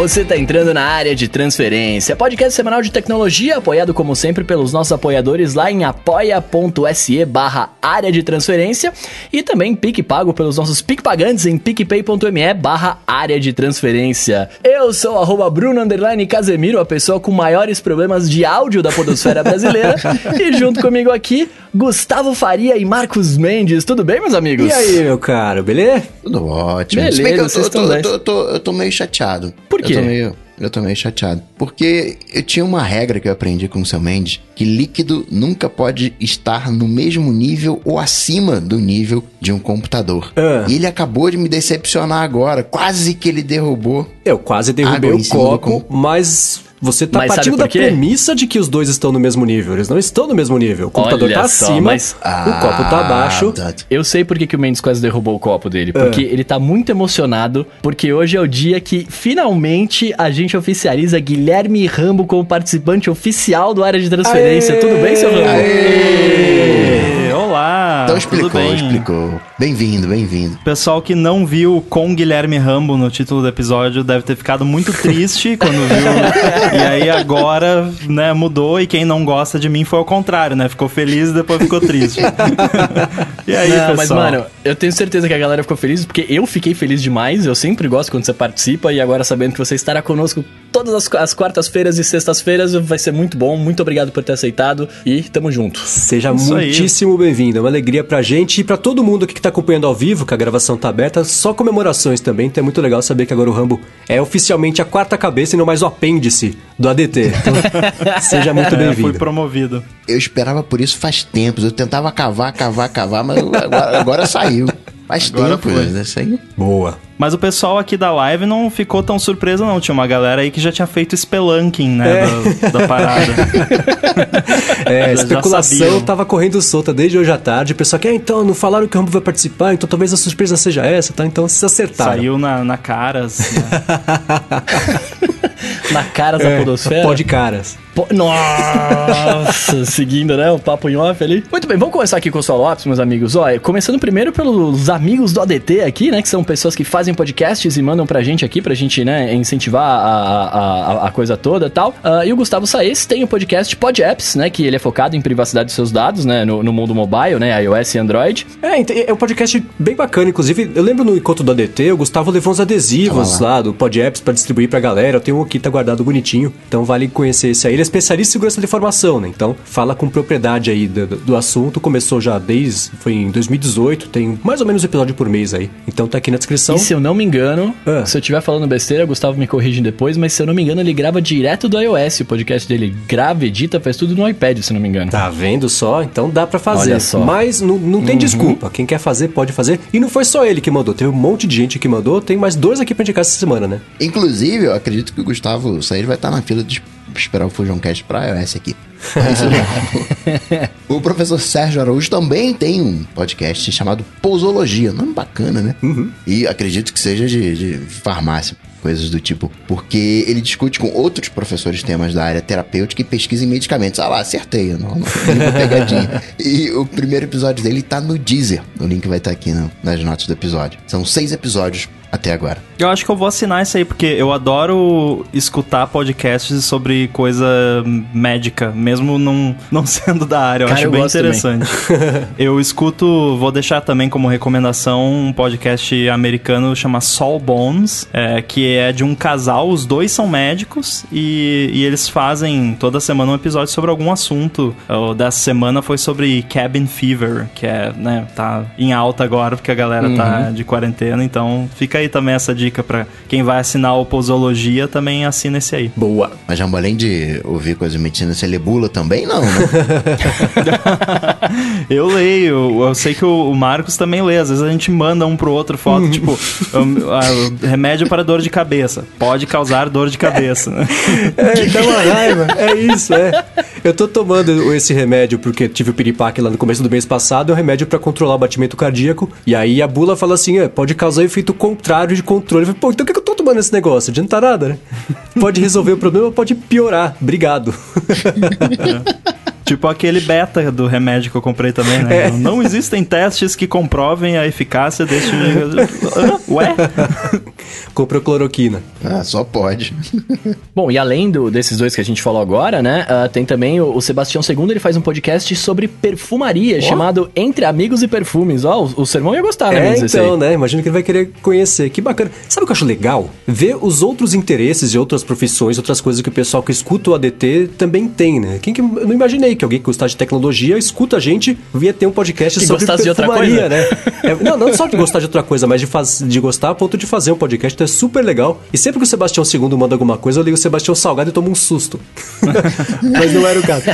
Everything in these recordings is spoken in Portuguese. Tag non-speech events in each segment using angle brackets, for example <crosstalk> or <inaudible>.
você tá entrando na área de transferência. Podcast semanal de tecnologia, apoiado como sempre pelos nossos apoiadores lá em apoia.se barra área de transferência e também pique pago pelos nossos PicPagantes em picpay.me barra área de transferência. Eu sou arroba Bruno Casemiro, a pessoa com maiores problemas de áudio da podosfera brasileira <laughs> e junto comigo aqui, Gustavo Faria e Marcos Mendes. Tudo bem, meus amigos? E aí, meu caro, beleza? Tudo ótimo. Beleza, Se bem que eu tô, eu tô- eu tô- eu tô meio chateado. Por quê? Eu tô meio, eu tô meio chateado. Porque eu tinha uma regra que eu aprendi com o seu Mendes, que líquido nunca pode estar no mesmo nível ou acima do nível de um computador. Ah. E ele acabou de me decepcionar agora. Quase que ele derrubou. Eu quase derrubei o copo, mas você tá Mas partindo da premissa de que os dois estão no mesmo nível. Eles não estão no mesmo nível. O computador Olha tá só, acima, mas- o copo tá abaixo. tá- Eu sei por que, que o Mendes quase derrubou o copo dele. Porque ele tá muito emocionado. Porque hoje é o dia que finalmente a gente oficializa Guilherme Rambo como participante oficial do área de transferência. Aê! Tudo bem, seu Rambo? Ê, Olá, Então tudo explicou, bem? explicou. Bem-vindo, bem-vindo. Pessoal que não viu com Guilherme Rambo no título do episódio deve ter ficado muito triste <laughs> quando viu. e aí agora, né, mudou e quem não gosta de mim foi ao contrário, né? Ficou feliz e depois ficou triste. <laughs> e aí, Não, pessoal? mas, mano, eu tenho certeza que a galera ficou feliz, porque eu fiquei feliz demais. Eu sempre gosto quando você participa, e agora sabendo que você estará conosco todas as, as quartas-feiras e sextas-feiras, vai ser muito bom. Muito obrigado por ter aceitado e tamo junto. Seja Isso muitíssimo bem-vindo. É uma alegria pra gente e pra todo mundo aqui que tá acompanhando ao vivo, que a gravação tá aberta. Só comemorações também. Então é muito legal saber que agora o Rambo é oficialmente a quarta cabeça e não mais o apêndice do ADT. Então, <laughs> seja muito É, fui bem-vindo. promovido. Eu esperava por isso faz tempos. Eu tentava cavar, cavar, cavar, mas agora, agora saiu. Faz Agora tempo, foi. né? Isso aí. Boa. Mas o pessoal aqui da live não ficou tão surpreso, não. Tinha uma galera aí que já tinha feito spelunking, né? Da, da parada. <laughs> É, a Já especulação tava correndo solta desde hoje à tarde. O pessoal que, ah, então, não falaram que o Rambo vai participar, então talvez a surpresa seja essa, tá? Então vocês acertaram. Saiu na, na caras. né? <laughs> Na cara da podosfera. Pode caras. Po- Nossa, <laughs> seguindo, né? O papo em off ali. Muito bem, vamos começar aqui com o Sol Lopes, meus amigos. Olha, começando primeiro pelos amigos do ADT aqui, né? Que são pessoas que fazem podcasts e mandam pra gente aqui, pra gente, né, incentivar a, a, a, coisa toda e tal. Ah, e o Gustavo Saez tem o podcast Pod Apps, né? Que ele é focado em privacidade dos seus dados, né? No, no mundo mobile, né? iOS e Android. É, é um podcast bem bacana, inclusive. Eu lembro no encontro do ADT, o Gustavo levou uns adesivos Tava lá do Pod Apps pra distribuir pra galera. Eu tenho um aqui, tá guardado bonitinho. Então vale conhecer esse aí. Ele é especialista em segurança de informação, né? Então fala com propriedade aí do, do assunto. Começou já desde. Foi em 2018, tem mais ou menos um episódio por mês aí. Então tá aqui na descrição. E se eu não me engano, Ah. se eu estiver falando besteira, Gustavo me corrige depois, mas se eu não me engano, ele grava direto do iOS o podcast dele. Grava, edita, faz tudo no iPad, se eu não me engano. Tá vendo só? Então dá pra fazer. Olha só. Mas não, não tem desculpa. Quem quer fazer, pode fazer. E não foi só ele que mandou. Teve um monte de gente que mandou. Tem mais dois aqui pra indicar essa semana, né? Inclusive, eu acredito que o Gustavo Sair vai estar na fila de esperar o Fujão Cast pra iOS aqui. <laughs> O- professor Sérgio Araújo também tem um podcast chamado Posologia. Nome bacana, né? E acredito que seja de, de farmácia. Coisas do tipo, porque ele discute com outros professores temas da área terapêutica e pesquisa em medicamentos. Ah lá, acertei, eu não, não pegadinha. <laughs> E o primeiro episódio dele tá no Deezer. O link vai estar aqui no- nas notas do episódio. São seis episódios até agora. Eu acho que eu vou assinar isso aí, porque eu adoro escutar podcasts sobre coisa médica, mesmo não, não <laughs> sendo da área. Eu Cara, acho eu bem interessante. <laughs> eu escuto, vou deixar também como recomendação um podcast americano chama Soul Bones, é, que é de um casal, os dois são médicos e, e eles fazem toda semana um episódio sobre algum assunto. O dessa semana foi sobre cabin fever, que é, né, tá em alta agora porque a galera tá de quarentena, então fica aí também essa dica pra quem vai assinar o Posologia, também assina esse aí. Boa. Mas Jambo, além de ouvir coisa de medicina, você lê bula também? Não, né? <laughs> eu leio, eu sei que o Marcos também lê, às vezes a gente manda um pro outro foto, tipo, um, ah, remédio para dor de cabeça, pode causar dor de cabeça, né? <laughs> É, dá uma raiva. <laughs> É isso, é. Eu tô tomando esse remédio porque tive o piripaque lá no começo do mês passado, é um remédio pra controlar o batimento cardíaco. E aí a bula fala assim, é, pode causar efeito contrário de controle. Eu falei, pô, então por que eu tô tomando esse negócio? Adianta nada, né? <laughs> Pode resolver o problema, pode piorar. Obrigado. <laughs> Tipo aquele beta do remédio que eu comprei também, né? É. Não existem testes que comprovem a eficácia deste. <laughs> Ué? Comprou cloroquina. Ah, só pode. <laughs> Bom, e além do- desses dois que a gente falou agora, né? ah, tem também o, o Sebastião II, ele faz um podcast sobre perfumaria, chamado Entre Amigos e Perfumes. Ó, o, o Sermão ia gostar, né? É, então, né? Imagino que ele vai querer conhecer. Que bacana. Sabe o que eu acho legal? Ver os outros interesses e outras profissões, outras coisas que o pessoal que escuta o ADT também tem, né? Quem que, eu não imaginei que alguém que gostasse de tecnologia escuta a gente via ter um podcast Que sobre gostasse de outra perfumaria, coisa. né? É, não, não só de gostar de outra coisa, mas de, faz, de gostar a ponto de fazer um podcast. Então é super legal. E sempre que o Sebastião II manda alguma coisa, eu ligo o Sebastião Salgado e tomo um susto. <laughs> mas não era o caso.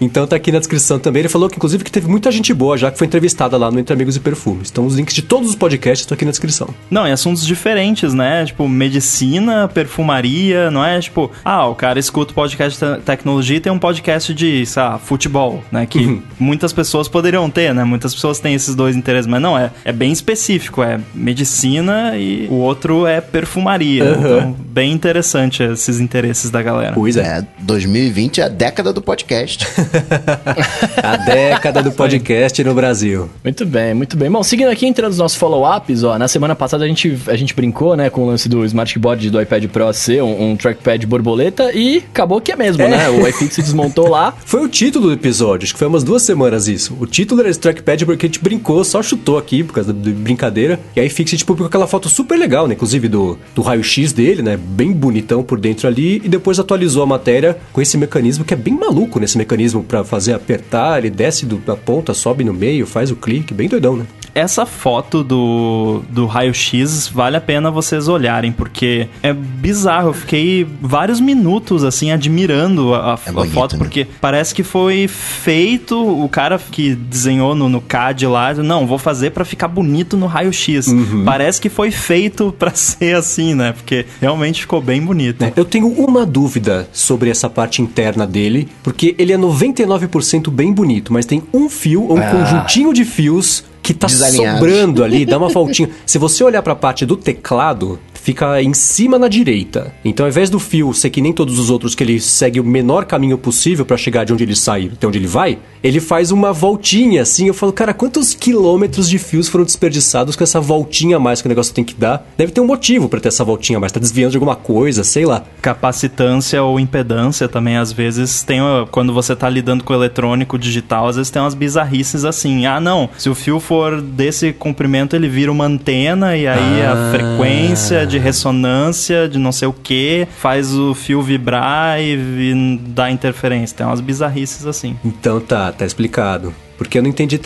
Então tá aqui na descrição também. Ele falou que, inclusive, que teve muita gente boa já que foi entrevistada lá no Entre Amigos e Perfumes. Então os links de todos os podcasts estão aqui na descrição. Não, e assuntos diferentes, né? Tipo, medicina, perfumaria, não é? Tipo, ah, o cara escuta o podcast de te- tecnologia e tem um podcast de, sei lá, futebol, né? Que Uhum. muitas pessoas poderiam ter, né? Muitas pessoas têm esses dois interesses, mas não, é, é bem específico. É medicina e o outro é perfumaria. Então, bem interessante esses interesses da galera. Pois é. É, 2020 é a década do podcast. <laughs> A década do podcast no Brasil. Muito bem, muito bem. Bom, seguindo aqui, entrando nos nossos follow-ups, ó, na semana passada a gente, a gente brincou, né, com o lance do smartboard do iPad Pro ser um, um trackpad borboleta e acabou que é mesmo, É. né? O iFix se desmontou lá. Foi o título do episódio, acho que foi umas duas semanas isso. O título era esse trackpad porque a gente brincou, só chutou aqui por causa de brincadeira. E aí Fixit publicou aquela foto super legal, né? Inclusive do, do raio-x dele, né? Bem bonitão por dentro ali. E depois atualizou a matéria com esse mecanismo que é bem maluco nesse mecanismo pra fazer apertar. Ele desce do- da ponta, sobe no meio, faz o clique. Bem doidão, né? Essa foto do, do raio-x vale a pena vocês olharem, porque é bizarro. Eu fiquei vários minutos, assim, admirando a, a- É a bonito, foto, né? porque parece que foi feito. O cara que desenhou no, no CAD lá, não, vou fazer pra ficar bonito no raio-x. Uhum. Parece que foi feito <laughs> pra ser assim, né? Porque realmente ficou bem bonito. É, Eu tenho uma dúvida sobre essa parte interna dele, porque ele é 99% bem bonito, mas tem um fio, um conjuntinho de fios que tá sobrando ali, <laughs> dá uma faltinha. Se você olhar pra parte do teclado, fica em cima na direita. Então, ao invés do fio ser que nem todos os outros, que ele segue o menor caminho possível pra chegar de onde ele sai até onde ele vai, ele faz uma voltinha assim. Eu falo, cara, quantos quilômetros de fios foram desperdiçados com essa voltinha a mais que o negócio tem que dar? Deve ter um motivo pra ter essa voltinha a mais, tá desviando de alguma coisa, sei lá. Capacitância ou impedância também, às vezes, tem. Quando você tá lidando com eletrônico digital, às vezes tem umas bizarrices assim. Ah, não, se o fio for desse comprimento, ele vira uma antena, e aí Ah. a frequência de ressonância de não sei o que faz o fio vibrar e, e dá interferência. Tem umas bizarrices assim. Então tá, tá explicado. Porque eu não entendi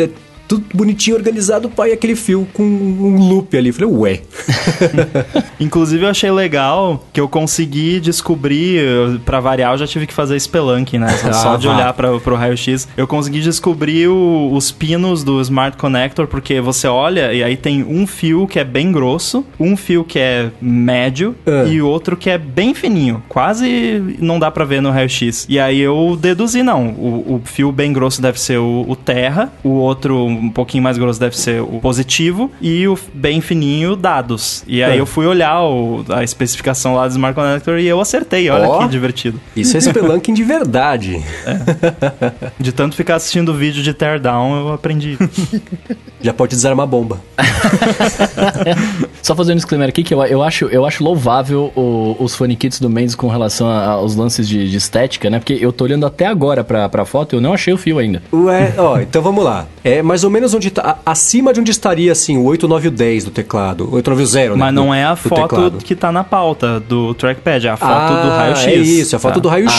tudo bonitinho organizado, pai, aquele fio com um loop ali. Falei, ué. <laughs> Inclusive, eu achei legal que eu consegui descobrir, eu- pra variar, eu já tive que fazer spelunking, né? <laughs> Só- Só Ah, de vá. olhar pra, pro raio-x. Eu consegui descobrir o- os pinos do Smart Connector, porque você olha e aí tem um fio que é bem grosso, um fio que é médio Ah. e outro que é bem fininho. Quase não dá pra ver no raio-x. E aí eu deduzi, não, o, o fio bem grosso deve ser o, o terra, o outro um pouquinho mais grosso deve ser o positivo e o bem fininho dados. E aí Ah. eu fui olhar o- a especificação lá do Smart Connector e eu acertei. Olha Ó. que divertido. Isso é spelunking de verdade. De tanto ficar assistindo vídeo de teardown, eu aprendi. <laughs> Já pode desarmar a bomba. <laughs> Só fazendo um disclaimer aqui que eu, eu, acho, eu acho louvável o- os faniquitos do Mendes com relação aos lances de, de estética, né? Porque eu tô olhando até agora pra, pra foto e eu não achei o fio ainda. Ué, ó, então vamos lá. É mais ou menos onde tá. a- Acima de onde estaria, assim, o 8, 9 e o 10 do teclado. O 8, 9 e o 0, né? Mas não do- é a foto que tá na pauta do trackpad, é a foto ah, do raio-x. É isso, é a foto Tá. do raio-x.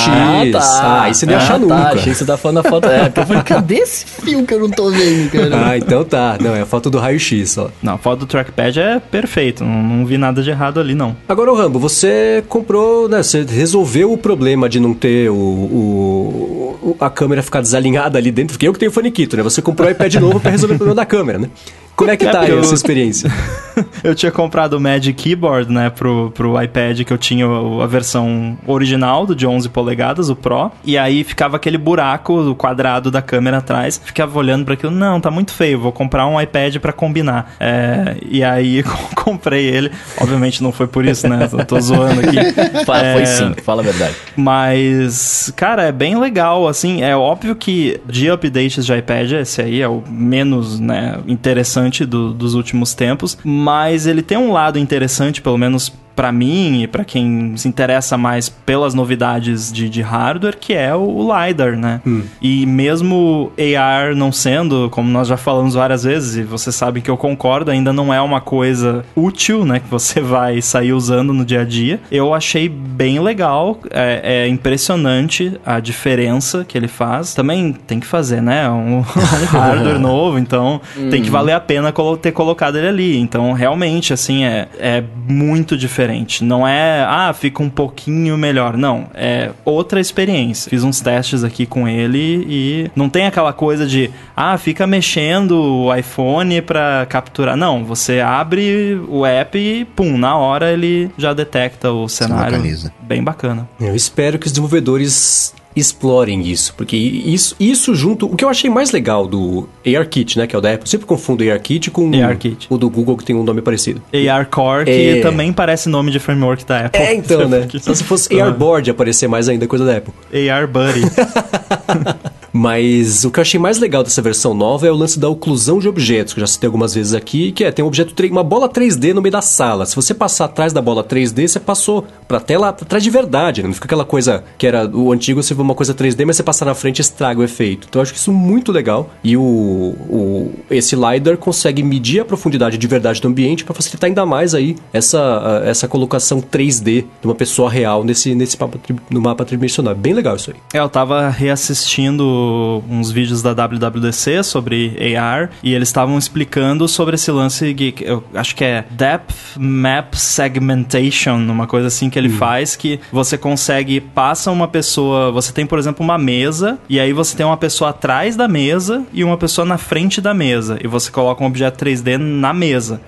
Ah, aí você não ia achar ah, nunca. Tá, achei que você tá falando da foto. É, porque eu falei, cadê esse fio que eu não tô vendo, cara? Ah, então tá. Não, é a foto do raio-x, ó. Não, a foto do trackpad é perfeito. Não, não vi nada de errado ali, não. Agora, o Rambo, você comprou, né? Você resolveu o problema de não ter o, o- o- a câmera ficar desalinhada ali dentro, porque eu que tenho faniquito, né? Você comprou o iPad novo <laughs> pra resolver o problema da câmera, né? Como é que tá aí essa experiência? <laughs> eu tinha comprado o Magic Keyboard, né, pro, pro iPad, que eu tinha a versão original do de 11 polegadas, o Pro, e aí ficava aquele buraco, o quadrado da câmera atrás, ficava olhando para aquilo, não, tá muito feio, vou comprar um iPad pra combinar. É, e aí <laughs> comprei ele, obviamente não foi por isso, né, eu tô zoando aqui. <laughs> Fala, É, Foi sim, fala a verdade. Mas, cara, é bem legal, assim, é óbvio que de updates de iPad, esse aí é o menos, né, interessante do- dos últimos tempos, mas ele tem um lado interessante, pelo menos pra mim e pra quem se interessa mais pelas novidades de, de hardware, que é o, o LiDAR, né? E mesmo AR não sendo, como nós já falamos várias vezes, e você sabe que eu concordo, ainda não é uma coisa útil, né? Que você <laughs> vai sair usando no dia a dia. Eu achei bem legal, é, é impressionante a diferença que ele faz. Também tem que fazer, né? Um, <laughs> um hardware <laughs> novo, então tem que valer a pena ter colocado ele ali. Então, realmente, assim, é, é muito diferente. Não é, ah, fica um pouquinho melhor. Não, é outra experiência. Fiz uns testes aqui com ele e não tem aquela coisa de, ah, fica mexendo o iPhone pra capturar. Não, você abre o app e, pum, na hora ele já detecta o cenário. Bem bacana. Eu espero que os desenvolvedores explorem isso, porque isso, isso junto... O que eu achei mais legal do ARKit, né, que é o da Apple, eu sempre confundo ARKit com ARKit. o do Google, que tem um nome parecido. AR Core, que É. também parece nome de framework da Apple. É, então, né? Só <laughs> se fosse ARBoard aparecer mais ainda, coisa da Apple. AR Buddy. <laughs> Mas o que eu achei mais legal dessa versão nova é o lance da oclusão de objetos, que eu já citei algumas vezes aqui, que é, tem um objeto, uma bola 3D no meio da sala. Se você passar atrás da bola 3D, você passou pra tela atrás de verdade, né? Não fica aquela coisa que era o antigo, você vê uma coisa 3D, mas você passar na frente estraga o efeito. Então eu acho que isso muito legal. E o, o esse LiDAR consegue medir a profundidade de verdade do ambiente para facilitar ainda mais aí essa, essa colocação 3D de uma pessoa real nesse, nesse mapa, no mapa tridimensional. Bem legal isso aí. É, eu tava reassistindo uns vídeos da WWDC sobre AR e eles estavam explicando sobre esse lance que eu acho que é Depth Map Segmentation, uma coisa assim que ele faz que você consegue passa uma pessoa, você tem por exemplo uma mesa e aí você tem uma pessoa atrás da mesa e uma pessoa na frente da mesa e você coloca um objeto 3D na mesa.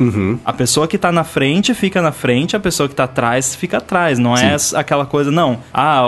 A pessoa que tá na frente fica na frente, a pessoa que tá atrás fica atrás, não é aquela coisa não. Ah,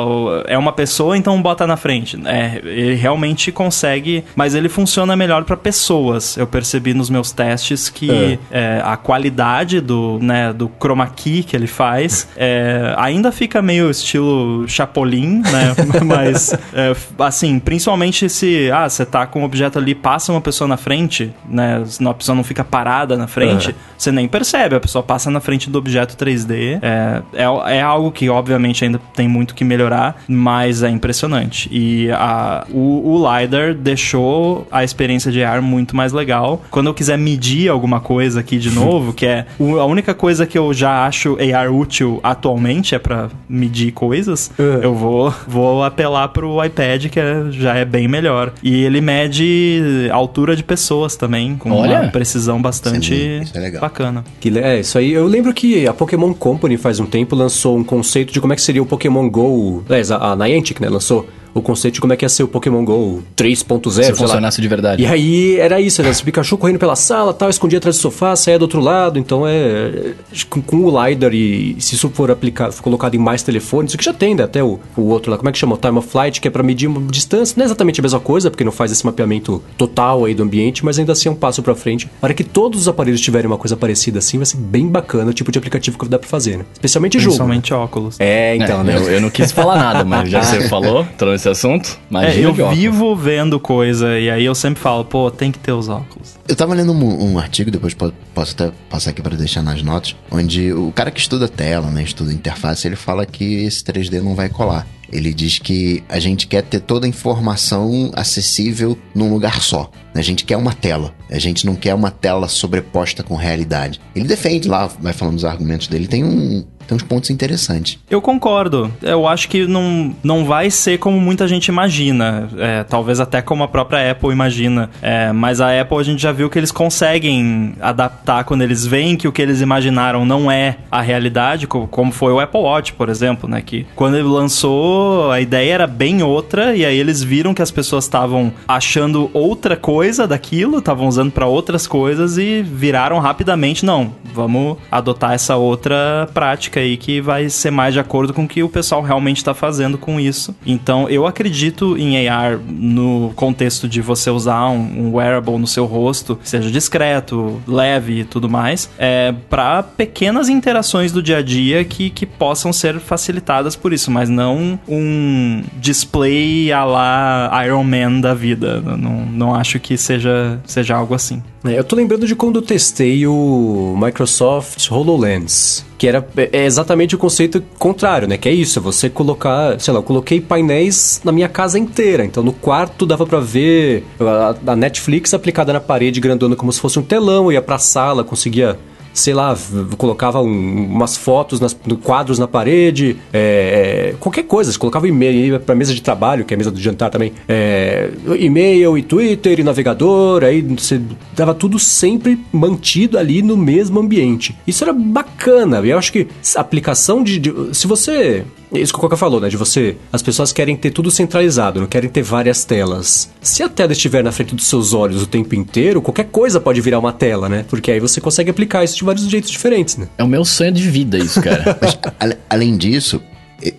é uma pessoa então bota na frente. É, ele realmente consegue, mas ele funciona melhor para pessoas. Eu percebi nos meus testes que é, a qualidade do, né, do chroma key que ele faz <laughs> é, ainda fica meio estilo Chapolin, né? <laughs> mas é, assim, principalmente se ah, você tá com um objeto ali, passa uma pessoa na frente, né? A pessoa não fica parada na frente, você nem percebe, a pessoa passa na frente do objeto 3D. É, é, é algo que, obviamente, ainda tem muito que melhorar, mas é impressionante. E a, o, o LiDAR deixou a experiência de AR muito mais legal. Quando eu quiser medir alguma coisa aqui de <laughs> novo, que é o- a única coisa que eu já acho AR útil atualmente é pra medir coisas, É. eu vou, vou apelar pro iPad, que é- já é bem melhor. E ele mede altura de pessoas também, com Olha! uma precisão bastante Isso é- isso é legal. bacana. Que é, isso aí. Eu lembro que a Pokémon Company faz um tempo lançou um conceito de como é que seria o Pokémon GO. Aliás, a, a Niantic, né, lançou o conceito de como é que ia ser o Pokémon GO 3.0. Se sei lá. funcionasse de verdade. E aí era isso, né? Esse Pikachu correndo pela sala, tal, escondia atrás do sofá, saía do outro lado. Então é. Com, com o LiDAR e se isso for aplicado, for colocado em mais telefones, isso que já tem, né? Até o, o outro lá, como é que chama? O Time of Flight, que é pra medir uma distância. Não é exatamente a mesma coisa, porque não faz esse mapeamento total aí do ambiente, mas ainda assim é um passo pra frente. A hora que todos os aparelhos tiverem uma coisa parecida assim, vai ser bem bacana o tipo de aplicativo que dá pra fazer, né? Especialmente jogo. Principalmente óculos. É, então, É, né? eu, eu não quis falar nada, mas já que você <laughs> falou, entrou nesse assunto. É, Imagina eu de óculos. vivo vendo coisa e aí eu sempre falo, pô, tem que ter os óculos. Eu tava lendo um, um artigo, depois po- posso até passar aqui para deixar nas notas, onde o cara que estuda tela, né, estuda interface, ele fala que esse 3D não vai colar. Ele diz que a gente quer ter toda a informação acessível num lugar só. A gente quer uma tela. A gente não quer uma tela sobreposta com realidade. Ele defende lá, vai falando os argumentos dele. Tem um, tem uns pontos interessantes. Eu concordo. Eu acho que não, não vai ser como muita gente imagina. É, talvez até como a própria Apple imagina. É, mas a Apple a gente já viu que eles conseguem adaptar quando eles veem que o que eles imaginaram não é a realidade, como foi o Apple Watch, por exemplo, né? Que quando ele lançou, a ideia era bem outra, e aí eles viram que as pessoas estavam achando outra coisa daquilo, estavam usando para outras coisas e viraram rapidamente, não, vamos adotar essa outra prática aí que vai ser mais de acordo com o que o pessoal realmente está fazendo com isso. Então, eu acredito em AR no contexto de você usar um, um wearable no seu rosto, seja discreto, leve e tudo mais, é, para pequenas interações do dia a dia que, que possam ser facilitadas por isso, mas não um display a lá Iron Man da vida. Não, não acho que seja, seja algo assim. É, eu tô lembrando de quando eu testei o Microsoft HoloLens, que era é exatamente o conceito contrário, né? Que é isso, é você colocar, sei lá, eu coloquei painéis na minha casa inteira. Então no quarto dava para ver a, a Netflix aplicada na parede grandona como se fosse um telão, eu ia pra sala, conseguia sei lá, colocava um, umas fotos, nas, quadros na parede, é, é, qualquer coisa. Você colocava e-mail para mesa de trabalho, que é a mesa do jantar também. É, e-mail e Twitter e navegador, aí você dava tudo sempre mantido ali no mesmo ambiente. Isso era bacana. Eu acho que a aplicação de, de se você isso que o Coca falou, né? De você. As pessoas querem ter tudo centralizado, não querem ter várias telas. Se a tela estiver na frente dos seus olhos o tempo inteiro, qualquer coisa pode virar uma tela, né? Porque aí você consegue aplicar isso de vários jeitos diferentes, né? É o meu sonho de vida, isso, cara. <laughs> Mas, além disso,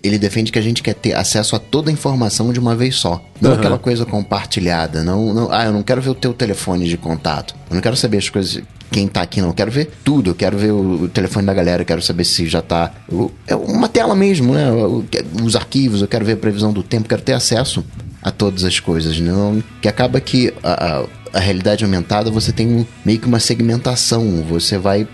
ele defende que a gente quer ter acesso a toda a informação de uma vez só. Não uhum. aquela coisa compartilhada. Não, não, ah, eu não quero ver o teu telefone de contato. Eu não quero saber as coisas quem tá aqui, não. Eu quero ver tudo. Eu quero ver o, telefone da galera. Eu quero saber se já tá. é uma tela mesmo, né? Os arquivos. Eu quero ver a previsão do tempo. Quero ter acesso a todas as coisas. Não, que acaba que a, a, a realidade aumentada você tem meio que uma segmentação. Você vai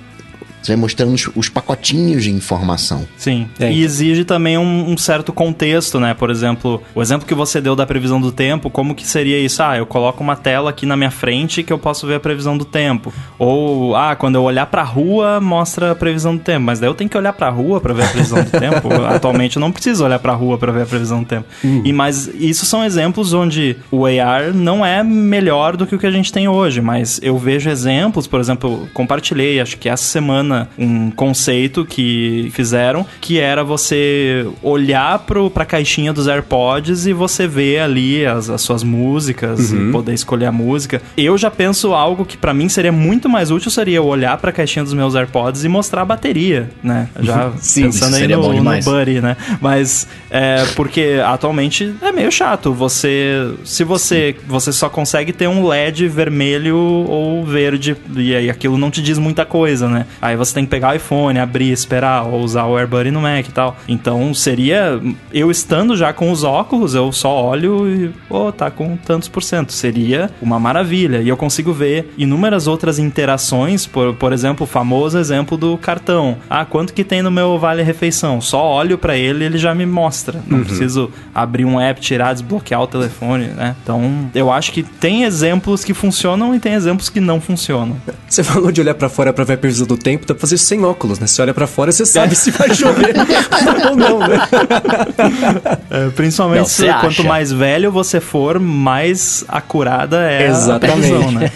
você vai mostrando os, os pacotinhos de informação. Sim. É. E exige também um, um, certo contexto, né? Por exemplo, o exemplo que você deu da previsão do tempo, como que seria isso? Ah, eu coloco uma tela aqui na minha frente que eu posso ver a previsão do tempo. Ou, ah, quando eu olhar pra rua, mostra a previsão do tempo. Mas daí eu tenho que olhar pra rua para ver a previsão do tempo. <laughs> Atualmente eu não preciso olhar pra rua para ver a previsão do tempo. Uhum. E mas isso são exemplos onde o AR não é melhor do que o que a gente tem hoje, mas eu vejo exemplos, por exemplo, compartilhei, acho que essa semana um conceito que fizeram, que era você olhar pro, pra caixinha dos AirPods e você ver ali as, as suas músicas uhum. e poder escolher a música. Eu já penso algo que para mim seria muito mais útil, seria eu olhar pra caixinha dos meus AirPods e mostrar a bateria, né? Já <laughs> Sim, pensando aí no, no Buddy, né? Mas é porque atualmente é meio chato. Você, se você, você só consegue ter um LED vermelho ou verde e aí aquilo não te diz muita coisa, né? Aí você tem que pegar o iPhone, abrir, esperar, ou usar o AirBuddy no Mac e tal. Então seria. Eu estando já com os óculos, eu só olho e. Pô, oh, tá com tantos por cento. Seria uma maravilha. E eu consigo ver inúmeras outras interações, por, por exemplo, o famoso exemplo do cartão. Ah, quanto que tem no meu Vale Refeição? Só olho para ele ele já me mostra. Não uhum. preciso abrir um app, tirar, desbloquear o telefone, né? Então, eu acho que tem exemplos que funcionam e tem exemplos que não funcionam. Você falou de olhar para fora para ver a previsão do tempo, dá pra fazer isso sem óculos, né? Você olha para fora, você sabe é. se vai chover <laughs> ou não, né? É, principalmente se, quanto mais velho você for, mais acurada é Exatamente. a previsão, né?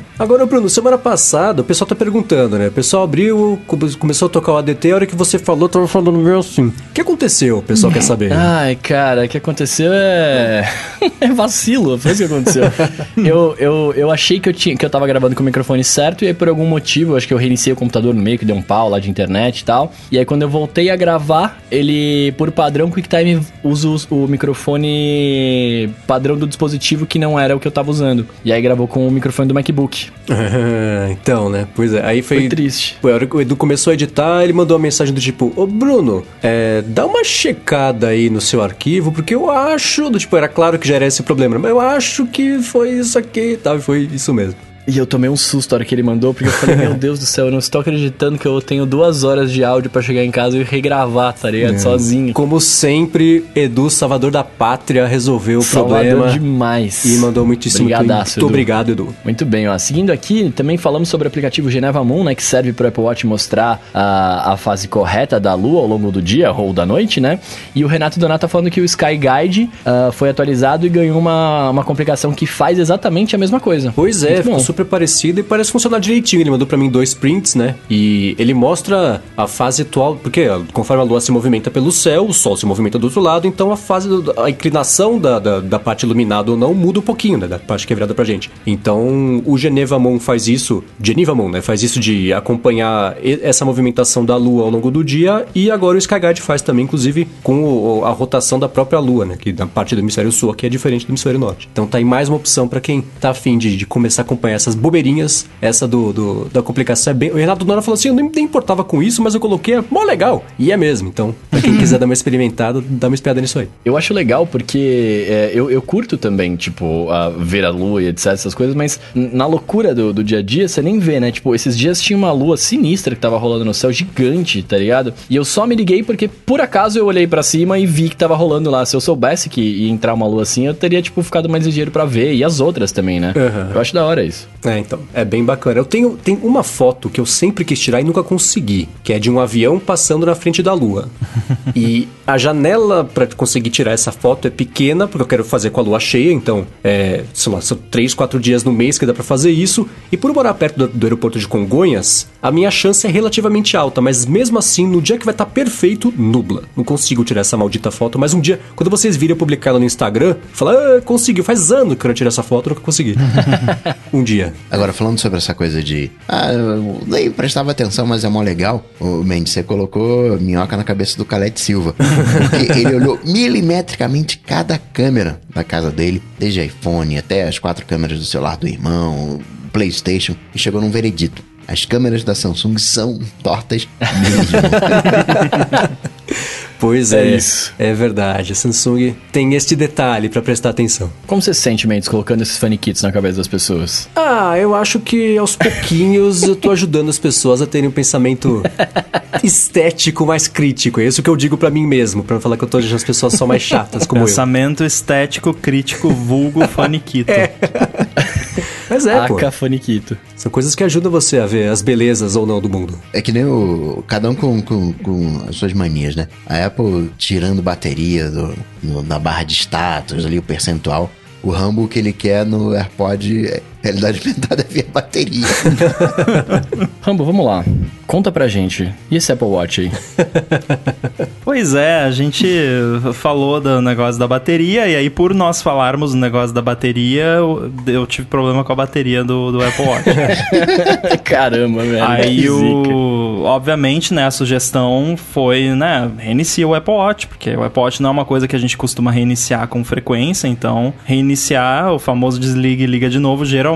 <laughs> Agora, Bruno, semana passada o pessoal tá perguntando, né? O pessoal abriu, começou a tocar o ADT, a hora que você falou, tava falando meio assim. O que aconteceu? O pessoal quer saber. <laughs> Ai, cara, o que aconteceu é. <laughs> é vacilo, foi isso que aconteceu. <laughs> eu, eu, eu achei que eu, tinha, que eu tava gravando com o microfone certo, e aí por algum motivo, acho que eu reiniciei o computador no meio, que deu um pau lá de internet e tal. E aí quando eu voltei a gravar, ele, por padrão, QuickTime usa o, o microfone padrão do dispositivo que não era o que eu tava usando. E aí gravou com o microfone do MacBook. <laughs> então, né? Pois é. Aí foi. Foi triste. Pô, a hora que o Edu começou a editar, ele mandou uma mensagem do tipo: Ô Bruno, é, dá uma checada aí no seu arquivo, porque eu acho. Do, tipo, era claro que já era esse problema, mas eu acho que foi isso aqui tal. E foi isso mesmo. E eu tomei um susto a hora que ele mandou, porque eu falei, <laughs> meu Deus do céu, eu não estou acreditando que eu tenho duas horas de áudio pra chegar em casa e regravar, tá ligado? Sozinho. Como sempre, Edu, salvador da pátria, resolveu o Salvador problema. demais. E mandou muitíssimo Brigadaço, Muito Edu. obrigado, Edu. Muito bem, ó. Seguindo aqui, também falamos sobre o aplicativo Geneva Moon, né? Que serve para o Apple Watch mostrar a, a fase correta da lua ao longo do dia ou da noite, né? E o Renato Donato tá falando que o Sky Guide ah, foi atualizado e ganhou uma, uma complicação que faz exatamente a mesma coisa. Pois é, ficou bom. Super parecido e parece funcionar direitinho. Ele mandou pra mim dois prints, né? E ele mostra a fase atual, porque conforme a lua se movimenta pelo céu, o sol se movimenta do outro lado, então a fase, a inclinação da, da, da parte iluminada ou não muda um pouquinho, né? Da parte que é virada pra gente. Então o Geneva Moon faz isso, Geneva Moon, né? Faz isso de acompanhar essa movimentação da lua ao longo do dia e agora o Skyguide faz também, inclusive, com a rotação da própria lua, né? Que na parte do hemisfério sul aqui é diferente do hemisfério norte. Então tá aí mais uma opção pra quem tá afim de, de começar a acompanhar essas bobeirinhas. Essa do, do- da complicação é bem. O Renato Nora falou assim: eu nem, nem importava com isso, mas eu coloquei, é mó legal. E é mesmo. Então, quem quiser dar uma experimentada, dá uma espiada nisso aí. Eu acho legal porque é, eu, eu curto também, tipo, a ver a lua e etc, essas coisas, mas na loucura do, do dia a dia você nem vê, né? Tipo, esses dias tinha uma lua sinistra que tava rolando no céu, gigante, tá ligado? E eu só me liguei porque por acaso eu olhei pra cima e vi que tava rolando lá. Se eu soubesse que ia entrar uma lua assim, eu teria, tipo, ficado mais ligeiro pra ver. E as outras também, né? Aham. Eu acho da hora isso. É, então, é bem bacana. Eu tenho, tenho uma foto que eu sempre quis tirar e nunca consegui, que é de um avião passando na frente da lua. E a janela pra conseguir tirar essa foto é pequena, porque eu quero fazer com a lua cheia, então, é, sei lá, são três, quatro dias no mês que dá pra fazer isso. E por morar perto do, do aeroporto de Congonhas, a minha chance é relativamente alta, mas mesmo assim, no dia que vai estar perfeito, nubla. Não consigo tirar essa maldita foto, mas um dia, quando vocês virem eu publicar ela no Instagram, falar, ah, conseguiu, faz anos que eu não tirei essa foto, nunca consegui. <laughs> um dia. Agora, falando sobre essa coisa de. Ah, eu nem prestava atenção, mas é mó legal. O Mendes, você colocou minhoca na cabeça do Calete Silva. Porque ele olhou milimetricamente cada câmera da casa dele, desde iPhone até as quatro câmeras do celular do irmão, PlayStation, e chegou num veredito. As câmeras da Samsung são tortas mesmo. <laughs> Pois É é, isso. É verdade. A Samsung tem este detalhe pra prestar atenção. Como você se sente, Mendes, colocando esses funny kits na cabeça das pessoas? Ah, eu acho que aos pouquinhos eu tô ajudando as pessoas a terem um pensamento <laughs> estético mais crítico. É isso que eu digo pra mim mesmo, pra não falar que eu tô deixando as pessoas só mais chatas como eu. Pensamento estético, crítico, vulgo, faniquito. <laughs> Mas é, pô. São coisas que ajudam você a ver as belezas ou não do mundo. É que nem o. Cada um com, com, com as suas manias, né? A Apple tirando bateria do, no- na barra de status, ali o percentual. O Rambo que ele quer no AirPod é realidade aumentada via bateria. <laughs> Rambo, vamos lá. Conta pra gente. E esse Apple Watch aí? <laughs> Pois é, a gente falou do negócio da bateria, e aí por nós falarmos do negócio da bateria, eu, eu tive problema com a bateria do, do Apple Watch. <laughs> Caramba, velho. Aí o. Obviamente, né, a sugestão foi, né, reinicia o Apple Watch, porque o Apple Watch não é uma coisa que a gente costuma reiniciar com frequência, então reiniciar, o famoso desliga e liga de novo, geralmente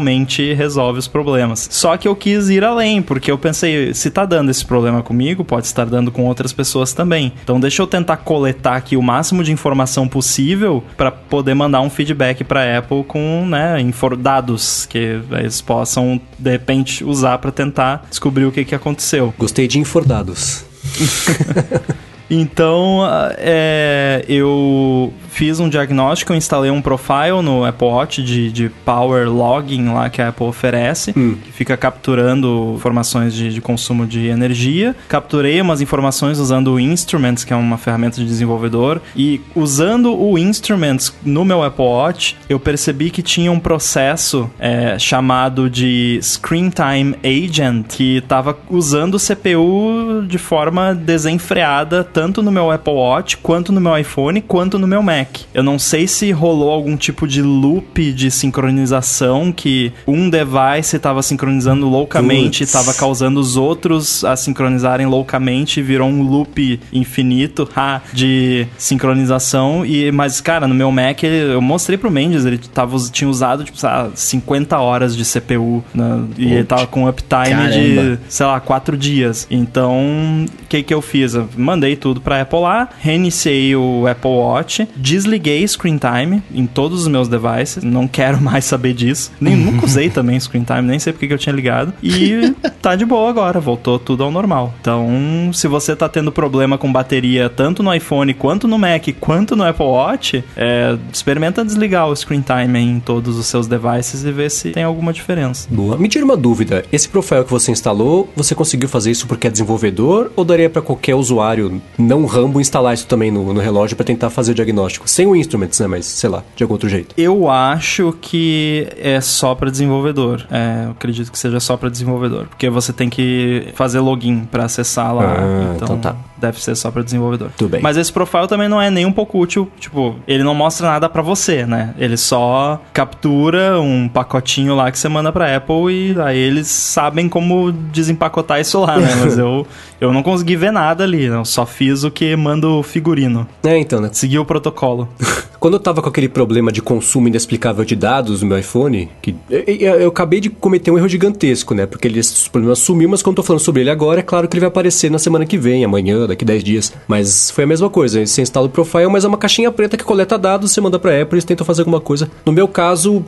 resolve os problemas. Só que eu quis ir além, porque eu pensei, se tá dando esse problema comigo, pode estar dando com outras pessoas também. Então deixa eu tentar coletar aqui o máximo de informação possível para poder mandar um feedback para Apple com, né, dados que eles possam de repente usar para tentar descobrir o que que aconteceu. Gostei de infordados. <laughs> Então, é, eu fiz um diagnóstico, eu instalei um profile no Apple Watch de, de Power Logging lá que a Apple oferece, que fica capturando informações de, de consumo de energia. Capturei umas informações usando o Instruments, que é uma ferramenta de desenvolvedor, e usando o Instruments no meu Apple Watch, eu percebi que tinha um processo é, chamado de Screen Time Agent, que estava usando o CPU de forma desenfreada, tanto no meu Apple Watch, quanto no meu iPhone, quanto no meu Mac. Eu não sei se rolou algum tipo de loop de sincronização que um device estava sincronizando loucamente e estava causando os outros a sincronizarem loucamente, virou um loop infinito <laughs> ha, de sincronização. E, mas, cara, no meu Mac, eu mostrei pro Mendes, ele tava, tinha usado, tipo, sei lá, 50 horas de CPU, né, e ele tava com uptime de, Caramba. sei lá, 4 dias. Então, o que que eu fiz? Eu mandei tudo pra Apple lá, reiniciei o Apple Watch, desliguei Screen Time em todos os meus devices, não quero <laughs> mais saber disso. Nem, nunca <laughs> usei também Screen Time, nem sei porque que eu tinha ligado. E <laughs> tá de boa agora, voltou tudo ao normal. Então, se você tá tendo problema com bateria tanto no iPhone, quanto no Mac, quanto no Apple Watch, é, experimenta desligar o Screen Time em todos os seus devices e ver se tem alguma diferença. Boa. Me tira uma dúvida. Esse profile que você instalou, você conseguiu fazer isso porque é desenvolvedor ou daria pra qualquer usuário não Rambo instalar isso também no, no relógio pra tentar fazer o diagnóstico? Sem o Instruments, né? Mas sei lá, de algum outro jeito. Eu acho que é só para desenvolvedor. É, eu acredito que seja só para desenvolvedor, porque você tem que fazer login para acessar lá. Ah, então, então tá. Deve ser só para desenvolvedor. Tudo bem. Mas esse profile também não é nem um pouco útil, tipo, ele não mostra nada para você, né? Ele só captura um pacotinho lá que você manda para Apple e aí eles sabem como desempacotar isso lá, né? Mas eu <laughs> eu não consegui ver nada ali, eu só fiz o que manda o figurino. É, então, né? Segui o protocolo. <laughs> Quando eu tava com aquele problema de consumo inexplicável de dados no meu iPhone, que eu, eu- eu acabei de cometer um erro gigantesco, né? Porque ele, esse problema sumiu, mas quando eu tô falando sobre ele agora, é claro que ele vai aparecer na semana que vem, amanhã, daqui 10 dias. Mas foi a mesma coisa. Você instala o profile, mas é uma caixinha preta que coleta dados, você manda pra Apple, eles tentam fazer alguma coisa. No meu caso.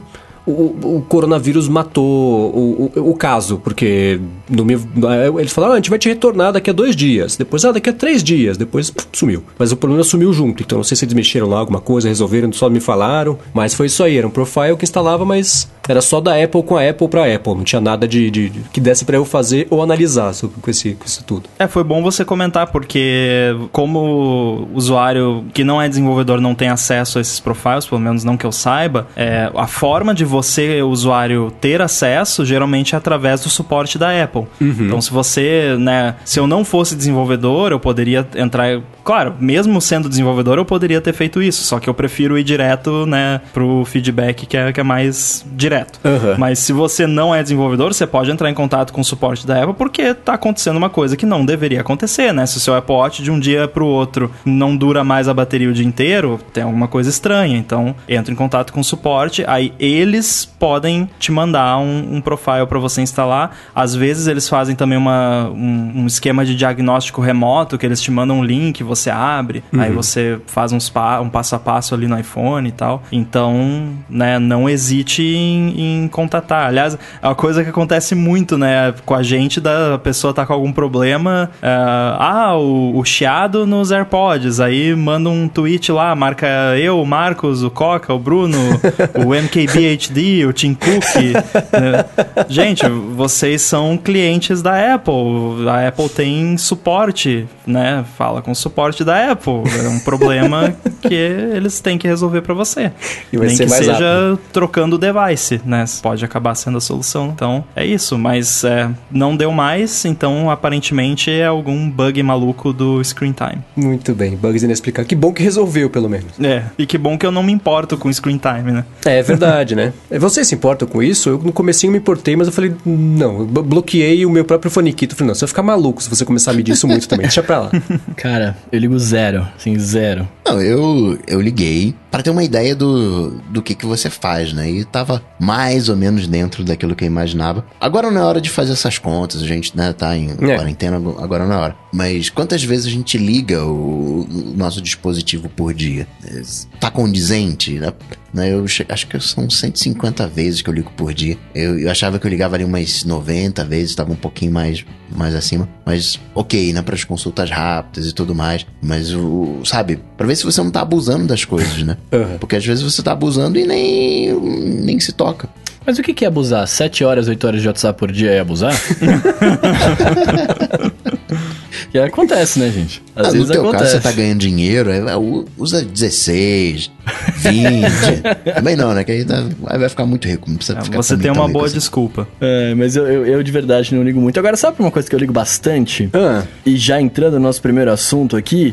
O, o coronavírus matou o, o, o caso, porque no meu, eles falaram, ah, a gente vai te retornar daqui a dois dias, depois, ah, daqui a três dias, depois pff, sumiu. Mas o problema sumiu junto, então não sei se eles mexeram lá alguma coisa, resolveram, só me falaram, mas foi isso aí, era um profile que instalava, mas era só da Apple com a Apple pra Apple, não tinha nada de, de- de- que desse pra eu fazer ou analisar sobre- com, esse, com isso tudo. É, foi bom você comentar, porque como usuário que não é desenvolvedor não tem acesso a esses profiles, pelo menos não que eu saiba, é, a forma de você, usuário, ter acesso geralmente é através do suporte da Apple. Então, se você, né, se eu não fosse desenvolvedor, eu poderia entrar. Claro, mesmo sendo desenvolvedor, eu poderia ter feito isso, só que eu prefiro ir direto, né, pro feedback que é, que é mais direto. Aham. Mas se você não é desenvolvedor, você pode entrar em contato com o suporte da Apple porque tá acontecendo uma coisa que não deveria acontecer, né? Se o seu Apple Watch de um dia pro outro não dura mais a bateria o dia inteiro, tem alguma coisa estranha. Então, entra em contato com o suporte, aí eles podem te mandar um, um profile para você instalar. Às vezes eles fazem também uma, um, um esquema de diagnóstico remoto, que eles te mandam um link, você abre, aí você faz uns pa um passo a passo ali no iPhone e tal. Então, né, não hesite em, em contatar. Aliás, é uma coisa que acontece muito, né, com a gente, da pessoa tá com algum problema. é, ah, o, o chiado nos AirPods. Aí manda um tweet lá, marca eu, o Marcos, o Coca, o Bruno, <laughs> o MKBHD, o Tim Cook. né? Gente, vocês são clientes da Apple. A Apple tem suporte, né? Fala com o suporte da Apple. É um problema <laughs> que eles têm que resolver pra você. E vai Nem ser que mais seja rápido. trocando o device, né? Pode acabar sendo a solução. Então, é isso. Mas é, não deu mais, então aparentemente é algum bug maluco do screen time. Muito bem, bugs inexplicáveis. Que bom que resolveu, pelo menos. É, e que bom que eu não me importo com screen time, né? É verdade, né? <laughs> Você se importa com isso? Eu no comecinho me importei, mas eu falei, não, eu blo- bloqueei o meu próprio foniquito. Eu falei, não, você vai ficar maluco se você começar a medir isso muito também. Deixa pra lá. <laughs> Cara, eu ligo zero, assim, zero. Não, eu, eu liguei para ter uma ideia do, do que, que você faz, né? E tava mais ou menos dentro daquilo que eu imaginava. Agora não é hora de fazer essas contas, a gente né, tá em É. quarentena, agora não é hora. Mas quantas vezes a gente liga o, o nosso dispositivo por dia? Tá condizente? Né? Né, Eu acho que são 150 vezes que eu ligo por dia. Eu, eu achava que eu ligava ali umas 90 vezes, tava um pouquinho mais, mais acima. Mas ok, né? Para as consultas rápidas e tudo mais. Mas o. Sabe? Pra ver se você não tá abusando das coisas, né? <laughs> Uhum. Porque às vezes você tá abusando e nem, nem se toca. Mas o que é abusar? 7 horas, 8 horas de WhatsApp por dia é abusar? <laughs> que acontece, né, gente? Às Ah, no vezes teu acontece. caso, você tá ganhando dinheiro, é, é, usa 16, 20. Também não, né? Que aí dá- aí vai ficar muito rico. Não precisa É, ficar você tem uma boa rico assim. desculpa. É, mas eu, eu, eu de verdade não ligo muito. Agora, sabe uma coisa que eu ligo bastante? Ah, E já entrando no nosso primeiro assunto aqui,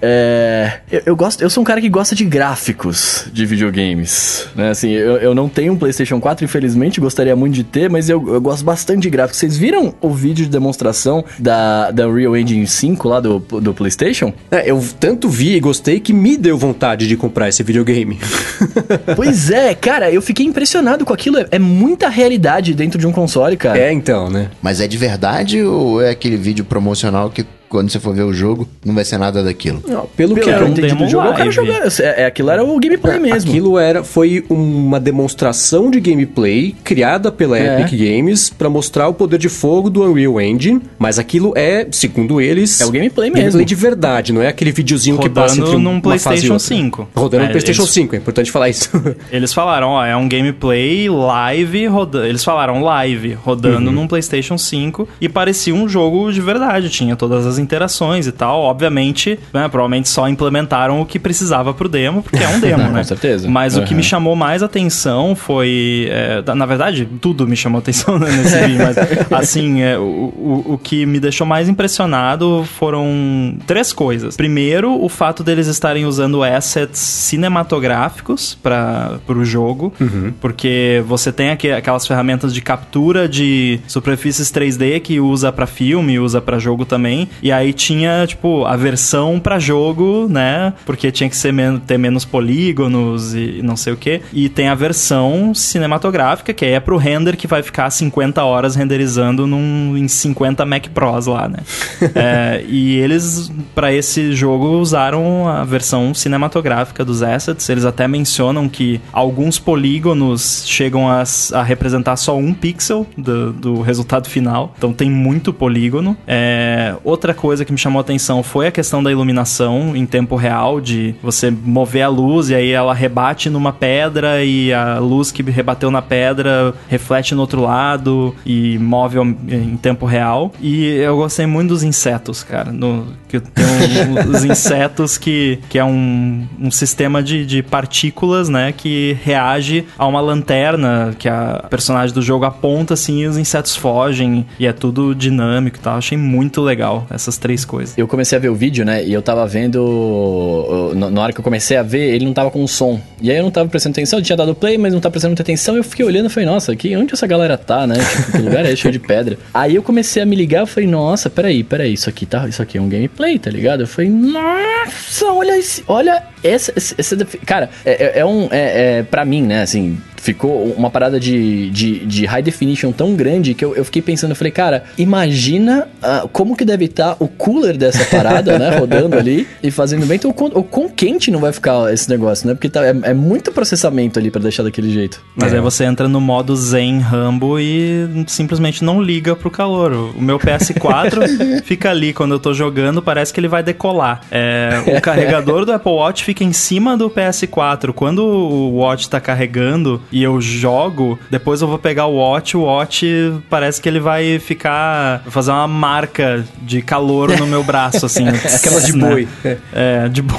é, eu, eu gosto, eu sou um cara que gosta de gráficos de videogames, né? Assim, eu, eu não tenho um PlayStation 4, infelizmente, gostaria muito de ter, mas eu, eu gosto bastante de gráficos. Vocês viram o vídeo de demonstração da, da Unreal Engine 5 lá do, do PlayStation? é, eu tanto vi e gostei que me deu vontade de comprar esse videogame. <laughs> pois é, cara, eu fiquei impressionado com aquilo. É, é muita realidade dentro de um console, cara. é, então, né? Mas é de verdade ou é aquele vídeo promocional que quando você for ver o jogo, não vai ser nada daquilo. Não, pelo, Pelo que que eu entendi do jogo, o cara live. jogando. É, é, aquilo era o gameplay mesmo. Aquilo era, foi uma demonstração de gameplay criada pela É. Epic Games pra mostrar o poder de fogo do Unreal Engine, mas aquilo é, segundo eles, É o gameplay mesmo. Gameplay de verdade, não é aquele videozinho que passa Rodando entre um- num uma fase e PlayStation outra. 5. Rodando É, no PlayStation eles- 5, é importante falar isso. <laughs> Eles falaram, ó, é um gameplay live rodando. Eles falaram live rodando Uhum. num PlayStation 5 e parecia um jogo de verdade. Tinha todas as interações e tal. Obviamente, né, provavelmente só implementaram o que precisava pro demo, porque é um <laughs> demo, né? com certeza. Mas o que Uhum. me chamou mais atenção foi. é, na verdade, tudo me chamou atenção né, nesse <laughs> vídeo, mas assim, é, o, o, o que me deixou mais impressionado foram três coisas. Primeiro, o fato deles estarem usando assets cinematográficos para o jogo, porque você tem aqui, aquelas ferramentas de captura de superfícies 3D que usa para filme, usa para jogo também, e aí tinha, tipo, a versão para jogo, né? Porque tinha que ser men ter menos polígonos e não sei o que. E tem a versão cinematográfica, que aí é pro render que vai ficar 50 horas renderizando num, em 50 Mac Pros lá, né? <laughs> É, e eles, para esse jogo, usaram a versão cinematográfica dos assets. Eles até mencionam que alguns polígonos chegam a, a representar só um pixel do, do resultado final. Então tem muito polígono. É, outra coisa que me chamou a atenção foi a questão da iluminação em tempo real, de você mover a luz e aí ela rebate numa pedra e a luz que rebateu na pedra reflete no outro lado e move em tempo real. E eu gostei muito dos insetos, cara. No, que tem um- <laughs> os insetos que, que é um, um sistema de, de partículas, né? Que reage a uma lanterna que a personagem do jogo aponta assim e os insetos fogem. E é tudo dinâmico e tal. Achei muito legal essas três coisas. Eu comecei a ver o vídeo, né? E eu tava vendo. Na hora que eu comecei a ver, ele não tava com som. E aí eu não tava prestando atenção, eu tinha dado play, mas não tava prestando muita atenção. Eu fiquei olhando e falei, nossa, aqui, onde essa galera tá, né? Tipo, que lugar é cheio de pedra. <laughs> Aí eu comecei a me ligar, eu falei, nossa, peraí, peraí, isso aqui tá. Isso aqui é um gameplay, tá ligado? Eu falei, nossa, olha esse. Olha essa. esse defi- cara, é, é- é um. É, é, pra mim, né, assim. Ficou uma parada de, de, de high definition tão grande que eu, eu fiquei pensando, eu falei, cara, imagina ah, como que deve estar o cooler dessa parada, né? <laughs> Rodando ali e fazendo bem. Então, o quão, o quão quente não vai ficar esse negócio, né? Porque tá, é, é muito processamento ali pra deixar daquele jeito. Mas É. aí você entra no modo Zen Rambo e simplesmente não liga pro calor. O meu PS4 <laughs> fica ali quando eu tô jogando, parece que ele vai decolar. É, o carregador do Apple Watch fica em cima do PS4. Quando o Watch tá carregando e eu jogo, depois eu vou pegar o Watch, o Watch parece que ele vai ficar. fazer uma marca de calor no meu braço, assim. <laughs> Aquelas de <laughs> né? boi. É. De boi.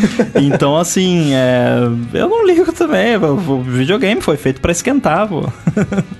<laughs> então, assim, é, eu não ligo também. O videogame foi feito pra esquentar, pô.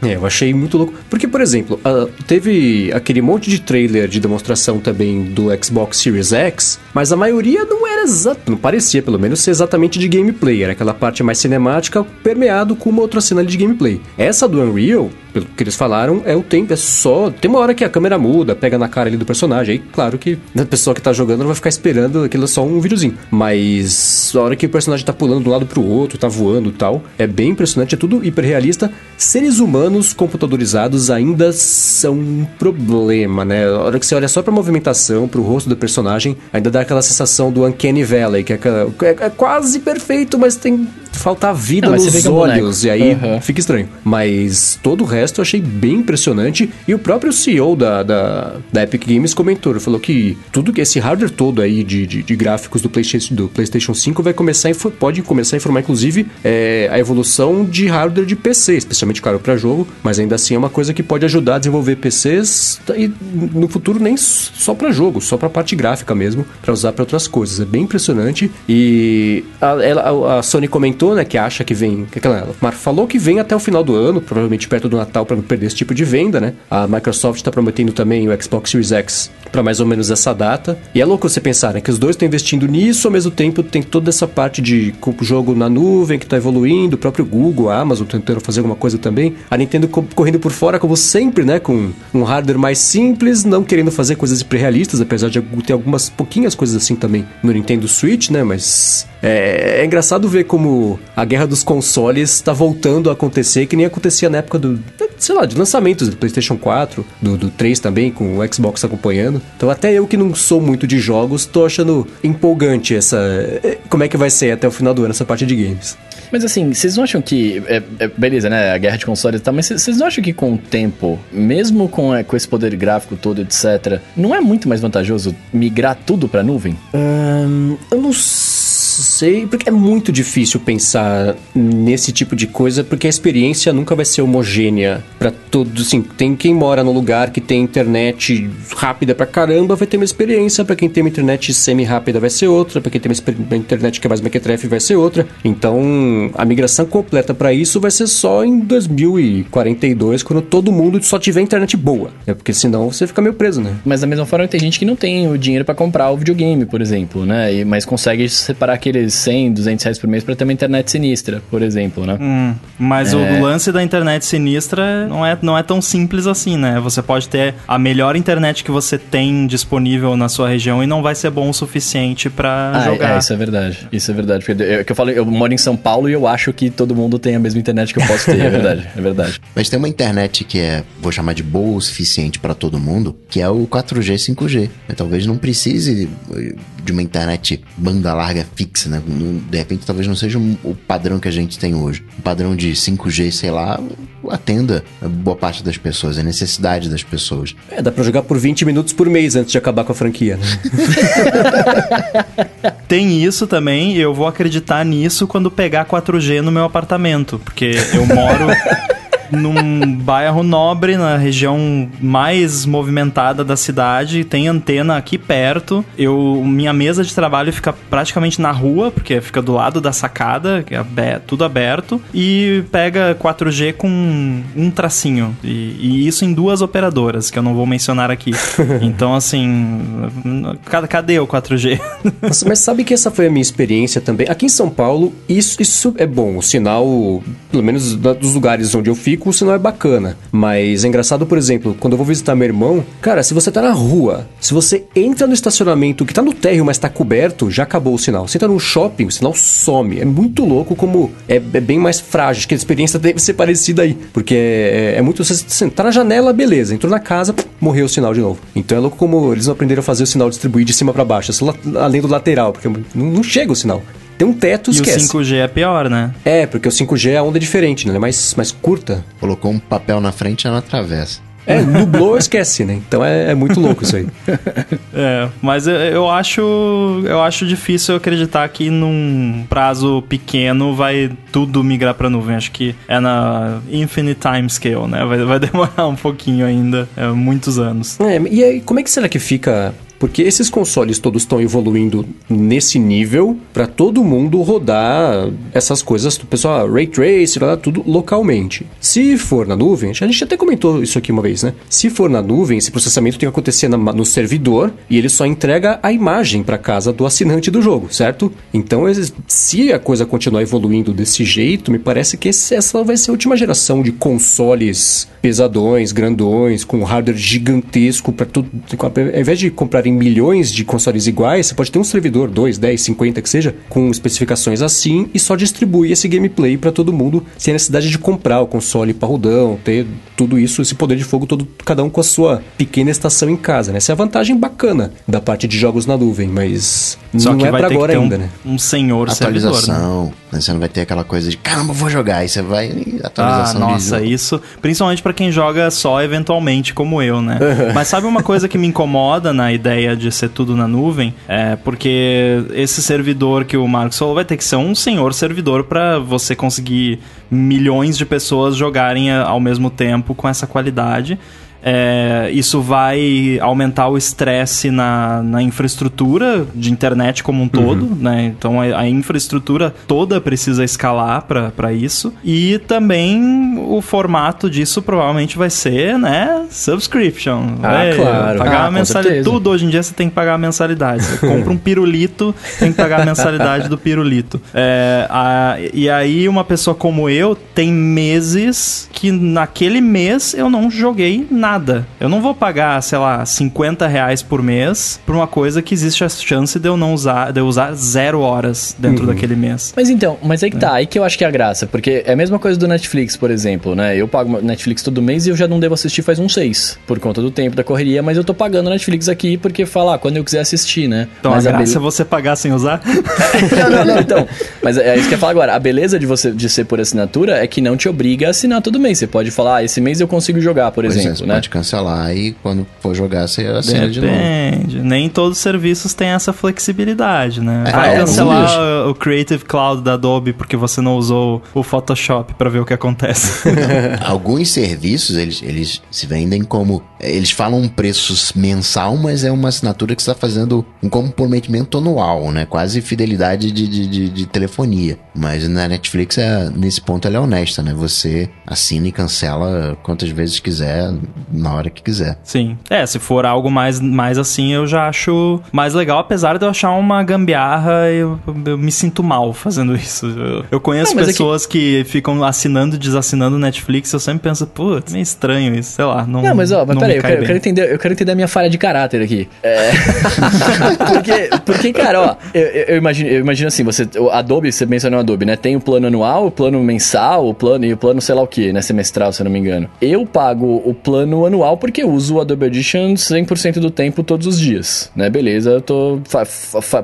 É, eu achei muito louco. Porque, por exemplo, ah, teve aquele monte de trailer de demonstração também do Xbox Series X, mas a maioria não era exato, não parecia pelo menos ser exatamente de gameplay. Era aquela parte mais cinemática permeado com uma outra cena de gameplay. Essa do Unreal, pelo que eles falaram, é o tempo, é só. Tem uma hora que a câmera muda, pega na cara ali do personagem. Aí, claro que a pessoa que tá jogando não vai ficar esperando aquilo é só um videozinho. Mas a hora que o personagem tá pulando de um lado pro outro, tá voando e tal, é bem impressionante, é tudo hiperrealista. Seres humanos computadorizados ainda são um problema, né? A hora que você olha só pra movimentação, pro rosto do personagem, ainda dá aquela sensação do Uncanny Valley, que é, aquela- é- é quase perfeito, mas tem. Falta vida Não, nos boneco. olhos, e aí Aham. fica estranho. Mas todo o resto eu achei bem impressionante. E o próprio CEO da, da, da Epic Games comentou, falou que tudo que esse hardware todo aí de, de, de gráficos do PlayStation, do PlayStation 5 vai começar pode começar a informar, inclusive, é, a evolução de hardware de PC, especialmente, claro, para jogo, mas ainda assim é uma coisa que pode ajudar a desenvolver PCs e no futuro nem só para jogo, só para parte gráfica mesmo, para usar para outras coisas. É bem impressionante. E a, ela- a- Sony comentou, né, que acha que vem, que aquela, ela falou que vem até o final do ano, provavelmente perto do Natal, para não perder esse tipo de venda, né? A Microsoft está prometendo também o Xbox Series X para mais ou menos essa data. E é louco você pensar, né, que os dois estão investindo nisso, ao mesmo tempo tem toda essa parte de jogo na nuvem que está evoluindo, o próprio Google, a Amazon tentando fazer alguma coisa também. A Nintendo co- correndo por fora, como sempre, né, com um hardware mais simples, não querendo fazer coisas hiperrealistas, apesar de ter algumas pouquinhas coisas assim também no Nintendo Switch, né, mas é, é engraçado ver como a guerra dos consoles está voltando a acontecer, que nem acontecia na época do. sei lá, de lançamentos do PlayStation 4, do, do 3 também, com o Xbox acompanhando. Então, até eu que não sou muito de jogos, tô achando empolgante essa. eh, Como é que vai ser até o final do ano essa parte de games. Mas assim, vocês não acham que. é- é- beleza, né? A guerra de consoles e tal, mas vocês não acham que com o tempo, mesmo com, é, com esse poder gráfico todo, etc., não é muito mais vantajoso migrar tudo pra nuvem? Ahn, eu não sei, porque é muito difícil pensar nesse tipo de coisa, porque a experiência nunca vai ser homogênea pra todos. Assim, tem quem mora no lugar que tem internet rápida pra caramba, vai ter uma experiência. Pra quem tem uma internet semi-rápida, vai ser outra. Pra quem tem uma, internet que é mais mequetrefe, vai ser outra. Então, a migração completa pra isso vai ser só em 2042, quando todo mundo só tiver internet boa. É porque senão você fica meio preso, né? Mas da mesma forma tem gente que não tem o dinheiro pra comprar o videogame, por exemplo, né? E- mas consegue separar aqueles 100, 200 reais por mês pra ter uma internet sinistra, por exemplo, né? Hum, mas É. o lance da internet sinistra não é, não é tão simples assim, né? Você pode ter a melhor internet que você tem disponível na sua região e não vai ser bom o suficiente pra Ah, jogar. é, isso é verdade. Isso é verdade. Porque eu, que eu falo, eu moro em São Paulo e eu acho que todo mundo tem a mesma internet que eu posso ter. É verdade, é verdade. <laughs> Mas tem uma internet que é, vou chamar de boa o suficiente pra todo mundo, que é o 4G, 5G. né? Talvez não precise de uma internet banda larga fixa, né? De repente, talvez não seja o padrão que a gente tem hoje. Um padrão de 5G, sei lá, atenda a boa parte das pessoas, a necessidade das pessoas. É, dá pra jogar por 20 minutos por mês antes de acabar com a franquia, né? <laughs> Tem isso também, e eu vou acreditar nisso quando pegar 4G no meu apartamento, porque eu moro num bairro nobre, na região mais movimentada da cidade, tem antena aqui perto. Eu minha mesa de trabalho fica praticamente na rua, porque fica do lado da sacada, que é tudo aberto, e pega 4G com um tracinho. E, e isso em duas operadoras, que eu não vou mencionar aqui. <laughs> Então, assim, ca- cadê o 4G? Nossa, <laughs> mas sabe que essa foi a minha experiência também? Aqui em São Paulo, isso, isso é bom. O sinal, pelo menos dos lugares onde eu fico, o sinal é bacana. Mas é engraçado, por exemplo, quando eu vou visitar meu irmão, cara, se você tá na rua, se você entra no estacionamento que tá no térreo, mas tá coberto, já acabou o sinal. Você entra num shopping, o sinal some. É muito louco como é, é bem mais frágil. Acho que a experiência <laughs> deve ser parecida aí. Porque é, é muito. Você, você tá na janela, beleza. Entrou na casa, morreu o sinal de novo. Então é louco como eles não aprenderam a fazer o sinal distribuir de cima pra baixo, é la- além do lateral, porque não, não chega o sinal. Tem um teto, E o esquece. 5G é pior, né? É, porque o 5G a onda é diferente, né? Ela é mais, mais curta. Colocou um papel na frente e ela atravessa. É, nublou, esquece, né? Então é, é muito louco isso aí. <laughs> É, mas eu, eu acho eu acho difícil acreditar que num prazo pequeno vai tudo migrar pra nuvem. Acho que é na infinite time scale, né? Vai, vai <laughs> demorar um pouquinho ainda, é, muitos anos. É, e aí, como é que será que fica? Porque esses consoles todos estão evoluindo nesse nível pra todo mundo rodar essas coisas, pessoal, ah, ray trace, tudo localmente. Se for na nuvem, a gente até comentou isso aqui uma vez, né? Se for na nuvem, esse processamento tem que acontecer na- no servidor e ele só entrega a imagem pra casa do assinante do jogo, certo? Então, se a coisa continuar evoluindo desse jeito, me parece que essa vai ser a última geração de consoles pesadões, grandões, com hardware gigantesco para tudo. Ao invés de milhões de consoles iguais, você pode ter um servidor, 2, 10, 50 que seja, com especificações assim e só distribui esse gameplay para todo mundo, sem a necessidade de comprar o console parrudão, ter tudo isso, esse poder de fogo todo, cada um com a sua pequena estação em casa, né? Essa é a vantagem bacana da parte de jogos na nuvem, mas Só não que é ter agora que ter ainda, um, né? um senhor servidor. Né? Atualização. né? Você não vai ter aquela coisa de caramba, vou jogar. E você vai e Ah, atualização de nossa, jogo. isso. Principalmente pra quem joga só eventualmente, como eu, né? <laughs> Mas sabe uma coisa que me incomoda na ideia de ser tudo na nuvem? É porque esse servidor que o Marcos falou vai ter que ser um senhor servidor pra você conseguir milhões de pessoas jogarem a- ao mesmo tempo com essa qualidade. É, isso vai aumentar o estresse na, na infraestrutura de internet como um todo, né? Então a, a infraestrutura toda precisa escalar para isso. E também o formato disso provavelmente vai ser, né? Subscription. Ah, Vai claro. Pagar Ah, a mensalidade. Tudo hoje em dia você tem que pagar a mensalidade. Você <laughs> compra um pirulito, tem que pagar a mensalidade do pirulito. É, a- e aí, uma pessoa como eu tem meses que naquele mês eu não joguei nada nada. Eu não vou pagar, sei lá, 50 reais por mês por uma coisa que existe a chance de eu não usar, de eu usar zero horas dentro Uhum. daquele mês. Mas então, mas aí que tá, aí que eu acho que é a graça, porque é a mesma coisa do Netflix, por exemplo, né? Eu pago Netflix todo mês e eu já não devo assistir faz uns seis, por conta do tempo da correria, mas eu tô pagando Netflix aqui porque fala, ah, quando eu quiser assistir, né? Então mas a graça bele- é você pagar sem usar. <laughs> não, não, não, então. Mas é isso que eu ia falar agora. A beleza de você de ser por assinatura é que não te obriga a assinar todo mês. Você pode falar, ah, esse mês eu consigo jogar, por Pois é, exemplo, você né? Pode cancelar e quando for jogar, você assina de novo. Depende. Nem todos os serviços têm essa flexibilidade, né? É, Vai é, cancelar o- o Creative Cloud da Adobe porque você não usou o Photoshop pra ver o que acontece. <laughs> Alguns serviços, eles, eles se vendem como... Eles falam um preço mensal, mas é uma assinatura que você está fazendo um comprometimento anual, né? Quase fidelidade de, de, de- de telefonia. Mas na Netflix, é, nesse ponto, ela é honesta, né? Você assina e cancela quantas vezes quiser, na hora que quiser. Sim. É, se for algo mais, mais assim, eu já acho mais legal, apesar de eu achar uma gambiarra, eu, eu me sinto mal fazendo isso. Eu, eu conheço Não, mas é pessoas que... ficam assinando e desassinando Netflix, eu sempre penso, putz, meio estranho isso, sei lá. Não, Não, mas ó, mas peraí, eu eu quero entender, eu quero entender a minha falha de caráter aqui. É... <laughs> porque, porque, cara, ó, eu, eu- eu imagino, eu imagino assim, você, o Adobe, você mencionou o Adobe, né? Tem o plano anual, o plano mensal, o plano e o plano sei lá o que, né? Semestral, se eu não me engano. Eu pago o plano anual porque eu uso o Adobe Audition 100% do tempo, todos os dias, né? Beleza, eu tô,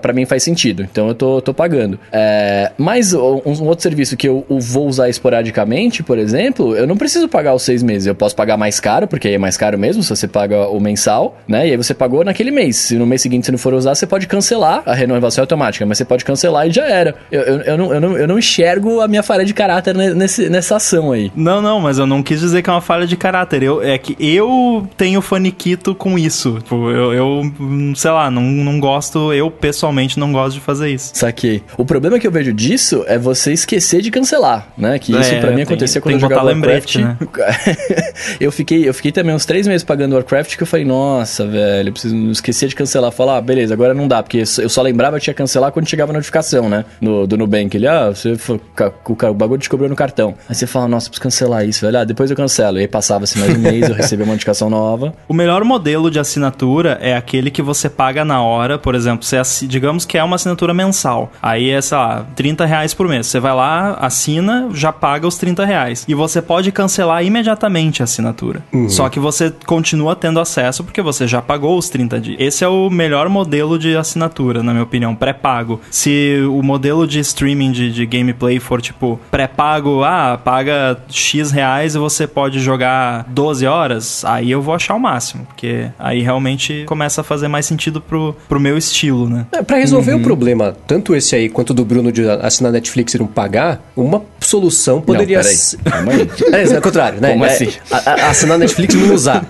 pra mim faz sentido, então eu tô, tô pagando. É, mas um, um outro serviço que eu, eu vou usar esporadicamente, por exemplo, eu não preciso pagar os seis meses, eu posso pagar mais caro, porque aí é mais caro mesmo, se você paga o mensal, né? E aí você pagou naquele mês. Se no mês seguinte você não for usar, você pode cancelar, a renovação automática, mas você pode cancelar e já era. Eu, eu, eu, não, eu, não, eu não enxergo a minha falha de caráter ne- nesse, nessa ação aí. Não, não, mas eu não quis dizer que é uma falha de caráter. Eu, é que eu tenho faniquito com isso. Tipo, eu, eu, sei lá, não, não gosto, eu pessoalmente não gosto de fazer isso. Saquei. O problema que eu vejo disso é você esquecer de cancelar, né? Que isso É, pra mim tem- acontecia tem quando eu que botar jogava lembrete, né? Warcraft. <laughs> eu, fiquei, eu fiquei também uns três meses pagando Warcraft que eu falei, nossa, velho, eu preciso esquecer de cancelar. Falar, ah, beleza, agora não dá, porque eu só lembrava que tinha que cancelar quando chegava a notificação, né? No, do Nubank. Ele, ah, você o, o bagulho descobriu no cartão. Aí você fala, nossa, preciso cancelar isso, velho. Ah, depois eu cancelo. E aí passava-se mais um mês, eu <laughs> recebia uma notificação nova. O melhor modelo de assinatura é aquele que você paga na hora, por exemplo, você assi- digamos que é uma assinatura mensal. Aí é, sei lá, 30 reais por mês. Você vai lá, assina, já paga os 30 reais. E você pode cancelar imediatamente a assinatura. Só que você continua tendo acesso porque você já pagou os 30 dias. Esse é o melhor modelo de assinatura, na minha opinião, pré-pago. Se o modelo de streaming de, de gameplay for tipo pré-pago, ah, paga X reais e você pode jogar 12 horas, aí eu vou achar o máximo, porque aí realmente começa a fazer mais sentido pro, pro meu estilo, né? É, pra resolver o problema, tanto esse aí quanto do Bruno de assinar Netflix e não pagar, uma solução poderia ser. Calma aí. <laughs> É, é o contrário, né? Como É, assim? a- a- assinar Netflix e não usar.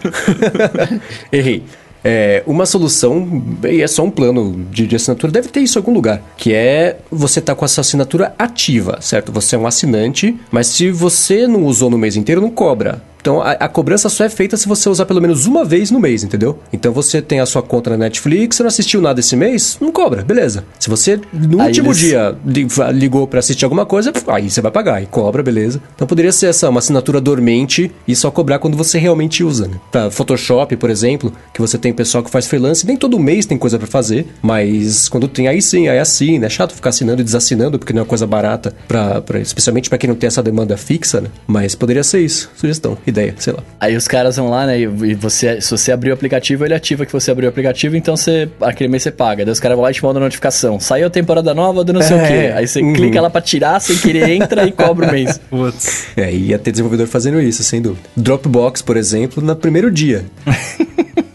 <laughs> Errei. É, uma solução, e é só um plano de, de assinatura, deve ter isso em algum lugar, que é você tá com essa assinatura ativa, certo? Você é um assinante, mas se você não usou no mês inteiro, não cobra. Então a, a cobrança só é feita se você usar pelo menos uma vez no mês, entendeu? Então você tem a sua conta na Netflix, você não assistiu nada esse mês, não cobra, beleza. Se você no Aí último eles- dia li- ligou pra assistir alguma coisa, aí você vai pagar e cobra, beleza. Então poderia ser essa uma assinatura dormente e só cobrar quando você realmente usa, né? Pra Photoshop, por exemplo, que você tem pessoal que faz freelance, nem todo mês tem coisa pra fazer, mas quando tem aí sim, aí assim, né? É chato ficar assinando e desassinando porque não é uma coisa barata para especialmente pra quem não tem essa demanda fixa, né? Mas poderia ser isso, sugestão, ideia, sei lá. Aí os caras vão lá, né? E você, se você abrir o aplicativo, ele ativa que você abriu o aplicativo, então você, aquele mês você paga. Daí os caras vão lá e te mandam notificação. Saiu a temporada nova do não sei o É, quê. Aí você uhum. clica lá pra tirar, sem querer, entra e cobra o mês. <laughs> Putz. É, e ia ter desenvolvedor fazendo isso, sem dúvida. Dropbox, por exemplo, no primeiro dia. <laughs>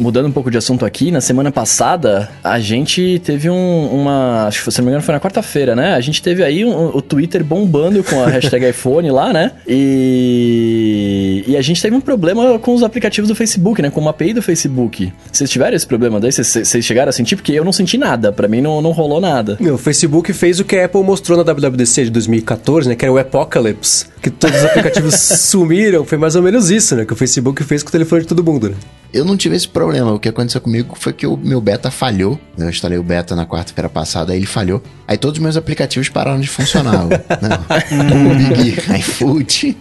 Mudando um pouco de assunto aqui, na semana passada, a gente teve um- uma. Acho que se não me engano foi na quarta-feira, né? A gente teve aí um- o Twitter bombando com a <laughs> hashtag iPhone lá, né? E. E a gente teve um problema com os aplicativos do Facebook, né? Com uma API do Facebook. Vocês tiveram esse problema daí? Vocês- chegaram a sentir? Porque eu não senti nada. Pra mim não, não rolou nada. O Facebook fez o que a Apple mostrou na WWDC de 2014, né? Que era o Apocalypse. Que todos os aplicativos <laughs> sumiram. Foi mais ou menos isso, né? Que o Facebook fez com o telefone de todo mundo, né? Eu não tive esse problema. O que aconteceu comigo foi que o meu beta falhou. Eu instalei o beta na quarta-feira passada, aí ele falhou. Aí todos os meus aplicativos pararam de funcionar. <laughs> não. Big iFood.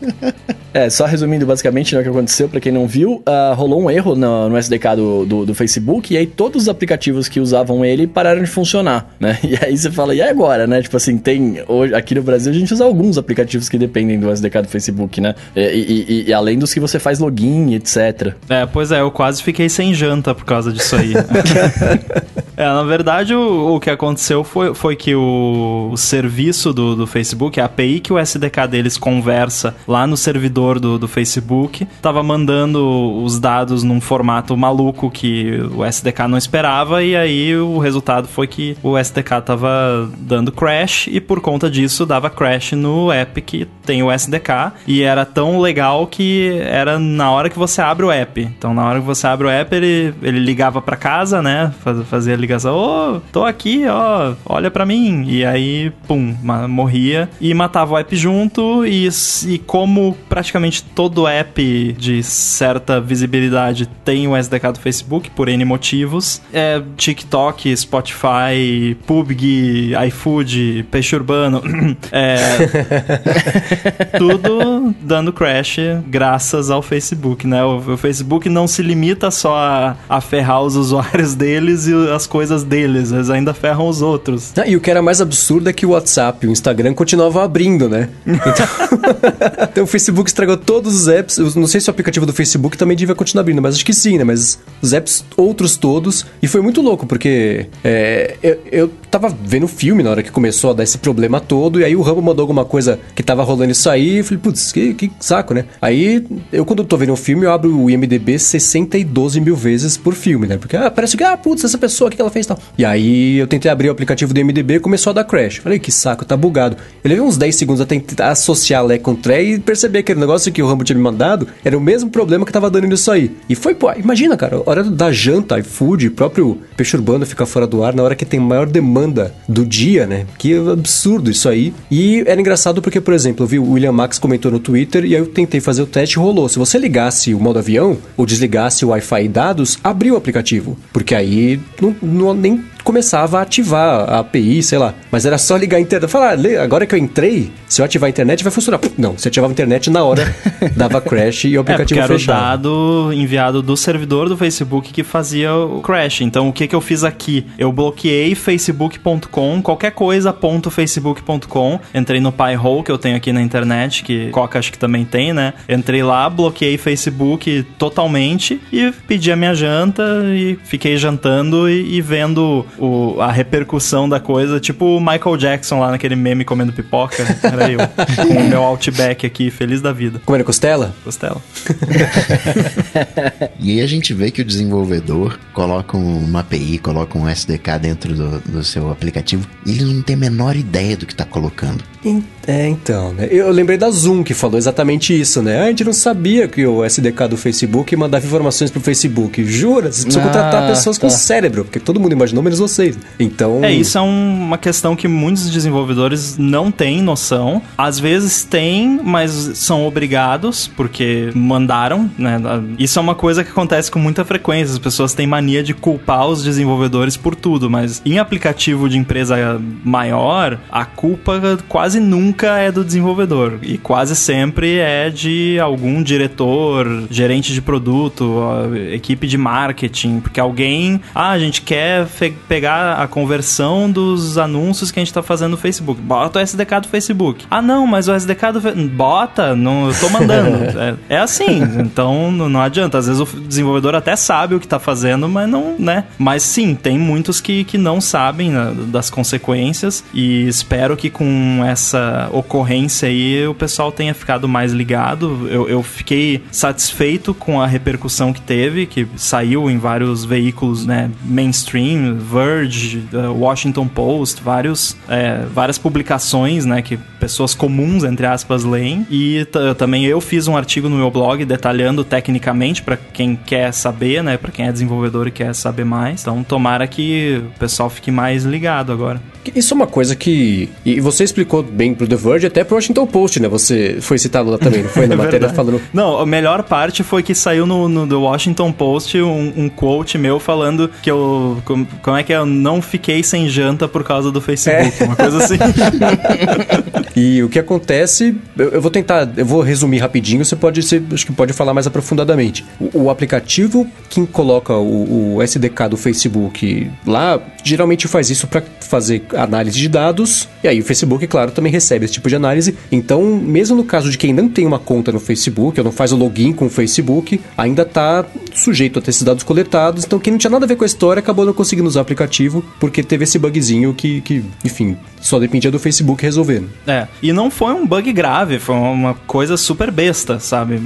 É, só resumindo basicamente né, o que aconteceu, para quem não viu, uh, rolou um erro no, no SDK do, do, do, Facebook, e aí todos os aplicativos que usavam ele pararam de funcionar, né? <laughs> E aí você fala, e agora, né? Tipo assim, tem. Hoje, aqui no Brasil a gente usa alguns aplicativos que dependem do SDK do Facebook, né? E, e, e, e além dos que você faz login, etc. É, pois é, eu quase fiquei sem janta por causa disso aí. <laughs> é, na verdade, o, o que aconteceu foi, foi que o, o serviço do, do Facebook, a API que o SDK deles conversa lá no servidor do, do Facebook, tava mandando os dados num formato maluco que o SDK não esperava, e aí o resultado foi que o SDK tava dando crash, e por conta disso dava crash no app que tem o SDK, e era tão legal que era na hora que você abre o app. Então, na hora que você abre o app, ele, ele ligava para casa, né? Faz, fazia a ligação: Ô, oh, tô aqui, ó, olha para mim. E aí, pum, morria e matava o app junto. E, e como praticamente todo app de certa visibilidade tem o SDK do Facebook, por N motivos, é TikTok, Spotify, PUBG, iFood, Peixe Urbano, <clears throat> é, <laughs> tudo dando crash graças ao Facebook, né? O, o Facebook não se limita só a, a, ferrar os usuários <laughs> deles e as coisas deles, eles ainda ferram os outros. Ah, e o que era mais absurdo é que o WhatsApp o Instagram continuavam abrindo, né? Então, <laughs> então o Facebook estragou todos os apps. Eu não sei se o aplicativo do Facebook também devia continuar abrindo, mas acho que sim, né? Mas os apps outros todos. E foi muito louco, porque é, eu, eu tava vendo filme na hora que começou a dar esse problema todo, e aí o Rambo mandou alguma coisa que tava rolando isso aí, e falei, putz, que, que saco, né? Aí eu, quando tô vendo o filme, eu abro o IMDB 612 mil vezes por filme, né? Porque ah, parece que, ah, putz, essa pessoa, o que ela fez tal. E aí eu tentei abrir o aplicativo do IMDB e começou a dar crash. Falei, que saco, tá bugado. Eu levei uns 10 segundos a tentar associar Lé com Tré e perceber que o negócio que o Rambo tinha me mandado era o mesmo problema que tava dando nisso aí. E foi, pô, imagina, cara, hora da janta, iFood, próprio peixe urbano fica fora do ar na hora que tem maior demanda do dia, né? Que absurdo isso aí. E era engraçado porque, por exemplo, eu vi o William Max comentou no Twitter e aí eu tentei fazer o teste e rolou. Se você ligasse o modo avião ou desligasse o Wi-Fi e dados, abriu o aplicativo. Porque aí não, não nem começava a ativar a API, sei lá. Mas era só ligar a internet. Falar, ah, agora que eu entrei, se eu ativar a internet vai funcionar. Não, se ativava a internet na hora, <laughs> dava crash e o aplicativo é, era fechava. era o dado enviado do servidor do Facebook que fazia o crash. Então o que, que eu fiz aqui? Eu bloqueei facebook.com, qualquer coisa, ponto facebook.com. Entrei no Pi-hole que eu tenho aqui na internet, que Coca acho que também tem, né? Entrei lá, bloqueei Facebook totalmente e pedi a minha janta e fiquei jantando e, e vendo o, a repercussão da coisa, tipo o Michael Jackson lá naquele meme comendo pipoca. Era eu, com o meu Outback aqui, feliz da vida. Comendo costela? Costela. <laughs> e aí a gente vê que o desenvolvedor coloca uma API, coloca um SDK dentro do, do seu aplicativo e ele não tem a menor ideia do que está colocando. É, então, né? Eu lembrei da Zoom que falou exatamente isso, né? A gente não sabia que o SDK do Facebook mandava informações pro Facebook. Jura? Vocês precisam ah, contratar pessoas tá. com cérebro, porque todo mundo imaginou, menos vocês. Então. É, isso é um, uma questão que muitos desenvolvedores não têm noção. Às vezes têm, mas são obrigados, porque mandaram, né? Isso é uma coisa que acontece com muita frequência. As pessoas têm mania de culpar os desenvolvedores por tudo, mas em aplicativo de empresa maior, a culpa quase nunca é do desenvolvedor e quase sempre é de algum diretor, gerente de produto, equipe de marketing, porque alguém, ah, a gente quer pegar a conversão dos anúncios que a gente está fazendo no Facebook. Bota o SDK do Facebook. Ah, não, mas o SDK do bota, não, eu tô mandando. <laughs> é, é, assim, então não adianta. Às vezes o desenvolvedor até sabe o que está fazendo, mas não, né? Mas sim, tem muitos que, que não sabem né, das consequências e espero que com essa essa ocorrência aí o pessoal tenha ficado mais ligado. Eu, eu fiquei satisfeito com a repercussão que teve, que saiu em vários veículos, né, mainstream, Verge, Washington Post, vários, é, várias publicações, né, que pessoas comuns, entre aspas, leem. E também eu fiz um artigo no meu blog detalhando tecnicamente para quem quer saber, né, para quem é desenvolvedor e quer saber mais. Então, tomara que o pessoal fique mais ligado agora. Isso é uma coisa que. E você explicou bem pro The Verge até pro Washington Post, né? Você foi citado lá também, não foi? Na <laughs> é matéria falando. Não, a melhor parte foi que saiu no, no The Washington Post um, um, quote meu falando que eu. Como, como, é que é? Eu não fiquei sem janta por causa do Facebook. É. Uma coisa assim. <laughs> e o que acontece. Eu, eu, vou tentar. Eu vou resumir rapidinho, você pode ser. Acho que pode falar mais aprofundadamente. O, o aplicativo que coloca o, o SDK do Facebook lá, geralmente faz isso para fazer análise de dados, e aí o Facebook, claro, também recebe esse tipo de análise. Então, mesmo no caso de quem não tem uma conta no Facebook, ou não faz o login com o Facebook, ainda está sujeito a ter esses dados coletados. Então, quem não tinha nada a ver com a história acabou não conseguindo usar o aplicativo, porque teve esse bugzinho que, que enfim, só dependia do Facebook resolvendo. É, e não foi um bug grave, foi uma coisa super besta, sabe?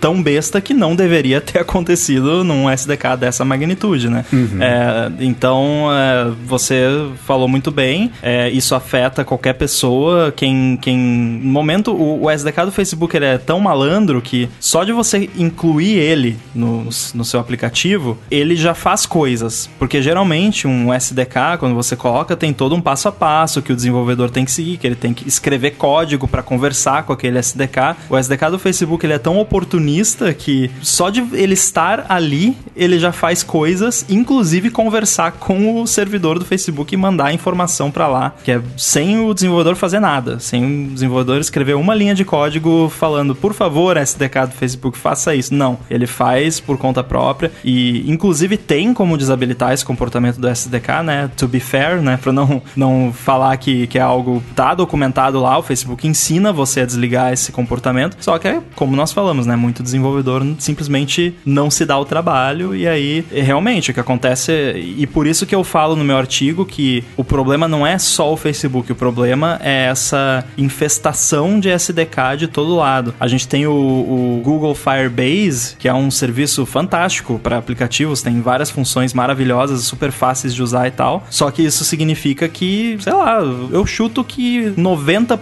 Tão besta que não deveria ter <laughs> acontecido num SDK dessa magnitude, né? Uhum. É, então, é, você falou muito bem, é, isso afeta qualquer pessoa, quem, quem... No momento, o, o SDK do Facebook ele é tão malandro que só de você incluir ele no, no seu aplicativo, ele já faz coisas. Porque geralmente um SDK, quando você coloca, tem todo um passo a passo que o desenvolvedor tem que seguir, que ele tem que escrever código para conversar com aquele SDK. O SDK do Facebook ele é tão oportunista que só de ele estar ali, ele já faz coisas, inclusive conversar com o servidor do Facebook e mandar informação para lá, que é sem o desenvolvedor fazer nada, sem o desenvolvedor escrever uma linha de código falando, por favor, SDK do Facebook, faça isso. Não, ele faz por conta própria e inclusive tem como desabilitar esse comportamento do SDK, né? To be fair, né, para não não falar que que, é algo tá documentado lá, o Facebook ensina você a desligar esse comportamento, só que é, como nós falamos, né, muito desenvolvedor simplesmente não se dá o trabalho e aí realmente o que acontece e por isso que eu falo no meu artigo que o problema não é só o Facebook, o problema é essa infestação de SDK de todo lado. A gente tem o, o Google Firebase, que é um serviço fantástico para aplicativos, tem várias funções maravilhosas, super fáceis de usar e tal. Só que isso significa que, sei lá, eu chuto que 90%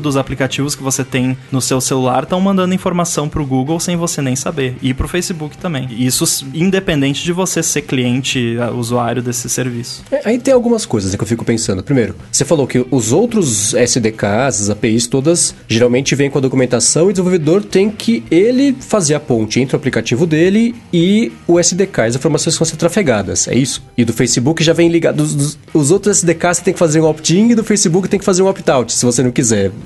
dos aplicativos que você tem no seu celular estão mandando informação pro Google sem você nem saber. E pro Facebook também. Isso independente de você ser cliente, usuário desse serviço. É, aí tem algumas coisas que eu fico pensando. Primeiro, você falou que os outros SDKs, as APIs todas, geralmente vêm com a documentação e o desenvolvedor tem que ele fazer a ponte entre o aplicativo dele e o SDK, as informações vão ser trafegadas. É isso? E do Facebook já vem ligado. Os, os outros SDKs você tem que fazer um opt-in e do Facebook tem que fazer um opt-out, se você não quiser,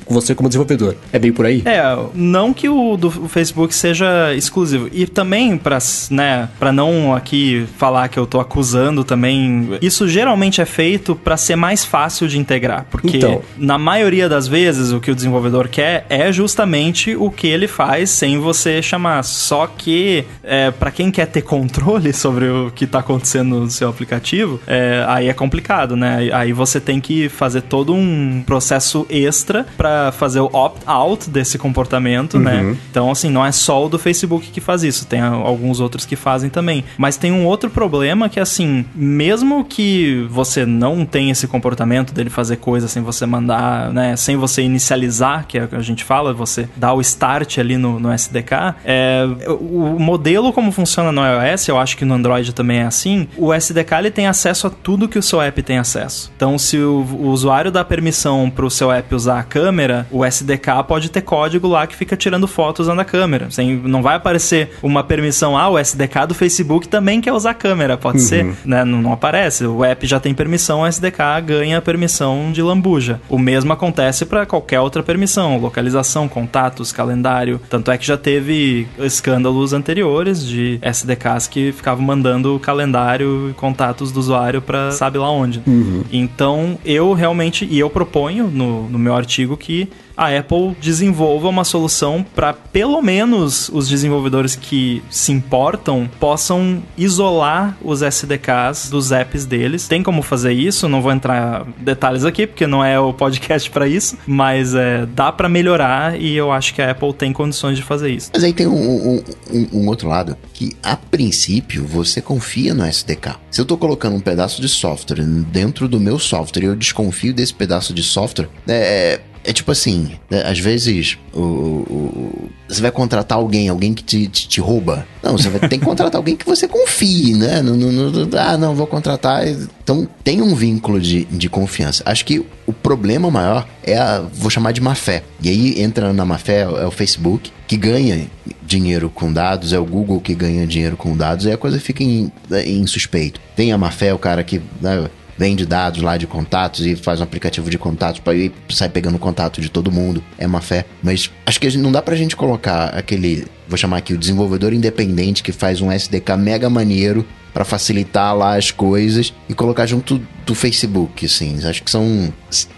você como desenvolvedor. É bem por aí? É, não que o do Facebook seja exclusivo. E também, para né, pra não aqui falar que eu tô acusando também, isso geralmente é feito para ser mais fácil de integrar. Porque então. na maioria das vezes o que o desenvolvedor quer é justamente o que ele faz sem você chamar. Só que é, para quem quer ter controle <laughs> sobre o que tá acontecendo no seu aplicativo, é, aí é complicado, né? Aí você tem que fazer todo um processo extra para fazer o opt-out desse comportamento, né? uhum. né? Então, assim, não é só o do Facebook que faz isso, tem alguns outros que fazem também. Mas tem um outro problema que, assim, mesmo que você não tenha esse comportamento dele fazer coisa sem você mandar, né? Sem você inicializar, que é o que a gente fala, você dar o start ali no, no SDK, é, o modelo como funciona no iOS, eu acho que no Android também é assim, o SDK ele tem acesso a tudo que o seu app tem acesso. Então, se o, o usuário usuário dá permissão para o seu app usar a câmera, o SDK pode ter código lá que fica tirando fotos usando a câmera. Sem, não vai aparecer uma permissão, ah, o SDK do Facebook também quer usar a câmera, pode uhum. ser, né? Não, não, aparece. O app já tem permissão, o SDK ganha a permissão de lambuja. O mesmo acontece para qualquer outra permissão, localização, contatos, calendário. Tanto é que já teve escândalos anteriores de SDKs que ficavam mandando calendário e contatos do usuário para sabe lá onde. Uhum. Então, eu realmente realmente, e eu proponho no, no meu artigo que a Apple desenvolva uma solução para pelo menos os desenvolvedores que se importam possam isolar os SDKs dos apps deles. Tem como fazer isso? Não vou entrar em detalhes aqui porque não é o podcast para isso, mas é, dá para melhorar e eu acho que a Apple tem condições de fazer isso. Mas aí tem um, um, um, um outro lado que a princípio você confia no SDK. Se eu tô colocando um pedaço de software dentro do meu software e eu desconfio desse pedaço de software, é, é tipo assim, né, às vezes o, o, você vai contratar alguém, alguém que te, te, te, rouba. Não, você vai que contratar <laughs> alguém que você confie, né? No, no, no, ah, não, vou contratar. Então tem um vínculo de, de confiança. Acho que o problema maior é a, vou chamar de má fé. E aí entra na má fé é o Facebook, que ganha dinheiro com dados, é o Google que ganha dinheiro com dados, e a coisa fica em, em suspeito. Tem a má fé, o cara que. Né, vende dados lá de contatos e faz um aplicativo de contatos para ir sai pegando contato de todo mundo. É uma fé. Mas acho que não dá pra gente colocar aquele, vou chamar aqui o desenvolvedor independente que faz um SDK mega maneiro para facilitar lá as coisas e colocar junto do Facebook, assim. Acho que são,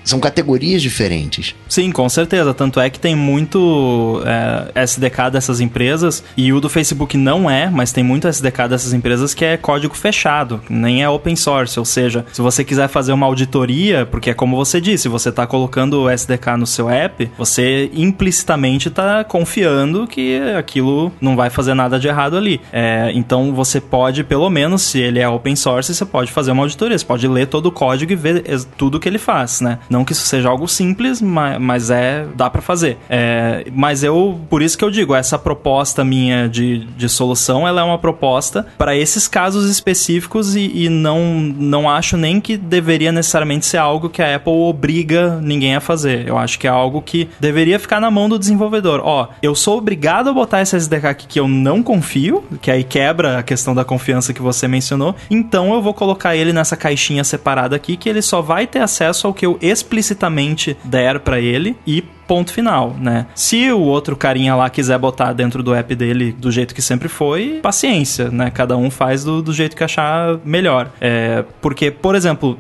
são categorias diferentes. Sim, com certeza. Tanto é que tem muito é, SDK dessas empresas e o do Facebook não é, mas tem muito SDK dessas empresas que é código fechado, nem é open source. Ou seja, se você quiser fazer uma auditoria, porque é como você disse, você está colocando o SDK no seu app, você implicitamente está confiando que aquilo não vai fazer nada de errado ali. É, então você pode, pelo menos, se ele é open source, você pode fazer uma auditoria, você pode ler todo o código e ver tudo que ele faz, né? Não que isso seja algo simples, mas, mas é dá para fazer. É, mas eu, por isso que eu digo, essa proposta minha de, de solução, ela é uma proposta para esses casos específicos e, e, não, não acho nem que deveria necessariamente ser algo que a Apple obriga ninguém a fazer. Eu acho que é algo que deveria ficar na mão do desenvolvedor. Ó, eu sou obrigado a botar esse SDK que eu não confio, que aí quebra a questão da confiança que você mencionou, então eu vou colocar ele nessa caixinha separada aqui que ele só vai ter acesso ao que eu explicitamente der para ele e ponto final, né? Se o outro carinha lá quiser botar dentro do app dele do jeito que sempre foi, paciência, né? Cada um faz do, do jeito que achar melhor. É, porque, por exemplo,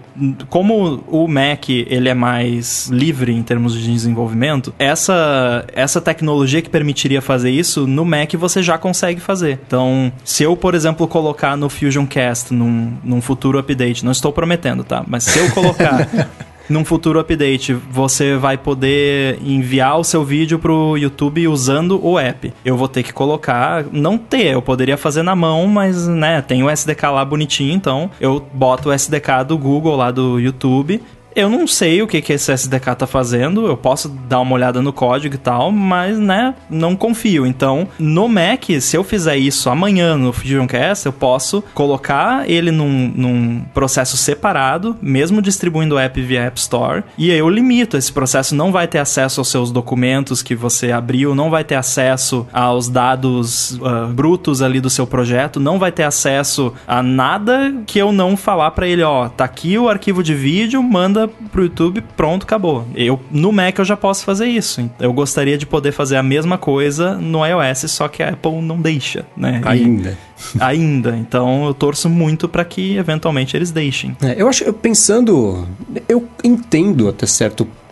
como o Mac ele é mais livre em termos de desenvolvimento, essa, essa tecnologia que permitiria fazer isso, no Mac você já consegue fazer. Então, se eu, por exemplo, colocar no Fusion Cast num, num futuro update, não estou prometendo, tá? Mas se eu colocar <laughs> num futuro update você vai poder enviar o seu vídeo pro YouTube usando o app. Eu vou ter que colocar, não ter, eu poderia fazer na mão, mas né, tem o SDK lá bonitinho, então eu boto o SDK do Google lá do YouTube eu não sei o que, que esse SDK tá fazendo, eu posso dar uma olhada no código e tal, mas, né, não confio. Então, no Mac, se eu fizer isso amanhã no FusionCast, eu posso colocar ele num, num processo separado, mesmo distribuindo o app via App Store, e eu limito. Esse processo não vai ter acesso aos seus documentos que você abriu, não vai ter acesso aos dados uh, brutos ali do seu projeto, não vai ter acesso a nada que eu não falar para ele, ó, tá aqui o arquivo de vídeo, manda pro YouTube, pronto, acabou. Eu no Mac eu já posso fazer isso. Eu gostaria de poder fazer a mesma coisa no iOS, só que a Apple não deixa, né? Ainda. E, ainda. Então eu torço muito para que eventualmente eles deixem. É, eu acho, eu pensando, eu entendo até certo ponto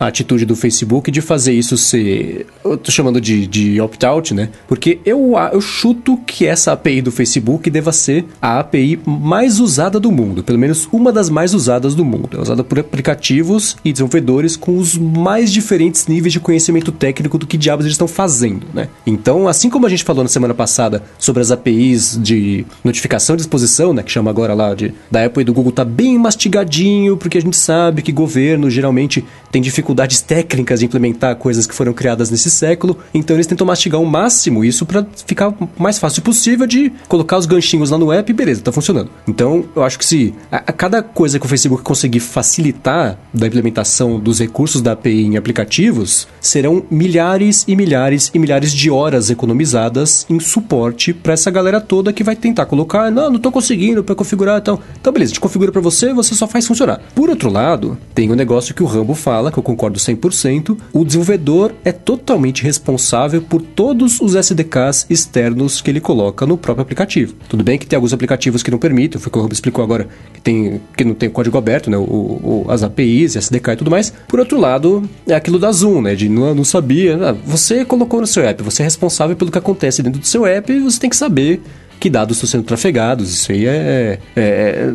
a atitude do Facebook de fazer isso ser. Eu tô chamando de, de opt-out, né? Porque eu, eu chuto que essa API do Facebook deva ser a API mais usada do mundo, pelo menos uma das mais usadas do mundo. É usada por aplicativos e desenvolvedores com os mais diferentes níveis de conhecimento técnico do que diabos eles estão fazendo, né? Então, assim como a gente falou na semana passada sobre as APIs de notificação de exposição, né? Que chama agora lá de, da Apple e do Google, tá bem mastigadinho, porque a gente sabe que governo geralmente tem dificuldades técnicas de implementar coisas que foram criadas nesse século, então eles tentam mastigar o máximo isso para ficar o mais fácil possível de colocar os ganchinhos lá no app e beleza, tá funcionando. Então, eu acho que se a, a cada coisa que o Facebook conseguir facilitar da implementação dos recursos da API em aplicativos, serão milhares e milhares e milhares de horas economizadas em suporte para essa galera toda que vai tentar colocar, não, não tô conseguindo para configurar, então, então beleza, a gente configura para você, você só faz funcionar. Por outro lado, tem um negócio que o Rambo Rambo fala, que eu concordo 100%, o desenvolvedor é totalmente responsável por todos os SDKs externos que ele coloca no próprio aplicativo. Tudo bem que tem alguns aplicativos que não permitem, foi o que o Rambo explicou agora, que, tem, que não tem código aberto, né? O, o, as APIs, SDK e tudo mais. Por outro lado, é aquilo da Zoom, né? De não, não sabia. Ah, você colocou no seu app, você é responsável pelo que acontece dentro do seu app e você tem que saber que dados estão sendo trafegados. Isso aí é, é,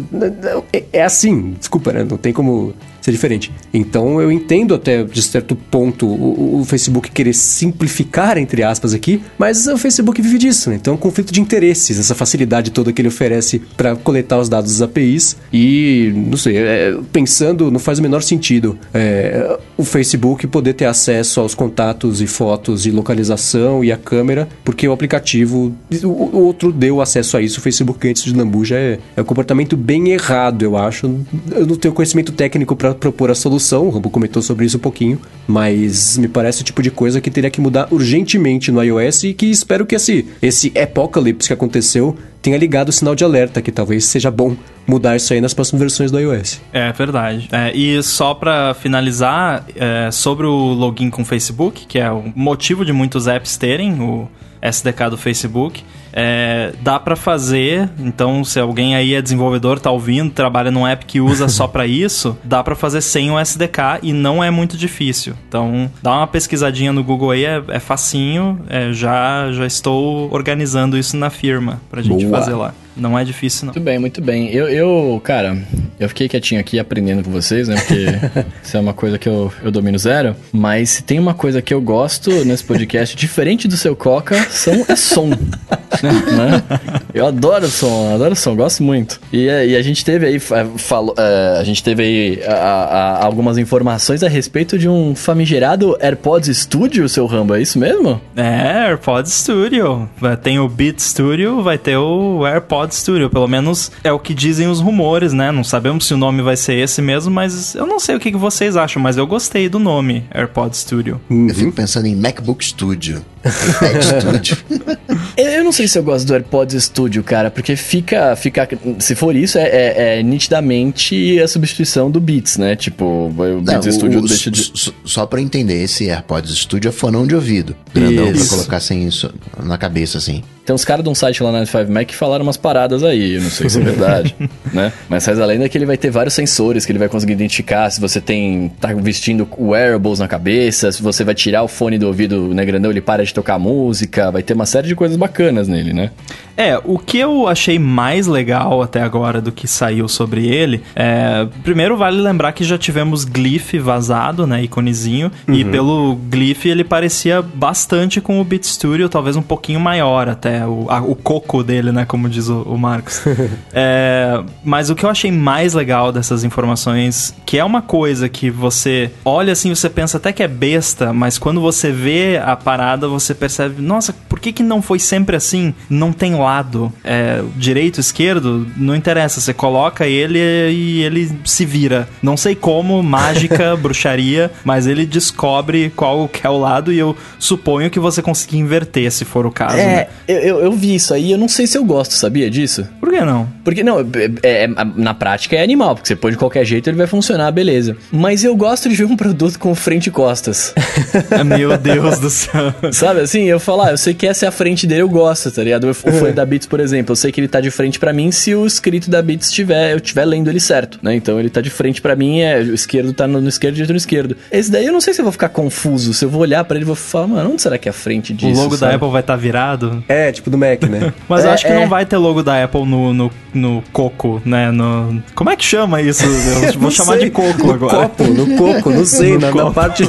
é, é assim, desculpa, né? Não tem como ser diferente. Então eu entendo até de certo ponto o, o, Facebook querer simplificar, entre aspas, aqui, mas o Facebook vive disso, né? Então é um conflito de interesses, essa facilidade toda que ele oferece para coletar os dados das APIs e, não sei, é, pensando, não faz o menor sentido é, o Facebook poder ter acesso aos contatos e fotos e localização e a câmera, porque o aplicativo, o, outro deu acesso a isso, o Facebook antes de Lambuja é, é um comportamento bem errado, eu acho. Eu não tenho conhecimento técnico para propor a solução, o Rambo comentou sobre isso um pouquinho, mas me parece o tipo de coisa que teria que mudar urgentemente no iOS e que espero que esse, esse apocalypse que aconteceu tenha ligado o sinal de alerta, que talvez seja bom mudar isso aí nas próximas versões do iOS. É verdade. É, e só para finalizar, é, sobre o login com o Facebook, que é o motivo de muitos apps terem o SDK do Facebook. É, dá para fazer, então se alguém aí é desenvolvedor, tá ouvindo, trabalha num app que usa só para <laughs> isso, dá para fazer sem o SDK e não é muito difícil. Então dá uma pesquisadinha no Google aí, é, é facinho, é, já, já estou organizando isso na firma pra gente Boa. fazer lá. Não é difícil, não. Muito bem, muito bem. Eu, eu, cara, eu fiquei quietinho aqui aprendendo com vocês, né? Porque <laughs> isso é uma coisa que eu, eu domino zero. Mas se tem uma coisa que eu gosto nesse podcast, diferente do seu Coca, são, é som. né? <laughs> Eu adoro som, adoro som, gosto muito. E, e a gente teve aí, falou, uh, a gente teve aí a, a, algumas informações a respeito de um famigerado AirPods Studio, seu Rambo, é isso mesmo? É, AirPods Studio. Tem o Beat Studio, vai ter o AirPods Pod Studio. Pelo menos é o que dizem os rumores, né? Não sabemos se o nome vai ser esse mesmo, mas eu não sei o que vocês acham, mas eu gostei do nome AirPod Studio. Eu fico pensando em MacBook Studio. Studio. <laughs> eu não sei se eu gosto do AirPods Studio, cara, porque fica. fica se for isso, é, é, é nitidamente a substituição do Beats, né? Tipo, o Beats não, Studio o, deixa de. Só pra entender, esse AirPods Studio é fonão de ouvido. Grandão isso. pra colocar sem isso na cabeça, assim. Tem uns caras de um site lá na 5 Mac que falaram umas paradas aí, eu não sei se é verdade, <laughs> né? Mas faz além que ele vai ter vários sensores que ele vai conseguir identificar se você tem tá vestindo wearables na cabeça, se você vai tirar o fone do ouvido, né, grandão, ele para de tocar música, vai ter uma série de coisas bacanas nele, né? É, o que eu achei mais legal até agora do que saiu sobre ele, é, primeiro vale lembrar que já tivemos Glyph vazado, né, iconezinho, uhum. e pelo Glyph ele parecia bastante com o Beat Studio, talvez um pouquinho maior até o, a, o coco dele, né? Como diz o, o Marcos. <laughs> é, mas o que eu achei mais legal dessas informações, que é uma coisa que você olha assim, você pensa até que é besta, mas quando você vê a parada, você percebe, nossa, por que, que não foi sempre assim? Não tem lado. É, direito, esquerdo, não interessa. Você coloca ele e ele se vira. Não sei como, mágica, <laughs> bruxaria, mas ele descobre qual que é o lado e eu suponho que você consiga inverter se for o caso. É, né? eu, eu, vi isso aí eu não sei se eu gosto, sabia disso? Por que não? Porque, não, é, é, é, na prática é animal, porque você pôr de qualquer jeito ele vai funcionar, beleza. Mas eu gosto de ver um produto com frente e costas. <laughs> Meu Deus do <laughs> céu. Sabe assim, eu falar, ah, eu sei que essa é a frente dele, eu gosto, tá ligado? O fone da Beats, por exemplo, eu sei que ele tá de frente para mim se o escrito da Beats tiver, eu estiver lendo ele certo, né? Então ele tá de frente para mim, é, o esquerdo tá no, no esquerdo, direito no esquerdo. Esse daí eu não sei se eu vou ficar confuso, se eu vou olhar para ele e vou falar, mano, onde será que é a frente disso? O logo sabe? da Apple vai estar tá virado? É, tipo do Mac, né? <laughs> Mas é, eu acho que é. não vai ter logo da Apple no, no, no coco, né? No... Como é que chama isso? Eu <laughs> vou chamar sei. de coco no agora. Copo, no coco, não sei, <laughs> na, na parte.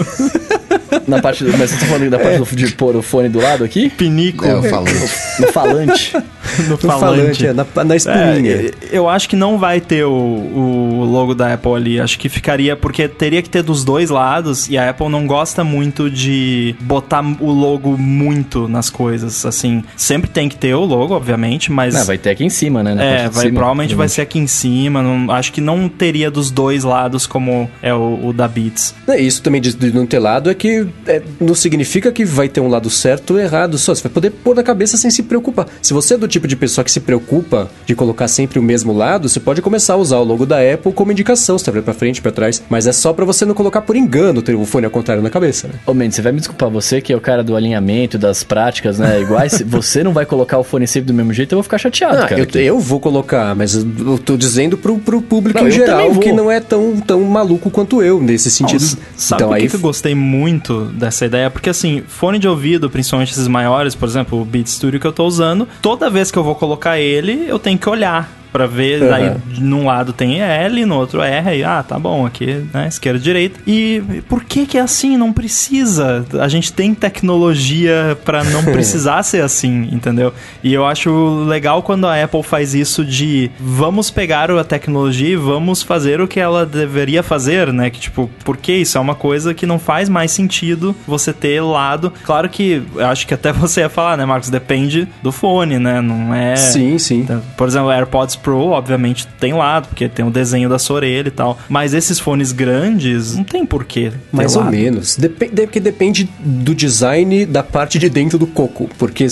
Na parte do, mas você tá falando da parte é. de pôr o fone do lado aqui? Pinico. É, o falante. No falante. <laughs> no, falante. falante, é, na, na espuminha. É, eu acho que não vai ter o, o logo da Apple ali. Acho que ficaria, porque teria que ter dos dois lados e a Apple não gosta muito de botar o logo muito nas coisas, assim. Sempre tem que ter o logo, obviamente, mas... Não, vai ter aqui em cima, né? Na é, vai, cima, provavelmente vai ser aqui em cima. Não, acho que não teria dos dois lados como é o, o da Beats. É, isso também de, de não ter lado é que é, não significa que vai ter um lado certo ou errado, só você vai poder pôr na cabeça sem se preocupar. Se você é do tipo tipo de pessoa que se preocupa de colocar sempre o mesmo lado, você pode começar a usar o logo da Apple como indicação, se tá vendo pra frente, pra trás. Mas é só pra você não colocar por engano o fone ao contrário na cabeça, né? Ô, Mendes, você vai me desculpar, você que é o cara do alinhamento, das práticas, né? Iguais, <laughs> você não vai colocar o fone sempre do mesmo jeito, eu vou ficar chateado, Ah, cara. eu, eu vou colocar, mas eu tô dizendo pro, pro público Não, em geral que não é tão, tão maluco quanto eu nesse sentido. Nossa, sabe então aí que eu gostei muito dessa ideia? Porque assim, fone de ouvido, principalmente esses maiores, por exemplo, o Beat Studio que eu tô usando, toda vez que eu vou colocar ele, eu tenho que olhar pra ver, Uhum. daí num lado tem L, no outro R, aí, ah, tá bom, aqui, né, esquerda, direita. E por que que é assim? Não precisa. A gente tem tecnologia pra não <laughs> precisar ser assim, entendeu? E eu acho legal quando a Apple faz isso de vamos pegar a tecnologia e vamos fazer o que ela deveria fazer, né? Que tipo, porque isso é uma coisa que não faz mais sentido você ter lado. Claro que eu acho que até <laughs> você ia falar, né, Marcos? Depende do fone, né? Não é. Sim, sim. Então, Por exemplo, AirPods Pro, obviamente, tem lado, porque tem o desenho da sua orelha e tal. Mas esses fones grandes, não tem porquê. Mais ou lado. menos. Depe porque depende do design da parte de dentro do coco. Porque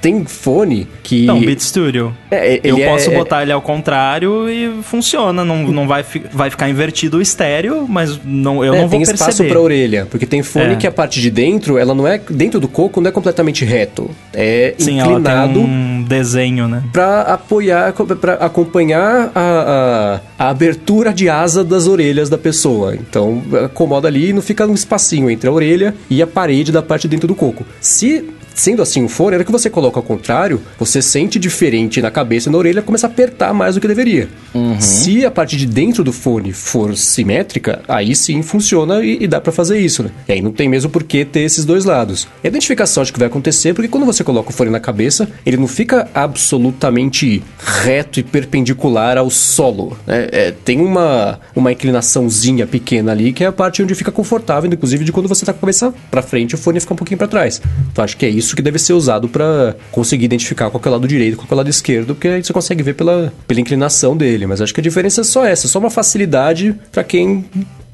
tem fone que. Não, Beat Studio. É, Eu ele posso é- botar ele ao contrário e funciona. Não, não vai, fi- vai ficar invertido o estéreo, mas não, eu É, não vou tem espaço perceber. pra orelha, porque tem fone É. que a parte de dentro, ela não é dentro do coco, não é completamente reto, é Sim, inclinado um desenho, né? Pra apoiar, para acompanhar a, a, a abertura de asa das orelhas da pessoa. Então, acomoda ali e não fica um espacinho entre a orelha e a parede da parte de dentro do coco. Se Sendo assim o fone, era que você coloca ao contrário, você sente diferente na cabeça e na orelha, começa a apertar mais do que deveria. Se a parte de dentro do fone for simétrica, aí sim funciona e, e dá pra fazer isso, né? E aí não tem mesmo por que ter esses dois lados. A identificação acho que vai acontecer porque quando você coloca o fone na cabeça, ele não fica absolutamente reto e perpendicular ao solo. né? É, tem uma, uma inclinaçãozinha pequena ali que é a parte onde fica confortável, inclusive de quando você tá com a cabeça pra frente, o fone fica um pouquinho pra trás. Então acho que é isso que deve ser usado pra conseguir identificar qual é o lado direito, qual é o lado esquerdo, porque aí você consegue ver pela, pela inclinação dele. Mas acho que a diferença é só essa, só uma facilidade pra quem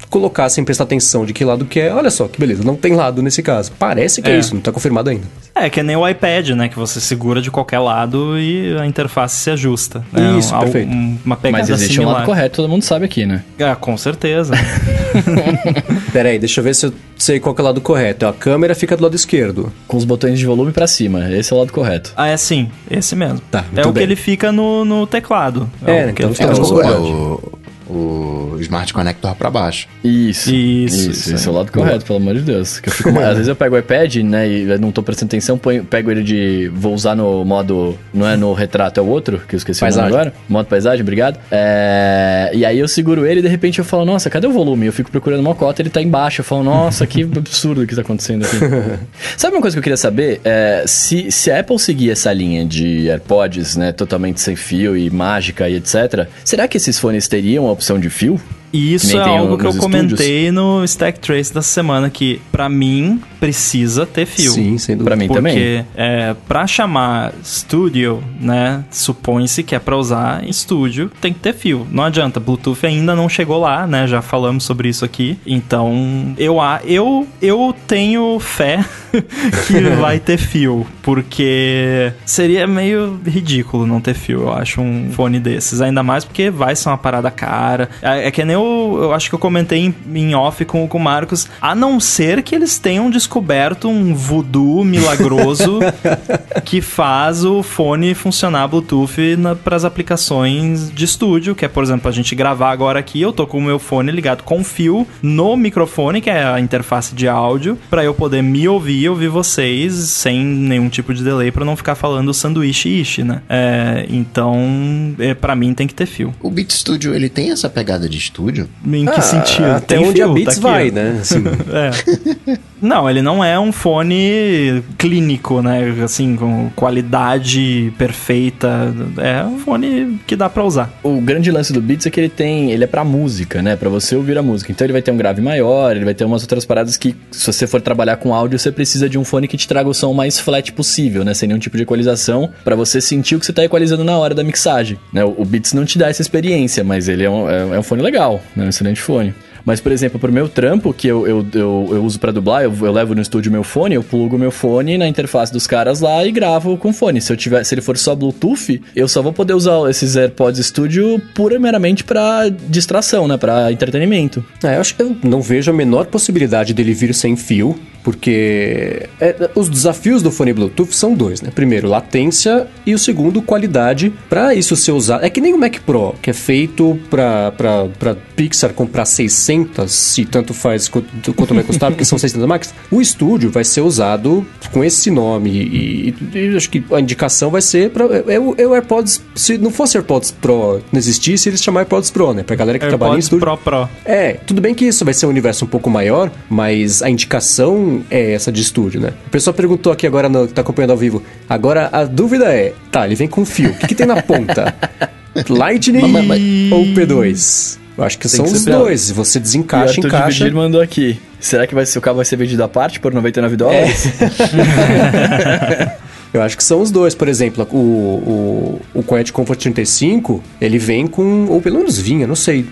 colocar sem prestar atenção de que lado que é. Olha só, que beleza, não tem lado nesse caso. Parece que é, É. isso, não tá confirmado ainda. É, que é nem o iPad, né? Que você segura de qualquer lado e a interface se ajusta. né? Isso, Al- perfeito. um- Uma pegada Mas existe um similar. lado correto, todo mundo sabe aqui, né? Ah, com certeza. <laughs> Pera aí, deixa eu ver se eu sei qual que é o lado correto. A câmera fica do lado esquerdo. Com os botões de volume pra cima. Esse é o lado correto. ah, é sim, esse mesmo. Tá, é o que ele fica no, no teclado. É, o que então ele fica É, o, você é o, o Smart Connector pra baixo. Isso. Isso, Isso, isso é o lado correto, pelo amor de Deus. Que eu fico, <laughs> às vezes eu pego o iPad, né, e não tô prestando atenção, ponho- pego ele de. Vou usar no modo. Não é no retrato, é o outro, que eu esqueci o Paisagem. nome agora. Modo paisagem, obrigado. É, e aí eu seguro ele e de repente eu falo, nossa, cadê o volume? Eu fico procurando uma cota, ele tá embaixo. Eu falo, nossa, que <laughs> absurdo que tá acontecendo aqui. <laughs> Sabe uma coisa que eu queria saber? É, se, se a Apple seguir essa linha de AirPods, né, totalmente sem fio e mágica e etc., será que esses fones teriam a opção de fio? E isso é algo que eu nos comentei no Stack Trace da semana, que pra mim precisa ter fio. Sim, sem dúvida. Pra mim também. Porque é, pra chamar Studio, né, supõe-se que é pra usar em estúdio, tem que ter fio. Não adianta, Bluetooth ainda não chegou lá, né, já falamos sobre isso aqui. Então, eu, a- eu, eu tenho fé <laughs> que <laughs> vai ter fio, porque seria meio ridículo não ter fio, eu acho, um fone desses. Ainda mais porque vai ser uma parada cara. É, é que nem eu, eu acho que eu comentei em, em off com, com o Marcos, a não ser que eles tenham descoberto um voodoo milagroso <laughs> que faz o fone funcionar Bluetooth para as aplicações de estúdio, que é, por exemplo, a gente gravar agora aqui, eu tô com o meu fone ligado com fio no microfone, que é a interface de áudio, para eu poder me ouvir e ouvir vocês sem nenhum tipo de delay para não ficar falando sanduíche ishi, né? É, então, é, para mim tem que ter fio. O Beat Studio, ele tem essa pegada de estúdio? Em que Ah, sentido? Até Tem onde fio, a Beats tá vai, né? <laughs> Assim, É. Não, ele não é um fone clínico, né? Assim, com qualidade perfeita. É um fone que dá pra usar. O grande lance do Beats é que ele tem, ele é pra música, né? Pra você ouvir a música. Então ele vai ter um grave maior, ele vai ter umas outras paradas que, se você for trabalhar com áudio, você precisa de um fone que te traga o som mais flat possível, né? Sem nenhum tipo de equalização, pra você sentir o que você tá equalizando na hora da mixagem. Né? O, o Beats não te dá essa experiência, mas ele é um, é, é um fone legal, né? Um excelente fone. Mas, por exemplo, pro meu trampo, que eu, eu, eu, eu uso pra dublar, eu, eu levo no estúdio meu fone, eu plugo meu fone na interface dos caras lá e gravo com fone. Se eu tiver, se ele for só Bluetooth, eu só vou poder usar esses AirPods Studio pura e meramente pra distração, né? Pra entretenimento. É, eu acho que eu não vejo a menor possibilidade dele vir sem fio, porque é, os desafios do fone Bluetooth são dois, né? Primeiro, latência e o segundo, qualidade. Para isso ser usado, é que nem o Mac Pro, que é feito para Pixar comprar 600, se tanto faz quanto, quanto vai custar, porque são <laughs> 600 Max. O estúdio vai ser usado com esse nome e, e, e acho que a indicação vai ser para é, é, o, é o AirPods, se não fosse AirPods Pro, não existisse, eles chamar AirPods Pro, né? Pra galera que AirPods trabalha em estúdio. Pro Pro. É, tudo bem que isso vai ser um universo um pouco maior, mas a indicação é essa de estúdio, né? O pessoal perguntou aqui agora, no, que tá acompanhando ao vivo. Agora a dúvida é: tá, ele vem com fio. O que, que tem na ponta? <laughs> Lightning Mas- mas- ou P2? Eu acho que Tem são que os ser dois. Você E o desencaixa, encaixa. Dividir mandou aqui. Será que vai o carro vai ser vendido à parte por 99 dólares? <laughs> Eu acho que são os dois. Por exemplo, o, o, o Quiet Comfort 35, ele vem com. Ou pelo menos vinha, não sei.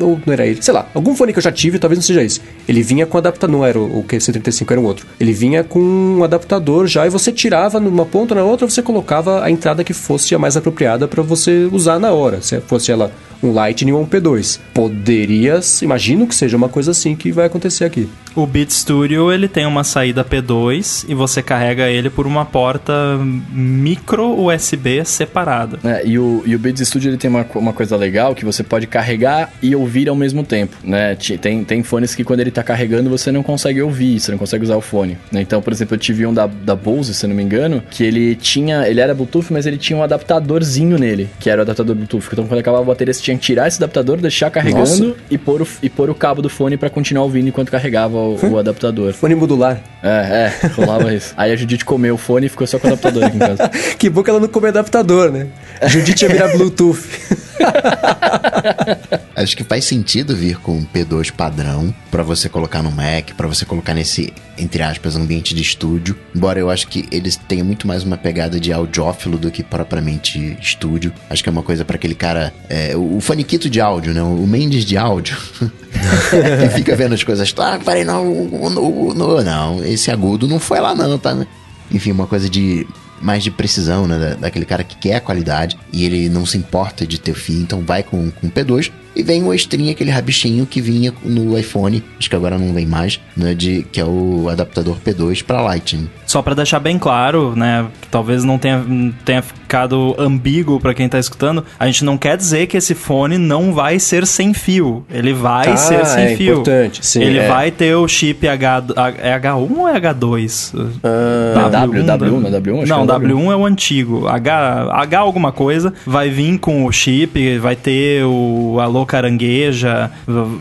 Ou não era ele. Sei lá, algum fone que eu já tive, talvez não seja esse. Ele vinha com adaptador. Não era o, o QC35, era um outro. Ele vinha com um adaptador já e você tirava numa ponta na outra, você colocava a entrada que fosse a mais apropriada para você usar na hora. Se fosse ela um Lightning ou um P2. Poderia. Imagino que seja uma coisa assim que vai acontecer aqui. O Beat Studio ele tem uma saída P2 e você carrega ele por uma porta micro USB separada. É, e o, e o Beats Studio ele tem uma, uma coisa legal que você pode carregar e ouvir ao mesmo tempo, né? Tem, tem fones que quando ele tá carregando você não consegue ouvir, você não consegue usar o fone. né? Então, por exemplo, eu tive um da, da Bose, se eu não me engano, que ele tinha, ele era Bluetooth, mas ele tinha um adaptadorzinho nele, que era o adaptador Bluetooth. Então, quando acabava a bateria, você tinha que tirar esse adaptador, deixar carregando Nossa. e pôr, o, e pôr o cabo do fone pra continuar ouvindo enquanto carregava o, o adaptador. Fone modular. É, é, rolava isso. Aí a Judite comeu o fone e ficou só com o adaptador aqui em casa. <laughs> Que bom que ela não come adaptador, né? Judite ia virar Bluetooth. <laughs> <laughs> Acho que faz sentido vir com um P2 padrão pra você colocar no Mac, pra você colocar nesse, entre aspas, ambiente de estúdio. Embora eu acho que eles tenham muito mais uma pegada de audiófilo do que propriamente estúdio. Acho que é uma coisa pra aquele cara, é, o, faniquito de áudio, né? O Mendes de áudio. <laughs> que fica vendo as coisas. Ah, parei, não, o- o- o- no- não, esse agudo não foi lá não, tá? Enfim, uma coisa de mais de precisão, né? da- daquele cara que quer a qualidade e ele não se importa de ter fio, então vai com, com P2 e vem o extrinha, aquele rabichinho que vinha no iPhone, acho que agora não vem mais, né? De, que é o adaptador P2 para Lightning. Só pra deixar bem claro, né, que talvez não tenha, tenha ficado ambíguo pra quem tá escutando, a gente não quer dizer que esse fone não vai ser sem fio. Ele vai Ah, ser sem é fio. importante, sim, Ele é. vai ter o chip H, é H1 ou é H2? Ah, W, W1, não é W1? Acho Não, é W1 é o antigo. H, H alguma coisa vai vir com o chip, vai ter o alô carangueja,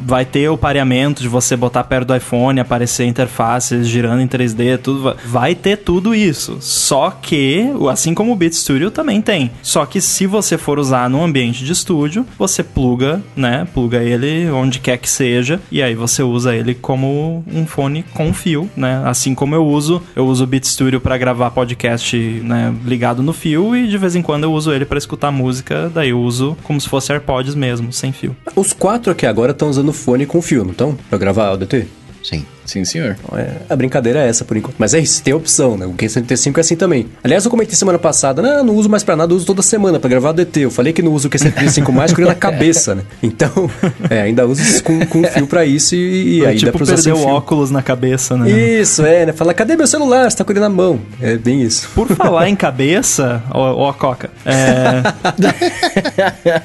vai ter o pareamento de você botar perto do iPhone, aparecer interfaces girando em 3D, tudo. va- Vai ter tudo isso. Só que, assim como o Beat Studio também tem. Só que se você for usar no ambiente de estúdio, você pluga, né? Pluga ele onde quer que seja e aí você usa ele como um fone com fio, né? Assim como eu uso, eu uso o Beat Studio para gravar podcast, né, ligado no fio e de vez em quando eu uso ele para escutar música, daí eu uso como se fosse AirPods mesmo, sem fio. Os quatro aqui agora estão usando fone com fio, não estão? Pra gravar o DT? Sim. Sim, senhor. Então, é, a brincadeira é essa por enquanto. Mas é isso, tem opção, né? O Q75 é assim também. Aliás, eu comentei semana passada, não, não uso mais pra nada, uso toda semana pra gravar o DT. Eu falei que não uso o Q75 mais porque ele na cabeça, né? <laughs> Então, é, ainda uso com, com fio pra isso e, e É aí dá tipo pra usar perder o fio. óculos na cabeça, né? Isso, é, né? Fala, cadê meu celular? Você tá com ele na mão. É bem isso. Por falar em cabeça, ó, ó a Coca, é,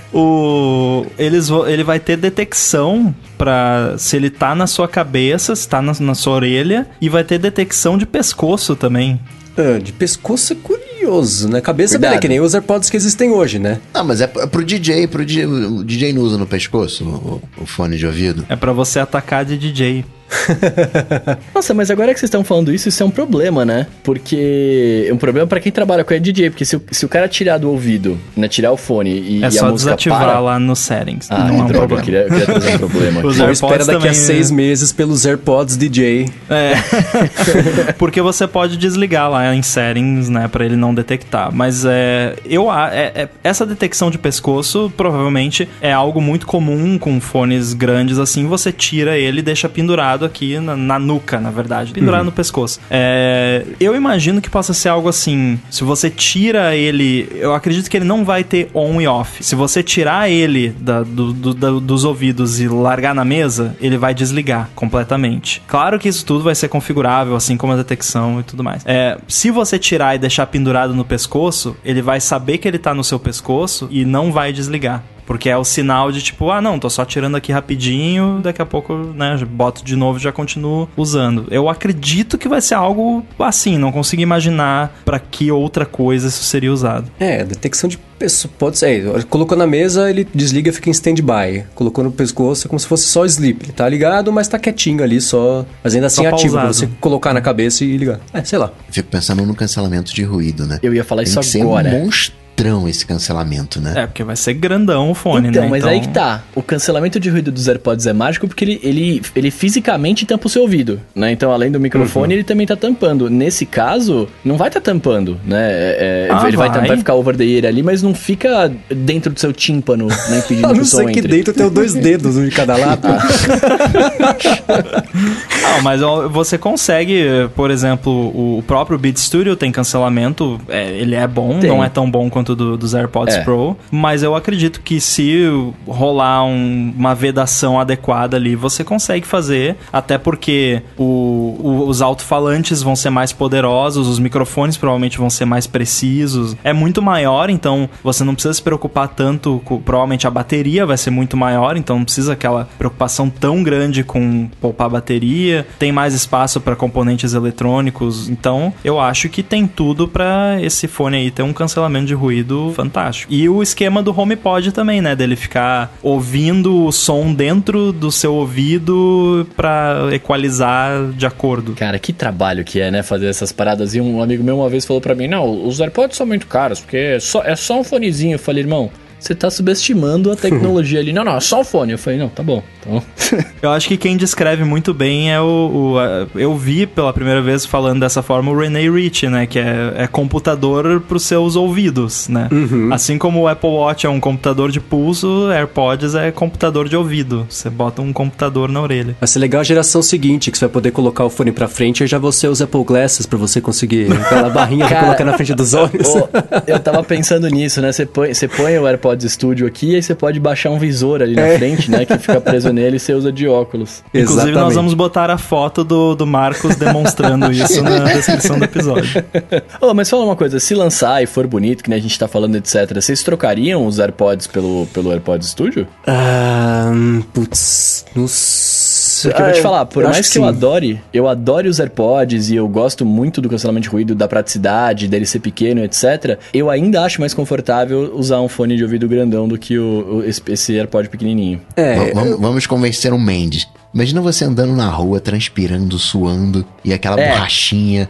<laughs> o, eles, vo- ele vai ter detecção para se ele tá na sua cabeça, se tá na, na sua orelha, e vai ter detecção de pescoço também. Ah, de pescoço é curioso, né? Cabeça, Cuidado. bem, é que nem os AirPods que existem hoje, né? Ah, mas é é pro DJ, pro DJ, o DJ não usa no pescoço o, o fone de ouvido. É pra você atacar de DJ. <laughs> Nossa, mas agora que vocês estão falando isso, isso é um problema, né? Porque é um problema pra quem trabalha com DJ, porque se o, se o cara tirar do ouvido, né, tirar o fone e, e É a só música desativar para... lá no settings. Ah, não é um droga, eu problema. queria, eu queria trazer um <laughs> problema. Os Ou AirPods espera daqui a também, seis né? meses pelos AirPods DJ. É. <laughs> Porque você pode desligar lá em settings, né, Pra ele não detectar. Mas é, eu a- é- é- essa detecção de pescoço provavelmente é algo muito comum com fones grandes assim. Você tira ele e deixa pendurado aqui na, na nuca, na verdade, pendurado no pescoço. É, eu imagino que possa ser algo assim. Se você tira ele, eu acredito que ele não vai ter on e off. Se você tirar ele da- do- do- da- dos ouvidos e largar na mesa, ele vai desligar completamente. Claro que isso tudo vai ser configurável, assim como a detecção e tudo mais. É, se você tirar e deixar pendurado no pescoço, ele vai saber que ele tá no seu pescoço e não vai desligar. Porque é o sinal de tipo, ah, não, tô só tirando aqui rapidinho, daqui a pouco, né, boto de novo e já continuo usando. Eu acredito que vai ser algo assim, não consigo imaginar pra que outra coisa isso seria usado. É, detecção de pessoa. Pode ser. é, colocou na mesa, ele desliga e fica em stand-by. Colocou no pescoço, é como se fosse só sleep. Ele tá ligado, mas tá quietinho ali, só. Mas ainda assim Só ativo, pra você colocar na cabeça e ligar. É, sei lá. Fico pensando no cancelamento de ruído, né? Eu ia falar Tem isso que ser agora. um monstrão esse cancelamento, né? É, porque vai ser grandão o fone, então, né? mas aí que tá. O cancelamento de ruído dos AirPods é mágico porque ele, ele, ele fisicamente tampa o seu ouvido, né? Então, além do microfone, ele também tá tampando. Nesse caso, não vai tá tampando, né? É, é, Ah, ele vai. vai. vai ficar over the ear ali, mas não fica dentro do seu tímpano, né? <laughs> Impedindo que não o som ser que entre. dentro tem dois dedos, um de cada lado. Não, <laughs> mas ó, você consegue, por exemplo, o próprio Beat Studio tem cancelamento, é, ele é bom, Tem. não é tão bom quanto o do, dos AirPods É. Pro, mas eu acredito que se rolar um- uma vedação adequada ali, você consegue fazer, até porque o- o- os alto-falantes vão ser mais poderosos, os microfones provavelmente vão ser mais precisos, é muito maior, então você não precisa se preocupar tanto, com, provavelmente a bateria vai ser muito maior, então não precisa aquela preocupação tão grande com poupar bateria, tem mais espaço para componentes eletrônicos, então eu acho que tem tudo para esse fone aí ter um cancelamento de ruído fantástico. E o esquema do HomePod também, né, dele ficar ouvindo o som dentro do seu ouvido para equalizar de acordo. Cara, que trabalho que é, né, fazer essas paradas. E um amigo meu uma vez falou pra mim, não, os AirPods são muito caros, porque é só, é só um fonezinho. Eu falei, irmão, você tá subestimando a tecnologia ali. Não, não, é só um fone. Eu falei, não, tá bom. Então... Eu acho que quem descreve muito bem é o. o- a- eu vi pela primeira vez falando dessa forma o René Rich, né? Que é, é computador pros seus ouvidos, né? Assim como o Apple Watch é um computador de pulso, AirPods é computador de ouvido. Você bota um computador na orelha. Vai ser legal a geração seguinte, que você vai poder colocar o fone pra frente e já você usa Apple Glasses pra você conseguir aquela barrinha pra Cara, colocar na frente dos olhos. Eu tava pensando nisso, né? Você põe, você põe o AirPods Studio aqui e aí você pode baixar um visor ali na É. frente, né? Que fica preso nele e você usa de óculos. Inclusive, nós vamos botar a foto do, do Marcos demonstrando <laughs> isso na descrição do episódio. Ô, mas fala uma coisa, se lançar e for bonito, que nem a gente tá falando, etc., vocês trocariam os AirPods pelo, pelo AirPods Studio? Ah, putz, não Porque eu vou te falar, por Ah, mais acho que, eu adore, eu adore os AirPods e eu gosto muito do cancelamento de ruído, da praticidade, dele ser pequeno, etc. Eu ainda acho mais confortável usar um fone de ouvido grandão do que o, o- esse, esse AirPod pequenininho. É, V- vamos, vamos convencer o Mendes. Imagina você andando na rua, transpirando, suando, e aquela É. borrachinha.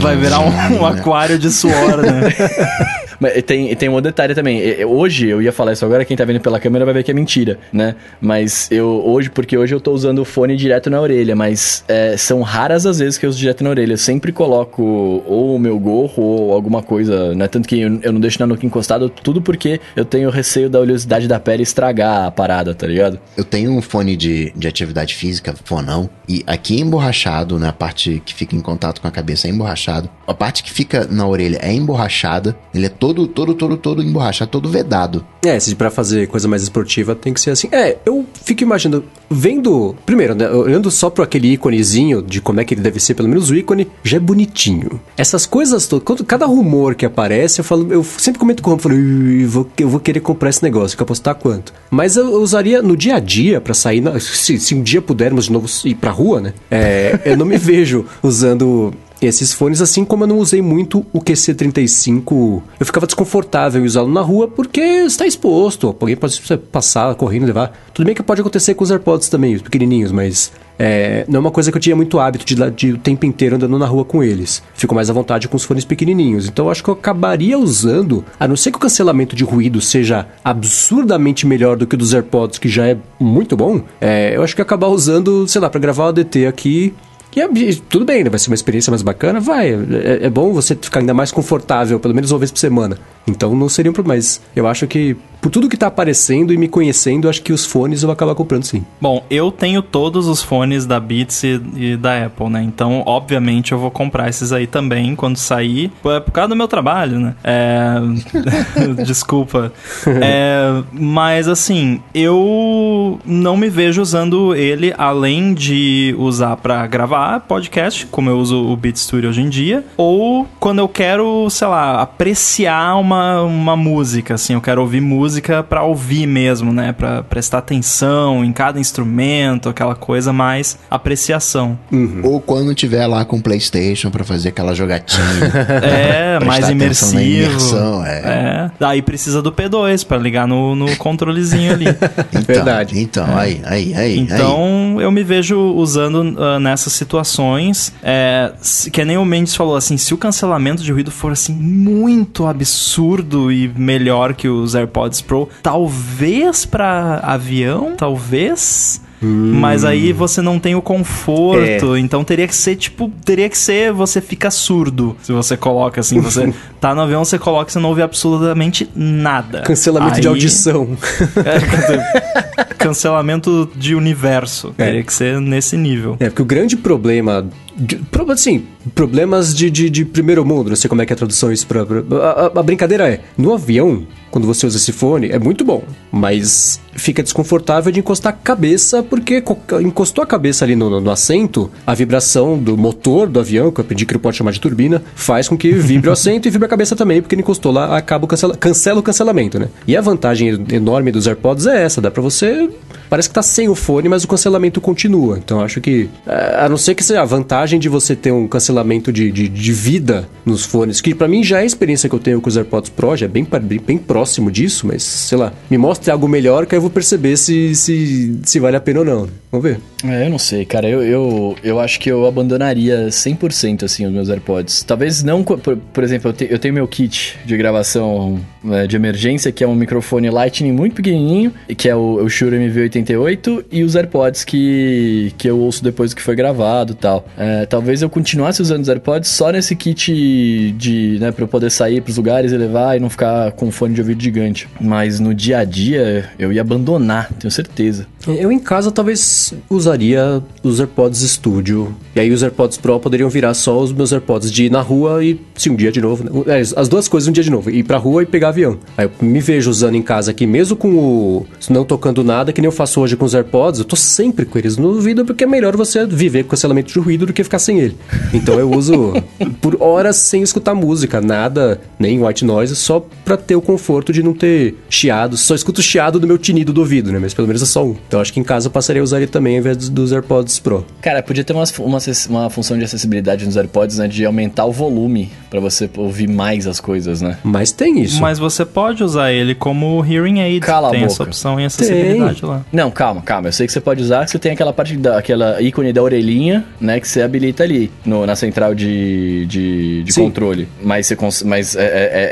Vai virar um, um <laughs> aquário de suor, né? <laughs> Mas tem, tem um detalhe também. Hoje, eu ia falar isso agora, quem tá vendo pela câmera vai ver que é mentira, né? Mas eu hoje, porque hoje eu tô usando o fone direto na orelha, mas é, são raras as vezes que eu uso direto na orelha. Eu sempre coloco ou o meu gorro ou alguma coisa, né? Tanto que eu, eu não deixo na nuca encostado, tudo porque eu tenho receio da oleosidade da pele estragar a parada, tá ligado? Eu tenho um fone de, de atividade física, fonão, e aqui emborrachado, né? A parte que fica em contato com a cabeça é emborrachado. A parte que fica na orelha é emborrachada. Ele é todo, todo, todo, todo emborrachado, todo vedado. É, se pra fazer coisa mais esportiva tem que ser assim. É, eu fico imaginando, vendo. Primeiro, né, olhando só pro aquele íconezinho de como é que ele deve ser, pelo menos o ícone, já é bonitinho. Essas coisas todas, cada rumor que aparece, eu falo, eu sempre comento com o Romulo, falo, "Ih, vou, eu vou querer comprar esse negócio, que apostar quanto. Mas eu usaria no dia a dia pra sair, na- se, se um dia pudermos de novo ir pra rua, né? É, eu não me <laughs> vejo usando esses fones, assim como eu não usei muito o QC35, eu ficava desconfortável em usá-lo na rua porque está exposto. Alguém pode passar, correndo, levar. Tudo bem que pode acontecer com os AirPods também, os pequenininhos, mas é, não é uma coisa que eu tinha muito hábito de, de o tempo inteiro andando na rua com eles. Fico mais à vontade com os fones pequenininhos. Então acho que eu acabaria usando, a não ser que o cancelamento de ruído seja absurdamente melhor do que o dos AirPods, que já é muito bom. É, eu acho que eu acabar usando, sei lá, para gravar o ADT aqui que é, tudo bem, né? vai ser uma experiência mais bacana, vai. É, é, bom você ficar ainda mais confortável, pelo menos uma vez por semana. Então não seria um problema, mas eu acho que por tudo que tá aparecendo e me conhecendo, acho que os fones eu vou acabar comprando sim. Bom, eu tenho todos os fones da Beats e, e da Apple, né? Então, obviamente, eu vou comprar esses aí também quando sair. É por causa do meu trabalho, né? É... <laughs> Desculpa. É... Mas, assim, eu não me vejo usando ele além de usar para gravar podcast, como eu uso o Beat Studio hoje em dia, ou quando eu quero, sei lá, apreciar uma, uma música, assim, eu quero ouvir música música para ouvir mesmo, né? Para prestar atenção em cada instrumento, aquela coisa mais apreciação. Uhum. Ou quando tiver lá com o PlayStation para fazer aquela jogatina. <laughs> é, mais imersivo. Imersão, é. é. Daí precisa do P2 para ligar no, no controlezinho ali. <laughs> então, Verdade. Então, é. aí, aí, aí. Então, aí. eu me vejo usando uh, nessas situações. É, que nem o Mendes falou assim: se o cancelamento de ruído for assim muito absurdo e melhor que os AirPods AirPods Pro, talvez para avião, talvez. Hum. Mas aí você não tem o conforto, é. então teria que ser tipo, teria que ser você fica surdo. Se você coloca assim, você <laughs> tá no avião, você coloca, você não ouve absolutamente nada. Cancelamento aí... de audição. É, cancelamento de universo. É. Teria que ser nesse nível. É, porque o grande problema Assim, problemas de, de, de, primeiro mundo, não sei como é que é a tradução isso pra... pra a, a, brincadeira é, no avião, quando você usa esse fone, é muito bom, mas fica desconfortável de encostar a cabeça, porque encostou a cabeça ali no, no assento, a vibração do motor do avião, que eu aprendi que ele pode chamar de turbina, faz com que vibre o assento e vibre a cabeça também, porque ele encostou lá, acaba o cancela, cancela o cancelamento, né? E a vantagem enorme dos AirPods é essa, dá pra você parece que tá sem o fone, mas o cancelamento continua. Então acho que, é, a não ser que seja a vantagem de você ter um cancelamento de, de, de vida nos fones, que para mim já é a experiência que eu tenho com os AirPods Pro, já é bem, bem, bem próximo disso, mas sei lá, me mostre algo melhor que eu vou perceber se, se, se vale a pena ou não. Vamos ver. É, eu não sei, cara. Eu, eu, eu acho que eu abandonaria 100% assim os meus AirPods. Talvez não, por, por exemplo, eu, te, eu tenho meu kit de gravação é, de emergência, que é um microfone Lightning muito pequenininho, que é o, o Shure MV88, e os AirPods que, que eu ouço depois que foi gravado e tal. É, talvez eu continuasse usando os AirPods só nesse kit de, né, pra eu poder sair pros lugares e levar e não ficar com fone de ouvido gigante. Mas no dia a dia eu ia abandonar, tenho certeza. Eu em casa talvez usaria os AirPods Studio. E aí os AirPods Pro poderiam virar só os meus AirPods de ir na rua e, sim, um dia de novo. Né? É, as duas coisas um dia de novo. Ir pra rua e pegar avião. Aí eu me vejo usando em casa aqui, mesmo com o. não tocando nada, que nem eu faço hoje com os AirPods, eu tô sempre com eles no ouvido, porque é melhor você viver com cancelamento de ruído do que ficar sem ele. Então eu uso por horas sem escutar música, nada, nem white noise, só pra ter o conforto de não ter chiado. Só escuto chiado do meu tinido do ouvido, né? Mas pelo menos é só um. Então acho que em casa eu passaria a usar ele também ao invés dos, dos AirPods Pro. Cara, podia ter uma, uma, uma função de acessibilidade nos AirPods, né? De aumentar o volume para você ouvir mais as coisas, né? Mas tem isso. Mas você pode usar ele como hearing aid. Cala tem a boca. essa opção em acessibilidade tem. lá. Não, calma, calma. Eu sei que você pode usar, que você tem aquela parte da aquela ícone da orelhinha, né? Que você habilita ali no, na central de, de, de controle. Mas, você cons mas é,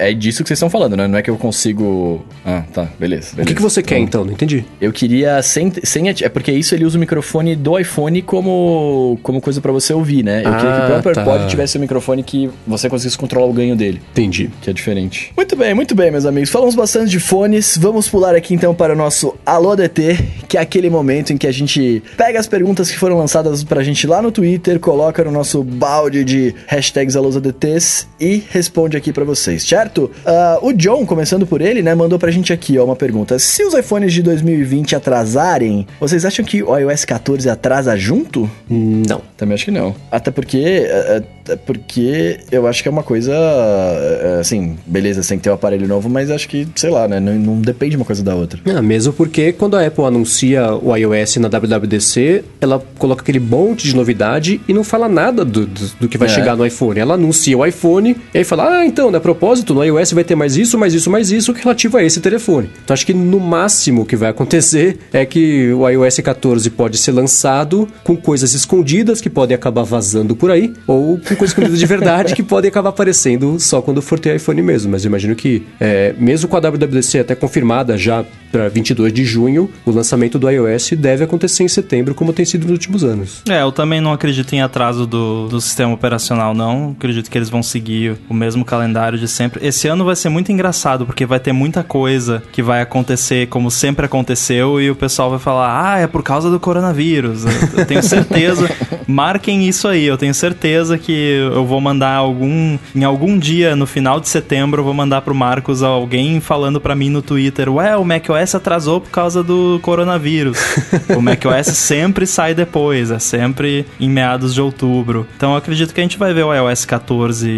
é, é, disso que vocês estão falando, né? Não é que eu consigo. Ah, tá, beleza. beleza. O que, que você quer então? Não entendi. Eu queria sem, sem. É porque isso ele usa o microfone do iPhone como, como coisa para você ouvir, né? Eu ah, queria que o próprio tá. AirPod tivesse um microfone que você conseguisse controlar o ganho dele. Entendi. Que é diferente. Muito bem, muito bem, meus amigos. Falamos bastante de fones. Vamos pular aqui então para o nosso Alô DT, que é aquele momento em que a gente pega as perguntas que foram lançadas pra gente lá no Twitter, coloca no nosso balde de hashtags AlôZDTs e responde aqui para vocês, certo? Uh, o John, começando por ele, né, mandou pra gente aqui, ó, uma pergunta. Se os iPhones de 2020 atrasarem, vocês acham que o iOS 14 atrasa junto? Não. Também acho que não. Até porque uh, porque eu acho que é uma coisa. é, Assim, beleza, você tem que ter o aparelho novo, mas acho que, sei lá, né? Não, não depende uma coisa da outra. Ah, mesmo porque quando a Apple anuncia o iOS na WWDC, ela coloca aquele monte de novidade e não fala nada do, do, do que vai É. chegar no iPhone. Ela anuncia o iPhone e aí fala: Ah, então, né, a propósito, no iOS vai ter mais isso, mais isso, mais isso relativo a esse telefone. Então acho que no máximo o que vai acontecer é que o iOS 14 pode ser lançado com coisas escondidas que podem acabar vazando por aí, ou com coisas escondidas de verdade que podem acabar aparecendo só quando for ter iPhone mesmo. Mas eu imagino que, é, mesmo com a WWDC até confirmada já para 22 de junho, o lançamento do iOS deve acontecer em setembro, como tem sido nos últimos anos. É, eu também não acredito em atraso do, do sistema operacional, não. Acredito que eles vão seguir o mesmo calendário de sempre. Esse ano vai ser muito engraçado, porque vai ter muita coisa que vai acontecer como sempre aconteceu e o pessoal vai falar, ah, é por causa do coronavírus. Eu, eu tenho certeza. <laughs> Marquem isso aí, eu tenho certeza que eu vou mandar algum. Em algum dia, no final de setembro, eu vou mandar pro Marcos alguém falando pra mim no Twitter, ué, o macOS atrasou por causa do coronavírus. <laughs> o macOS sempre sai depois, é sempre em meados de outubro. Então eu acredito que a gente vai ver o iOS 14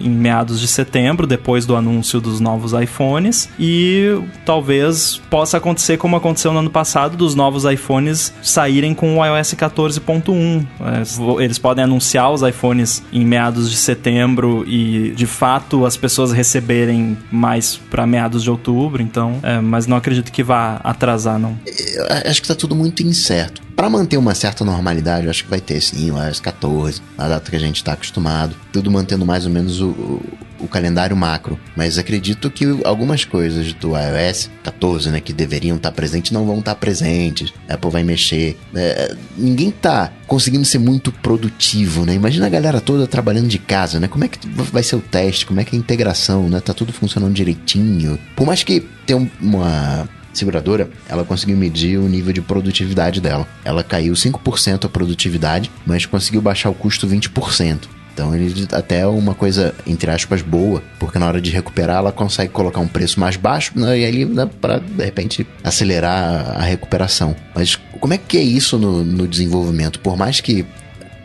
em em meados de setembro, depois do anúncio dos novos iPhones. E talvez possa acontecer como aconteceu no ano passado, dos novos iPhones saírem com o iOS 14.1. É, Eles podem anunciar os iPhones em meados de setembro e de fato as pessoas receberem mais para meados de outubro. Então, é, mas não acredito que vá atrasar, não. Eu acho que tá tudo muito incerto. Pra manter uma certa normalidade, eu acho que vai ter sim o iOS 14, a data que a gente tá acostumado, tudo mantendo mais ou menos o, o, calendário macro. Mas acredito que algumas coisas do iOS 14, né, que deveriam estar presentes, não vão estar presentes. A Apple vai mexer. É, ninguém tá conseguindo ser muito produtivo, né? Imagina a galera toda trabalhando de casa, né? Como é que vai ser o teste? Como é que é a integração, né? Tá tudo funcionando direitinho. Por mais que tenha um- uma seguradora, ela conseguiu medir o nível de produtividade dela. Ela caiu 5% a produtividade, mas conseguiu baixar o custo 20%. Então ele até é uma coisa, entre aspas, boa, porque na hora de recuperar ela consegue colocar um preço mais baixo né, e aí dá para de repente acelerar a recuperação. Mas como é que é isso no, no desenvolvimento? Por mais que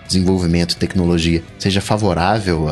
desenvolvimento e tecnologia seja favorável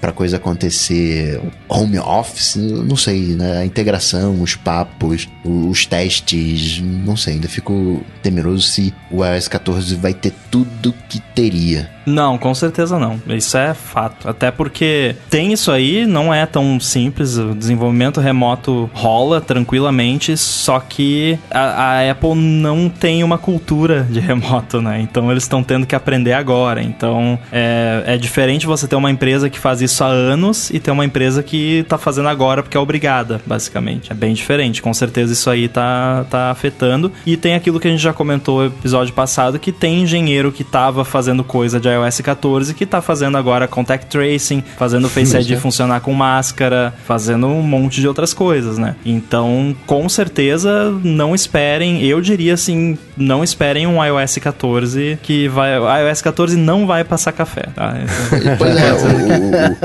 para coisa acontecer home office, não sei, né? A integração, os papos, os testes, não sei, ainda fico temeroso se o iOS 14 vai ter tudo que teria. Não, com certeza não. Isso é fato. Até porque tem isso aí, não é tão simples. O desenvolvimento remoto rola tranquilamente, só que a, a Apple não tem uma cultura de <laughs> remoto, né? Então eles estão tendo que aprender agora. Então é, é diferente você ter uma empresa que faz isso há anos e ter uma empresa que tá fazendo agora porque é obrigada, basicamente. É bem diferente. Com certeza isso aí tá, tá afetando. E tem aquilo que a gente já comentou no episódio passado, que tem engenheiro que tava fazendo coisa de iOS 14 que tá fazendo agora contact tracing, fazendo o Face ID funcionar com máscara, fazendo um monte de outras coisas, né? Então, com certeza, não esperem, eu diria assim, não esperem um iOS 14 que vai. O iOS 14 não vai passar café, tá? <laughs> Pois é, o, o- o-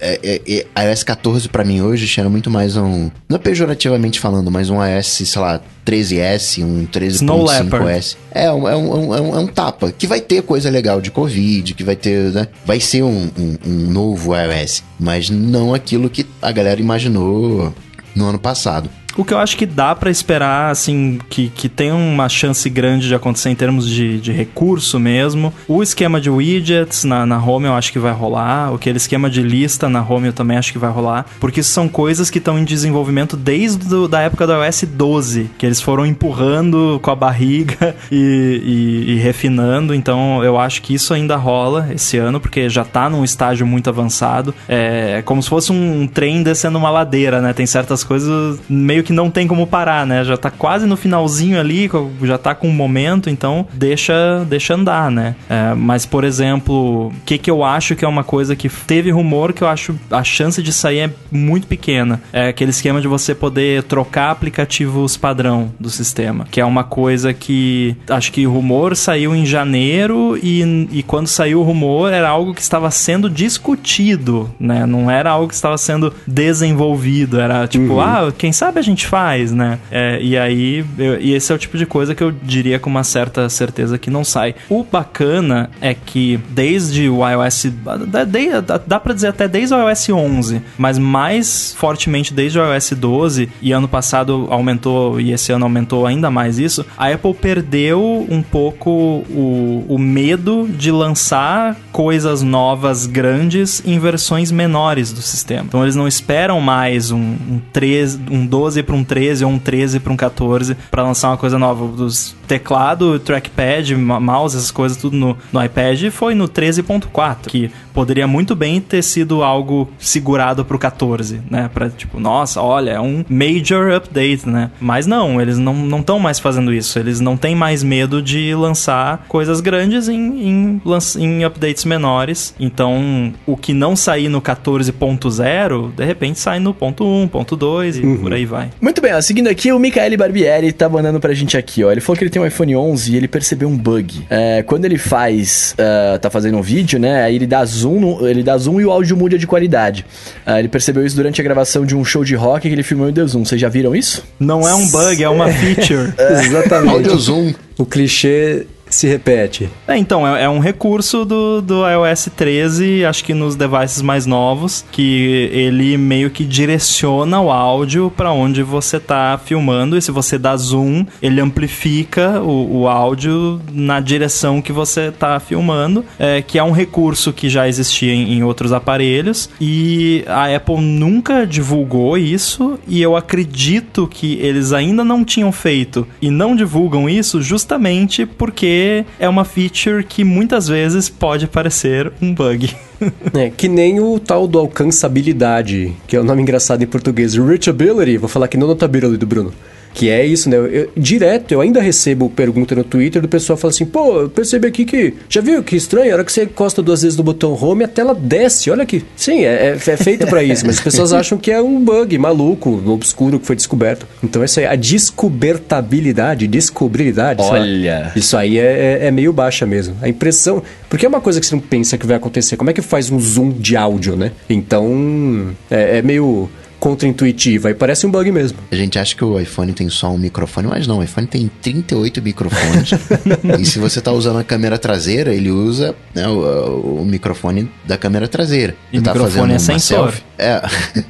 é, é, é, iOS 14 pra mim hoje cheira muito mais um. Não é pejorativamente falando, mas um iOS, sei lá, 13S, um Snow Leopard. 13.5S. É um, é, um, é, um, é um tapa. Que vai ter coisa legal de Covid, que vai ter, né? Vai ser um, um, um novo iOS. Mas não aquilo que a galera imaginou no ano passado. O que eu acho que dá pra esperar, assim, que, que tem uma chance grande de acontecer em termos de, de recurso mesmo. O esquema de widgets na, na home eu acho que vai rolar. Aquele esquema de lista na home eu também acho que vai rolar. Porque isso são coisas que estão em desenvolvimento desde do, da época do iOS 12. Que eles foram empurrando com a barriga <laughs> e, e- e refinando. Então eu acho que isso ainda rola esse ano, porque já tá num estágio muito avançado. É como se fosse um trem descendo uma ladeira, né? Tem certas coisas meio que não tem como parar, né? Já tá quase no finalzinho ali, já tá com um momento, então deixa, deixa andar, né? É, mas, por exemplo, o que, que eu acho que é uma coisa que teve rumor que eu acho a chance de sair é muito pequena. É aquele esquema de você poder trocar aplicativos padrão do sistema, que é uma coisa que acho que o rumor saiu em janeiro e, e quando saiu o rumor era algo que estava sendo discutido, né? Não era algo que estava sendo desenvolvido, era tipo, ah, quem sabe a gente gente faz, né? É, e aí, eu, e esse é o tipo de coisa que eu diria com uma certa certeza que não sai. O bacana é que desde o iOS, dá, dá, dá pra dizer até desde o iOS 11, mas mais fortemente desde o iOS 12, e ano passado aumentou, e esse ano aumentou ainda mais isso, a Apple perdeu um pouco o, o medo de lançar coisas novas grandes em versões menores do sistema. Então eles não esperam mais um, um, 13, um 12 para um 13 ou um 13 para um 14 para lançar uma coisa nova. Dos teclado, trackpad, mouse, essas coisas tudo no, no iPad foi no 13.4, que poderia muito bem ter sido algo segurado pro 14, né? Pra tipo, nossa, olha, é um major update, né? Mas não, eles não estão mais fazendo isso. Eles não têm mais medo de lançar coisas grandes em, em, em updates menores. Então, o que não sair no 14.0, de repente sai no ponto 1, ponto 2 e uhum. por aí vai. Muito bem, ó, seguindo aqui, o Michael Barbieri tá mandando pra gente aqui, ó. Ele falou que ele tem um iPhone 11 e ele percebeu um bug. É, quando ele faz, uh, tá fazendo um vídeo, né? Aí ele dá zoom, no, ele dá zoom e o áudio muda de qualidade. Uh, ele percebeu isso durante a gravação de um show de rock que ele filmou e deu zoom. Vocês já viram isso? Não é um bug, é uma <laughs> feature. Exatamente. Áudio zoom. O clichê se repete. É, então, é, é, um recurso do, do iOS 13, acho que nos devices mais novos, que ele meio que direciona o áudio para onde você tá filmando, e se você dá zoom, ele amplifica o, o áudio na direção que você tá filmando, é, que é um recurso que já existia em, em outros aparelhos, e a Apple nunca divulgou isso, e eu acredito que eles ainda não tinham feito e não divulgam isso justamente porque é uma feature que muitas vezes pode parecer um bug. <laughs> é, que nem o tal do alcançabilidade, que é o um nome engraçado em português. Reachability, vou falar que não notability do Bruno. Que é isso, né? Eu, direto, eu ainda recebo pergunta no Twitter do pessoal falando assim: pô, eu percebi aqui que. Já viu que estranho? A hora que você encosta duas vezes no botão home, a tela desce. Olha aqui. Sim, é, é, é feita para isso, mas as pessoas acham que é um bug maluco, obscuro que foi descoberto. Então, isso aí, a descobertabilidade, descobribilidade. Olha. Isso aí é, é, é meio baixa mesmo. A impressão. Porque é uma coisa que você não pensa que vai acontecer. Como é que faz um zoom de áudio, né? Então, é, é meio contra-intuitiva e parece um bug mesmo. A gente acha que o iPhone tem só um microfone, mas não, o iPhone tem 38 microfones. <laughs> e se você está usando a câmera traseira, ele usa né, o, o, microfone da câmera traseira. E o tá microfone é sensor. Selfie, é.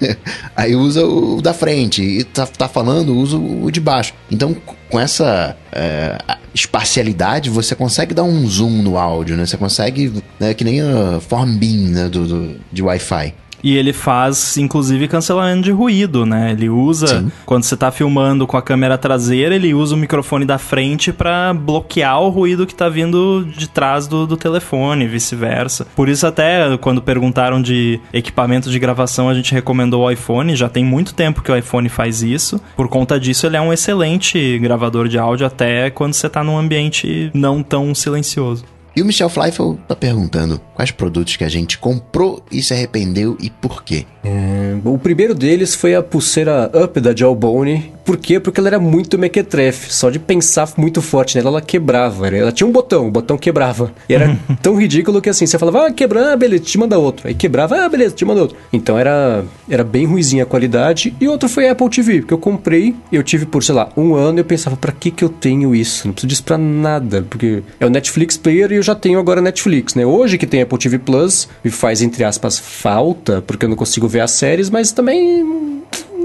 <laughs> Aí usa o da frente e tá, tá falando, usa o de baixo. Então, com essa é, espacialidade, você consegue dar um zoom no áudio, né? Você consegue, né, que nem a form beam né, do, do, de Wi-Fi. E ele faz, inclusive, cancelamento de ruído, né? Ele usa, Sim. quando você tá filmando com a câmera traseira, ele usa o microfone da frente para bloquear o ruído que tá vindo de trás do, do telefone, vice-versa. Por isso, até quando perguntaram de equipamento de gravação, a gente recomendou o iPhone. Já tem muito tempo que o iPhone faz isso. Por conta disso, ele é um excelente gravador de áudio, até quando você tá num ambiente não tão silencioso. E o Michel Fleifel tá perguntando quais produtos que a gente comprou e se arrependeu e por quê. É, o primeiro deles foi a pulseira Up da Jawbone. Por quê? Porque ela era muito mequetrefe. Só de pensar muito forte nela, ela quebrava. Ela tinha um botão, o botão quebrava. E era <laughs> tão ridículo que assim, você falava, ah, quebrar, ah, beleza, te manda outro. Aí quebrava, ah, beleza, te manda outro. Então era, era bem ruizinha a qualidade. E outro foi a Apple TV, porque eu comprei, eu tive por, sei lá, um ano e eu pensava, pra que que eu tenho isso? Não preciso disso pra nada, porque é o Netflix Player e eu já tenho agora Netflix, né? Hoje que tem Apple TV Plus, me faz, entre aspas, falta, porque eu não consigo ver as séries, mas também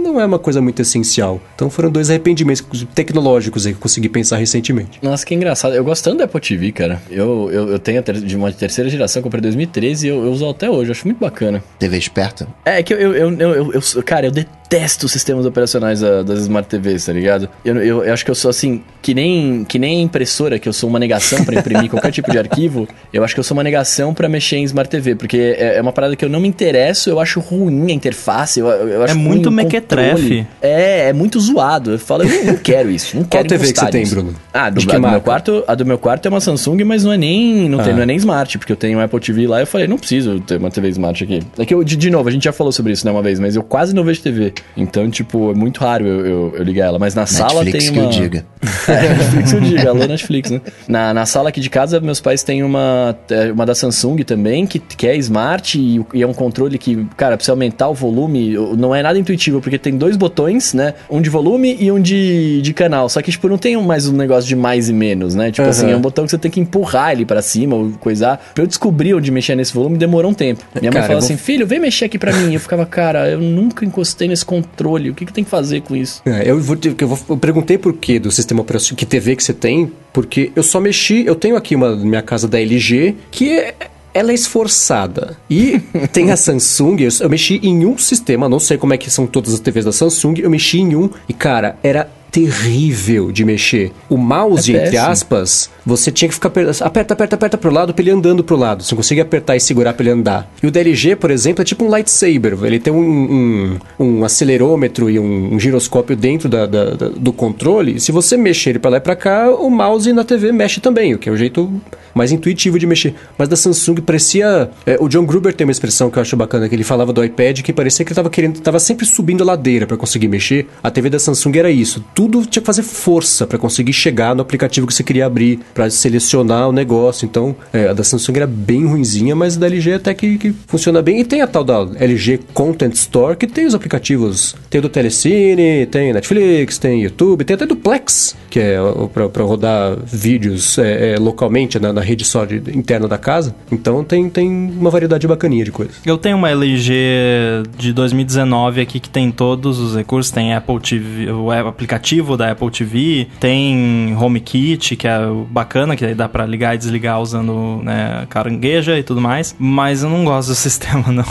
não é uma coisa muito essencial. Então foram dois arrependimentos tecnológicos aí que eu consegui pensar recentemente. Nossa, que engraçado. Eu gosto tanto da Apple TV, cara. Eu, eu, eu tenho de uma terceira geração, comprei em 2013 e eu, eu uso até hoje. Eu acho muito bacana. TV esperta? É, que eu, eu, eu, eu, eu cara, eu detesto os sistemas operacionais das Smart TVs, tá ligado? Eu, eu, eu, acho que eu sou assim, que nem, que nem impressora, que eu sou uma negação para imprimir qualquer tipo de arquivo, <laughs> eu acho que eu sou uma negação para mexer em Smart TV, porque é, é, uma parada que eu não me interesso, eu acho ruim a interface, eu, eu acho É muito mequetrefe. É, é muito zoado. Eu falo, eu não quero isso, não <laughs> quero Qual TV que você tem, Bruno? Ah, do, do meu quarto, a do meu quarto é uma Samsung, mas não é nem, não, ah. tem, não é nem Smart, porque eu tenho um Apple TV lá, eu falei, não preciso ter uma TV Smart aqui. É que eu, de, de novo, a gente já falou sobre isso, né, uma vez, mas eu quase não vejo TV. Então, tipo, é muito raro eu, eu, eu ligar ela. Mas na sala Netflix tem que uma. eu diga. <laughs> É, Netflix eu digo, alô Netflix, né? Na, na sala aqui de casa, meus pais têm uma, é, uma da Samsung também, que, que é smart e, e é um controle que, cara, precisa aumentar o volume. Não é nada intuitivo, porque tem dois botões, né? Um de volume e um de, de canal. Só que, tipo, não tem mais um negócio de mais e menos, né? Tipo Aham. assim, é um botão que você tem que empurrar ele pra cima ou coisar. Pra eu descobrir onde mexer nesse volume, demorou um tempo. Minha mãe Cara, falou eu vou- assim, filho, vem mexer aqui pra mim. Eu ficava, cara, eu nunca encostei nesse controle. O que, que tem que fazer com isso? É, eu, vou, eu, vou- eu perguntei por que do sistema operacional, que TV que você tem, porque eu só mexi, eu tenho aqui uma minha casa da LG, que é, ela é esforçada. E <laughs> tem a Samsung, eu, eu mexi em um sistema, não sei como é que são todas as TVs da Samsung, eu mexi em um e, cara, era terrível de mexer. O mouse, É entre aspas, você tinha que ficar aper- aperta, aperta, aperta pro lado pra ele andando pro lado. Você não conseguia apertar e segurar pra ele andar. E o da LG, por exemplo, é tipo um lightsaber. Ele tem um, um, um acelerômetro e um, um giroscópio dentro da, da- da- do controle. Se você mexer ele pra lá e pra cá, o mouse na TV mexe também, o que é o jeito mais intuitivo de mexer. Mas da Samsung parecia. é, o John Gruber tem uma expressão que eu acho bacana, que ele falava do iPad que parecia que ele tava querendo. tava sempre subindo a ladeira pra conseguir mexer. A TV da Samsung era isso. Tudo tinha que fazer força pra conseguir chegar no aplicativo que você queria abrir, pra selecionar o negócio. Então, é, a da Samsung era bem ruinzinha, mas a da LG até que, que funciona bem. E tem a tal da LG Content Store, que tem os aplicativos. Tem do Telecine, tem Netflix, tem YouTube, tem até do Plex, que é pra rodar vídeos é, é, localmente na, na rede só de- interna da casa. Então tem, tem uma variedade bacaninha de coisas. Eu tenho uma LG de 2019 aqui que tem todos os recursos, tem Apple TV, o aplicativo da Apple TV, tem HomeKit, que é bacana, que dá pra ligar e desligar usando né, carangueja e tudo mais. Mas eu não gosto do <laughs> sistema, não.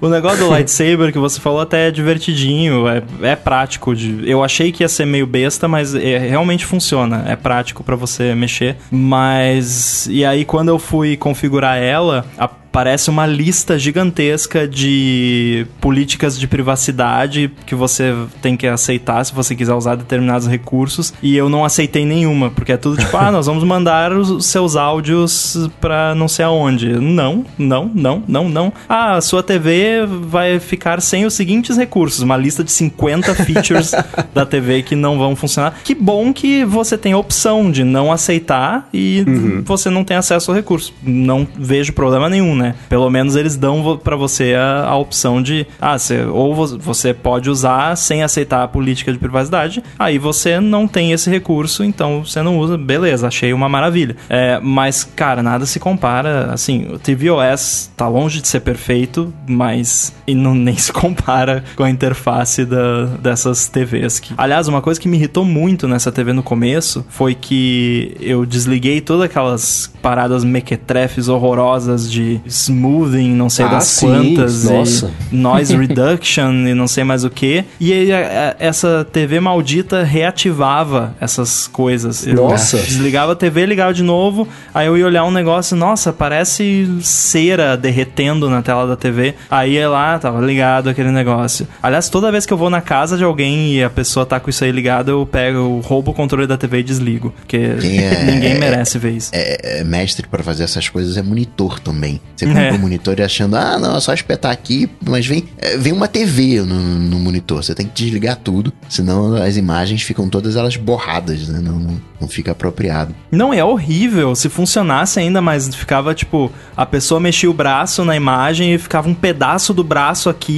O negócio do lightsaber que você falou até é divertidinho, é, é prático. De, eu achei que ia ser meio besta, mas é- realmente funciona. É prático pra você mexer. Mas. E aí, quando eu fui configurar ela, a Parece uma lista gigantesca de políticas de privacidade que você tem que aceitar se você quiser usar determinados recursos. E eu não aceitei nenhuma, porque é tudo tipo, ah, <laughs> nós vamos mandar os seus áudios pra não sei aonde. Não, não, não, não, não. Ah, a sua TV vai ficar sem os seguintes recursos. Uma lista de 50 features <laughs> da TV que não vão funcionar. Que bom que você tem a opção de não aceitar e você não tem acesso ao recurso. Não vejo problema nenhum, né? Pelo menos eles dão pra você a, a opção de, ah, ou vo- você pode usar sem aceitar a política de privacidade, aí você não tem esse recurso, então você não usa, beleza, achei uma maravilha. É, mas, cara, nada se compara, assim, o tvOS tá longe de ser perfeito, mas e não, <laughs> nem se compara com a interface da, dessas TVs. Que, aliás, uma coisa que me irritou muito nessa TV no começo foi que eu desliguei todas aquelas paradas mequetrefes horrorosas de smoothing, não sei Ah, das sim, quantas, nossa. e <laughs> noise reduction e não sei mais o que. E aí, a- a- essa TV maldita reativava essas coisas. Eu Nossa. Desligava a TV, ligava de novo, aí eu ia olhar um negócio, nossa, parece cera derretendo na tela da TV. Aí ia lá, tava ligado aquele negócio. Aliás, toda vez que eu vou na casa de alguém e a pessoa tá com isso aí ligado, eu pego, eu roubo o controle da TV e desligo. Porque é- <laughs> ninguém merece ver isso. É, é, mestre pra fazer essas coisas é monitor também. Você compra É. um monitor e achando, ah, não, é só espetar aqui, mas vem, é, vem uma TV no, no monitor. Você tem que desligar tudo, senão as imagens ficam todas elas borradas, né? Não, não, não fica apropriado. Não, é horrível. Se funcionasse ainda, mas ficava tipo, a pessoa mexia o braço na imagem e ficava um pedaço do braço aqui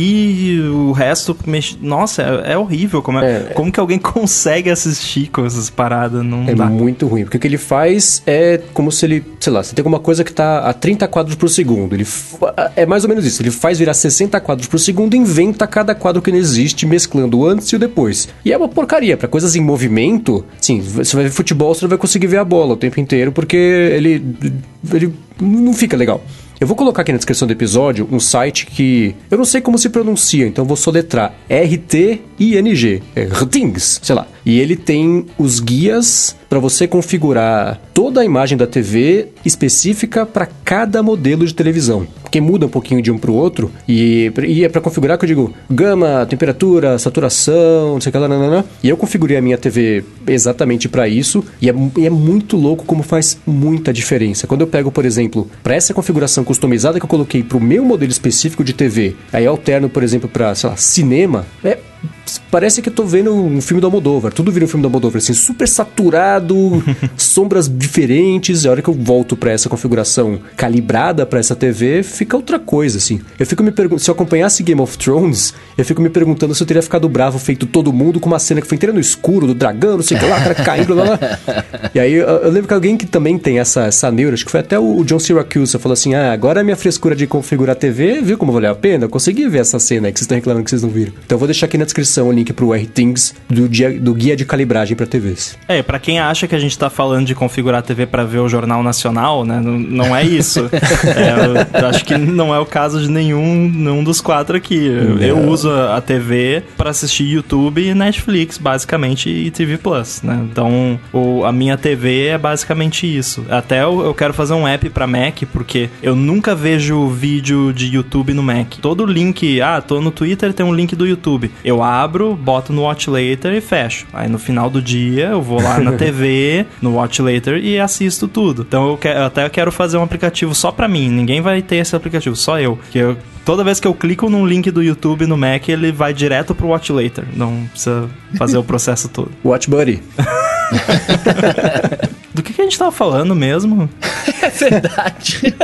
e o resto mex... Nossa, é, é horrível. Como, é, É. como que alguém <laughs> consegue assistir com essas paradas? Não É dá. muito ruim, porque o que ele faz é como se ele, sei lá, você tem alguma coisa que tá a 30 quadros por segundo. Ele fa- é mais ou menos isso. Ele faz virar 60 quadros por segundo inventa cada quadro que não existe, mesclando o antes e o depois. E é uma porcaria. Pra coisas em movimento, sim, você vai ver futebol, você não vai conseguir ver a bola o tempo inteiro, porque ele, ele não fica legal. Eu vou colocar aqui na descrição do episódio um site que eu não sei como se pronuncia, então vou soletrar R-T-I-N-G, é Rtings, sei lá. E ele tem os guias para você configurar toda a imagem da TV específica para cada modelo de televisão, que muda um pouquinho de um para o outro e, e é para configurar que eu digo gama, temperatura, saturação, não sei o que lá, nanana. e eu configurei a minha TV exatamente para isso e é, e é muito louco como faz muita diferença. Quando eu pego, por exemplo, para essa configuração customizada que eu coloquei para o meu modelo específico de TV, aí alterno, por exemplo, para, sei lá, cinema, é parece que eu tô vendo um filme do Almodóvar. Tudo vira um filme do Almodóvar, assim, super saturado, <laughs> sombras diferentes. E a hora que eu volto para essa configuração calibrada para essa TV, fica outra coisa, assim. Eu fico me perguntando, se eu acompanhasse Game of Thrones, eu fico me perguntando se eu teria ficado bravo feito todo mundo com uma cena que foi inteira no escuro, do dragão, não sei o que lá, cara caindo, lá, lá. E aí eu, eu, lembro que alguém que também tem essa, essa neura, acho que foi até o John Syracuse, falou assim: ah, agora a minha frescura de configurar a TV, viu como valeu a pena? Eu consegui ver essa cena aí que vocês estão reclamando que vocês não viram. Então eu vou deixar aqui na descrição o link pro R-Things do, do guia de calibragem para TVs. É, para quem acha que a gente tá falando de configurar a TV para ver o Jornal Nacional, né? Não, não é isso. <laughs> é, eu acho que não é o caso de nenhum, nenhum dos quatro aqui. Eu, eu uso a TV para assistir YouTube e Netflix, basicamente, e TV Plus, né? Então, o, a minha TV é basicamente isso. Até eu, eu quero fazer um app para Mac, porque eu nunca vejo vídeo de YouTube no Mac. Todo link, ah, tô no Twitter, tem um link do YouTube. Eu abro, boto no Watch Later e fecho. Aí no final do dia eu vou lá na <laughs> TV, no Watch Later e assisto tudo. Então eu, quero, eu até quero fazer um aplicativo só para mim. Ninguém vai ter esse aplicativo, só eu. Que eu toda vez que eu clico num link do YouTube no Mac, ele vai direto pro Watch Later. Não precisa fazer o processo todo. <laughs> Watch Buddy. Do que, que a gente tava falando mesmo? É verdade.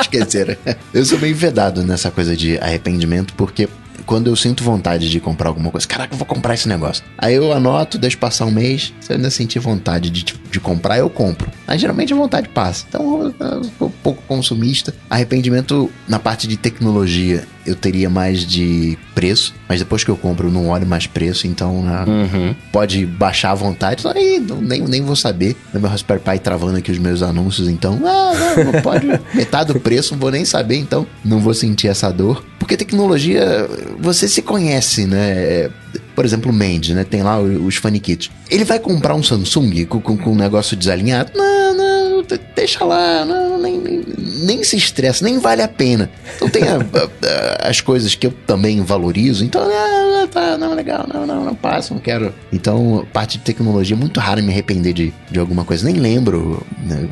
Esqueceram. Eu sou meio vedado nessa coisa de arrependimento, porque quando eu sinto vontade de comprar alguma coisa, caraca, eu vou comprar esse negócio. Aí eu anoto, deixo passar um mês, se eu ainda sentir vontade de, de comprar, eu compro. Aí geralmente a vontade passa. Então eu sou um pouco consumista. Arrependimento na parte de tecnologia, eu teria mais de preço, mas depois que eu compro, eu não olho mais preço, então né, uhum. pode baixar à vontade. Aí nem, nem vou saber. Meu Raspberry Pi travando aqui os meus anúncios, então, ah, não, pode. <laughs> metade do preço, não vou nem saber, então não vou sentir essa dor. Porque tecnologia, você se conhece, né? Por exemplo, o Mendes, né? Tem lá os faniquitos. Ele vai comprar um Samsung com, com, com um negócio desalinhado? Não, não deixa lá, não, nem, nem, nem, se estressa, nem vale a pena. Então tem a, a, as coisas que eu também valorizo, então, ah, tá, não, legal, não, não, não passa, não quero. Então, parte de tecnologia, é muito raro me arrepender de, de alguma coisa, nem lembro né,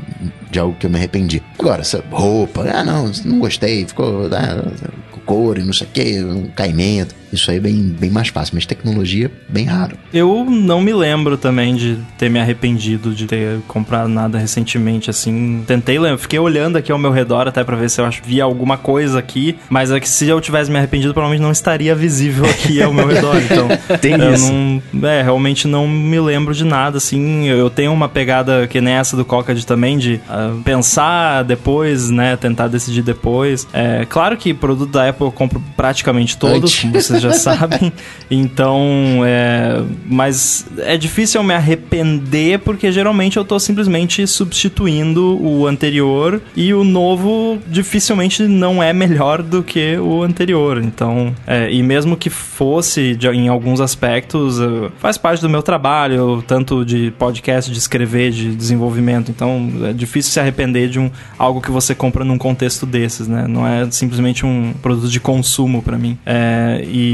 de algo que eu me arrependi. Agora, essa roupa, ah, não, não gostei, ficou, ah, cor e não sei o que, um caimento. Isso aí é bem, bem mais fácil, mas tecnologia, bem raro. Eu não me lembro também de ter me arrependido de ter comprado nada recentemente, assim. Tentei lembrar, fiquei olhando aqui ao meu redor até pra ver se eu via alguma coisa aqui, mas é que se eu tivesse me arrependido, provavelmente não estaria visível aqui ao meu redor. <laughs> Então, Tem eu isso. não. É, realmente não me lembro de nada, assim. Eu tenho uma pegada que nem essa do Cocad também, de uh, pensar depois, né? Tentar decidir depois. É claro que produto da Apple eu compro praticamente todos, como vocês <laughs> já <laughs> sabem. Então, é, mas é difícil eu me arrepender porque geralmente eu tô simplesmente substituindo o anterior e o novo dificilmente não é melhor do que o anterior. Então, é, e mesmo que fosse de, em alguns aspectos, faz parte do meu trabalho, tanto de podcast, de escrever, de desenvolvimento. Então, é difícil se arrepender de um algo que você compra num contexto desses, né? Não é simplesmente um produto de consumo para mim. É, e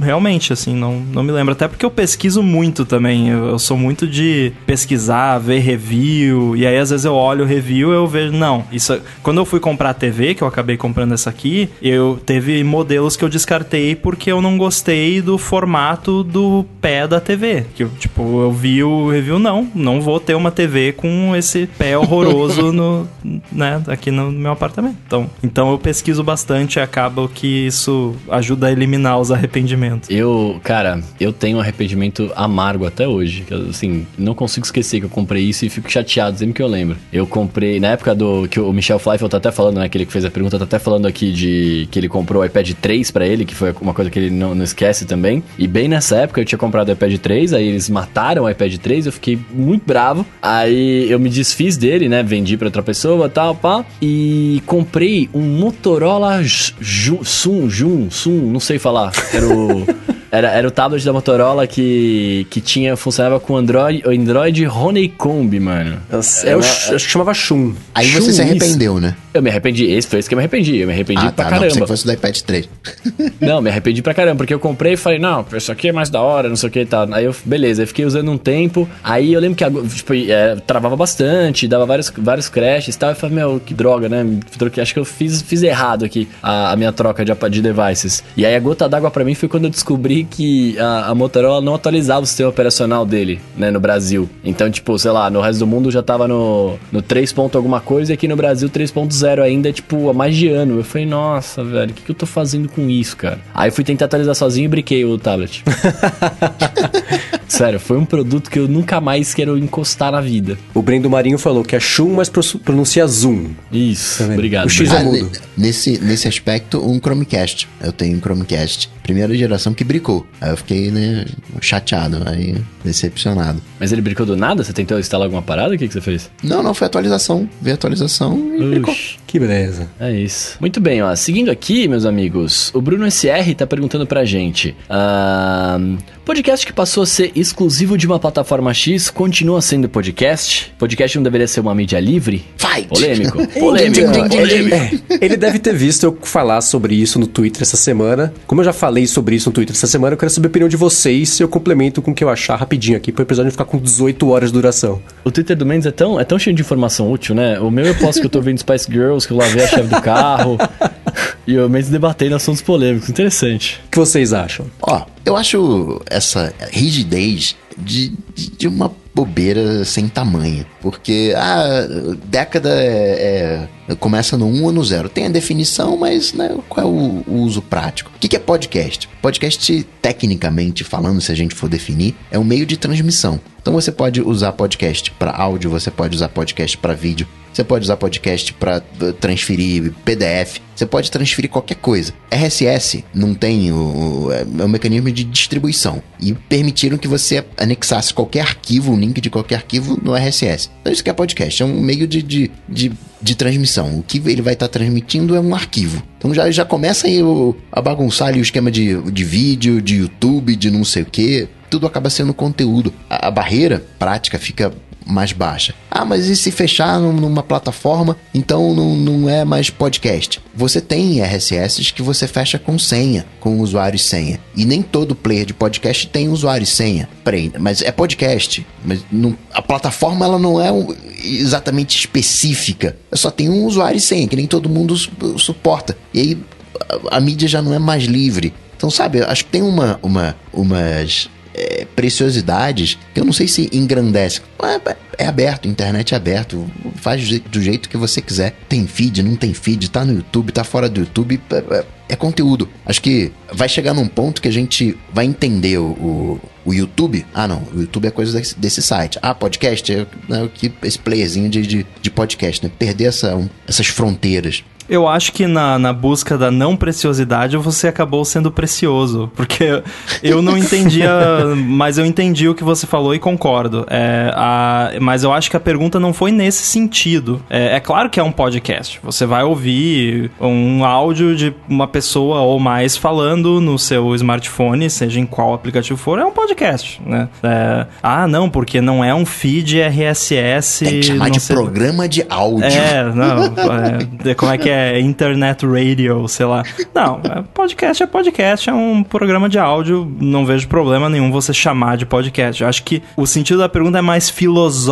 realmente, assim, não, não me lembro. Até porque eu pesquiso muito também. Eu, eu, sou muito de pesquisar, ver review. E aí, às vezes, eu olho o review e eu vejo, não. Isso, quando eu fui comprar a TV, que eu acabei comprando essa aqui, eu teve modelos que eu descartei porque eu não gostei do formato do pé da TV. Que, tipo, eu vi o review, não, não vou ter uma TV com esse pé horroroso <laughs> no, né, aqui no meu apartamento. Então, então eu pesquiso bastante e acaba que isso ajuda a eliminar os arrependimentos. Eu, cara, eu tenho um arrependimento amargo até hoje. Assim, não consigo esquecer que eu comprei isso e fico chateado sempre que eu lembro. Eu comprei, na época do que o Michel Fleifel tá até falando, né? Aquele que fez a pergunta, tá até falando aqui de que ele comprou o iPad 3 para ele, que foi uma coisa que ele não, não esquece também. E bem nessa época eu tinha comprado o iPad 3, aí eles mataram o iPad 3, eu fiquei muito bravo. Aí eu me desfiz dele, né? Vendi para outra pessoa tal, pá. E comprei um Motorola Sun, Jun, Sun, não sei falar. Era o. Era, era o tablet da Motorola que, que tinha, funcionava com Android, Android Honeycomb, mano. É, o, acho que chamava Shun. Aí Shun, você se arrependeu, isso. né? Eu me arrependi. Esse foi esse que eu me arrependi. Eu me arrependi ah, pra tá, caramba. Não, que fosse do iPad 3. <laughs> não, me arrependi pra caramba, porque eu comprei e falei, não, isso aqui é mais da hora, não sei o que e tal. Aí eu, beleza, eu fiquei usando um tempo. Aí eu lembro que tipo, é, travava bastante, dava vários, vários crashes e tal. Eu falei, meu, que droga, né? Acho que eu fiz, fiz errado aqui a, a minha troca de, de devices. E aí a gota d'água pra mim foi quando eu descobri vi que a, a Motorola não atualizava o sistema operacional dele, né, no Brasil. Então, tipo, sei lá, no resto do mundo já tava no, no 3 ponto alguma coisa e aqui no Brasil 3.0 ainda, tipo, há mais de ano. Eu falei, nossa, velho, o que, que eu tô fazendo com isso, cara? Aí fui tentar atualizar sozinho e briquei o tablet. <laughs> Sério, foi um produto que eu nunca mais quero encostar na vida. O Brendo Marinho falou que é Shun, mas pro- pronuncia Zoom. Isso, vendo? obrigado. O X é Ah, mudo. ne- nesse, nesse aspecto, um Chromecast. Eu tenho um Chromecast. Primeira geração que bricou. Aí eu fiquei, né, chateado, aí decepcionado. Mas ele brincou do nada? Você tentou instalar alguma parada? O que, que você fez? Não, não, foi atualização. Veio atualização e bricou. Uxi. Que beleza. É isso. Muito bem, ó. Seguindo aqui, meus amigos, o Bruno SR tá perguntando pra gente. ahn, podcast que passou a ser exclusivo de uma plataforma X continua sendo podcast? Podcast não deveria ser uma mídia livre? Fight! Polêmico. <laughs> Polêmico. Polêmico. ele, é, ele deve ter visto eu falar sobre isso no Twitter essa semana. Como eu já falei sobre isso no Twitter essa semana, eu quero saber a opinião de vocês e eu complemento com o que eu achar rapidinho aqui, para o episódio não ficar com 18 horas de duração. O Twitter do Mendes é tão, é tão cheio de informação útil, né? O meu eu posto que eu tô vendo Spice Girls, que eu lavei a chave do carro. <laughs> e o Mendes debatendo assuntos polêmicos. Interessante. O que vocês acham? Ó, eu acho essa rigidez de, de, de uma bobeira sem tamanho. Porque a década é, é- começa no 1 ou no 0. Tem a definição, mas né, qual é o, o uso prático? O que, que é podcast? Podcast, tecnicamente falando, se a gente for definir, é um meio de transmissão. Então você pode usar podcast para áudio, você pode usar podcast para vídeo, você pode usar podcast para transferir PDF, você pode transferir qualquer coisa. RSS não tem o, o- é um mecanismo de distribuição e permitiram que você anexasse qualquer arquivo, um link de qualquer arquivo no RSS. Então isso que é podcast, é um meio de, de, de, de transmissão. O que ele vai estar transmitindo é um arquivo. Então já, já começa aí o- a bagunçar ali o esquema de, de vídeo, de YouTube, de não sei o que. Tudo acaba sendo conteúdo. A, a barreira prática fica mais baixa. Ah, mas e se fechar num- numa plataforma, então não, não é mais podcast? Você tem RSS que você fecha com senha, com usuário e senha. E nem todo player de podcast tem usuário e senha. Peraí, mas é podcast. Mas não- a plataforma ela não é exatamente específica. Só tem um usuário e senha, que nem todo mundo su- suporta. E aí a, a mídia já não é mais livre. Então, sabe, acho que tem uma, uma, umas é, preciosidades que eu não sei se engrandece. É, aberto, internet é aberto, faz do je- do jeito que você quiser. Tem feed, não tem feed, tá no YouTube, tá fora do YouTube, é, é- é conteúdo. Acho que vai chegar num ponto que a gente vai entender o, o, o YouTube. Ah, não, o YouTube é coisa desse, desse site. Ah, podcast é, é o que esse playerzinho de, de, de podcast, né? Perder essa, um, essas fronteiras. Eu acho que na, na busca da não preciosidade você acabou sendo precioso. Porque eu não <laughs> entendia, mas eu entendi o que você falou e concordo. É, a, mas eu acho que a pergunta não foi nesse sentido. É, é claro que é um podcast. Você vai ouvir um áudio de uma pessoa ou mais falando no seu smartphone, seja em qual aplicativo for, é um podcast, né? É, ah, não, porque não é um feed RSS. Tem que chamar de sei- programa de áudio. é, não. é, como é que é? Internet radio, sei lá. Não, é, podcast é podcast, é um programa de áudio. Não vejo problema nenhum você chamar de podcast. Eu acho que o sentido da pergunta é mais filosófico,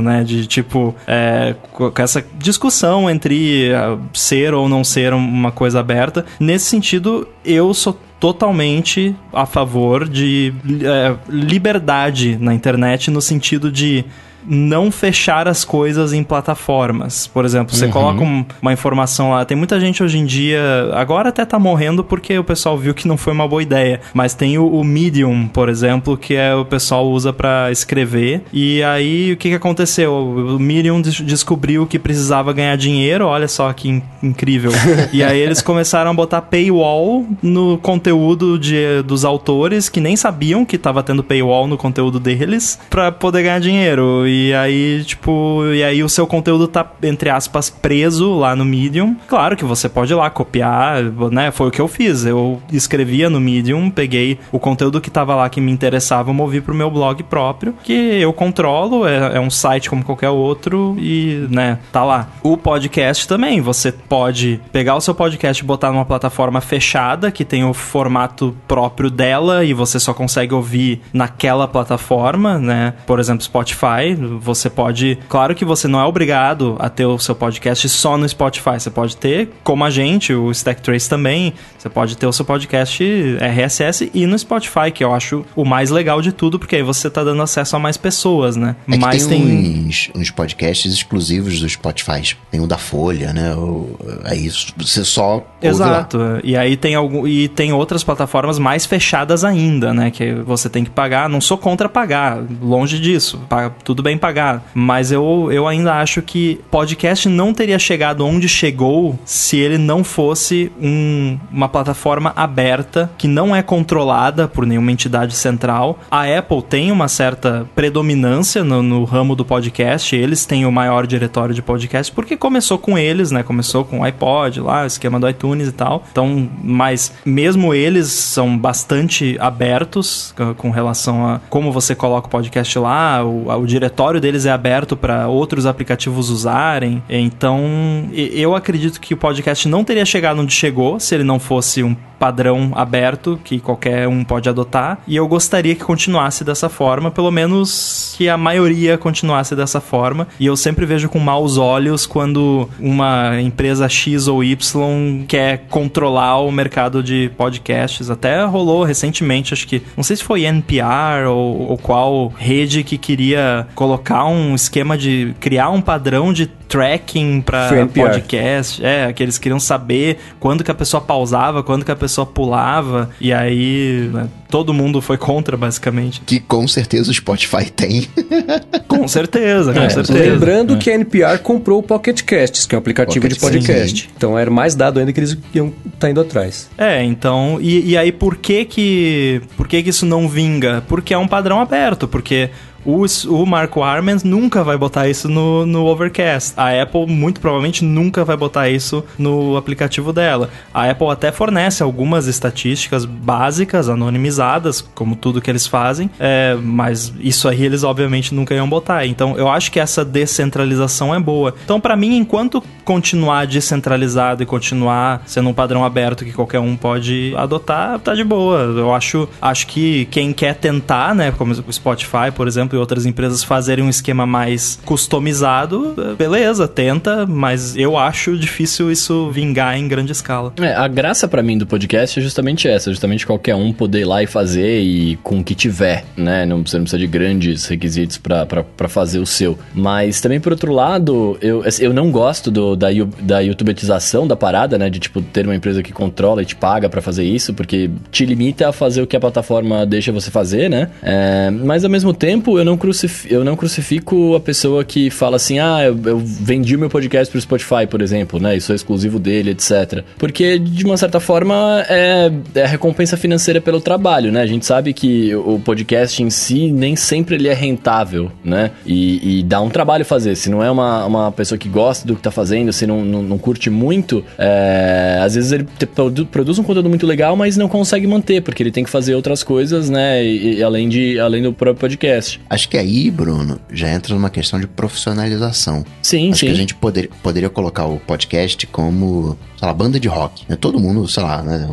né? De tipo, é, com essa discussão entre ah, ser ou não ser uma coisa aberta. Nesse sentido, eu sou totalmente a favor de é, liberdade na internet no sentido de não fechar as coisas em plataformas. Por exemplo, você coloca um- uma informação lá. Tem muita gente hoje em dia. Agora até tá morrendo porque o pessoal viu que não foi uma boa ideia. Mas tem o, o Medium, por exemplo, que é o pessoal usa pra escrever. E aí o que, que aconteceu? O Medium des- descobriu que precisava ganhar dinheiro. Olha só que in- incrível. <laughs> e aí eles começaram a botar paywall no conteúdo de, dos autores que nem sabiam que tava tendo paywall no conteúdo deles pra poder ganhar dinheiro. E aí, tipo, e aí o seu conteúdo tá, entre aspas, preso lá no Medium. Claro que você pode ir lá copiar, né? Foi o que eu fiz. Eu escrevia no Medium, peguei o conteúdo que tava lá que me interessava, movi pro meu blog próprio, que eu controlo, é, é um site como qualquer outro e, né, tá lá. O podcast também, você pode pegar o seu podcast e botar numa plataforma fechada que tem o formato próprio dela e você só consegue ouvir naquela plataforma, né? Por exemplo, Spotify, Você pode. Claro que você não é obrigado a ter o seu podcast só no Spotify. Você pode ter, como a gente, o Stack Trace também. Você pode ter o seu podcast RSS e no Spotify, que eu acho o mais legal de tudo, porque aí você tá dando acesso a mais pessoas, né? É Mas tem, Uns, uns podcasts exclusivos do Spotify. Tem o da Folha, né? O, é isso. Você só. ouve lá. Exato. E aí tem algum e tem outras plataformas mais fechadas ainda, né? Que você tem que pagar. Não sou contra pagar, longe disso. Pa- Tudo bem pagar. Mas eu, eu ainda acho que podcast não teria chegado onde chegou se ele não fosse um- uma plataforma aberta que não é controlada por nenhuma entidade central. A Apple tem uma certa predominância no, no ramo do podcast. Eles têm o maior diretório de podcast porque começou com eles, né? Começou com o iPod lá, o esquema do iTunes e tal. Então, mas mesmo eles são bastante abertos c- com relação a como você coloca o podcast lá. O, o diretório deles é aberto para outros aplicativos usarem. Então, eu acredito que o podcast não teria chegado onde chegou se ele não fosse um padrão aberto que qualquer um pode adotar. E eu gostaria que continuasse dessa forma, pelo menos que a maioria continuasse dessa forma. E eu sempre vejo com maus olhos quando uma empresa X ou Y quer controlar o mercado de podcasts. Até rolou recentemente, acho que, não sei se foi NPR ou, ou qual rede que queria colocar um esquema de criar um padrão de tracking para podcast. É, que eles queriam saber quando que a pessoa pausava, quando que a pessoa pulava. E aí, né, todo mundo foi contra, basicamente. Que com certeza o Spotify tem. <laughs> Com certeza, com É, certeza. Lembrando que a NPR comprou o Pocket Casts, que é um aplicativo de Pocket podcast. Então era mais dado ainda que eles iam estar indo atrás. É, então, e, e aí por que que, por que que isso não vinga? Porque é um padrão aberto, porque o, o Marco Arment nunca vai botar isso no, no Overcast. A Apple, muito provavelmente, nunca vai botar isso no aplicativo dela. A Apple até fornece algumas estatísticas básicas, anonimizadas, como tudo que eles fazem, é, mas isso aí eles, obviamente, nunca iam botar. Então, eu acho que essa descentralização é boa. Então, pra mim, enquanto continuar descentralizado e continuar sendo um padrão aberto que qualquer um pode adotar, tá de boa. Eu acho, acho que quem quer tentar, né, como o Spotify, por exemplo, e outras empresas fazerem um esquema mais customizado, beleza, tenta, mas eu acho difícil isso vingar em grande escala. É, a graça pra mim do podcast é justamente essa, justamente qualquer um poder ir lá e fazer e com o que tiver, né? Não, você não precisa de grandes requisitos pra fazer o seu. Mas também, por outro lado, eu, assim, eu não gosto do, da, da youtubetização da parada, né? De, tipo, ter uma empresa que controla e te paga pra fazer isso, porque te limita a fazer o que a plataforma deixa você fazer, né? É, mas, ao mesmo tempo, eu não, crucif eu não crucifico a pessoa que fala assim, ah, eu, eu vendi o meu podcast pro Spotify, por exemplo, né? Isso é exclusivo dele, etc. Porque, de uma certa forma, é, é recompensa financeira pelo trabalho, né? A gente sabe que o podcast em si nem sempre ele é rentável, né? E, e dá um trabalho fazer. Se não é uma, uma pessoa que gosta do que tá fazendo, se não, não, não curte muito, é, às vezes ele produ- produz um conteúdo muito legal, mas não consegue manter, porque ele tem que fazer outras coisas, né? E, e além, de, além do próprio podcast. Acho que aí, Bruno, já entra numa questão de profissionalização. Sim, Acho sim. que a gente poder, poderia colocar o podcast como, sei lá, banda de rock. né? Todo mundo, sei lá, né?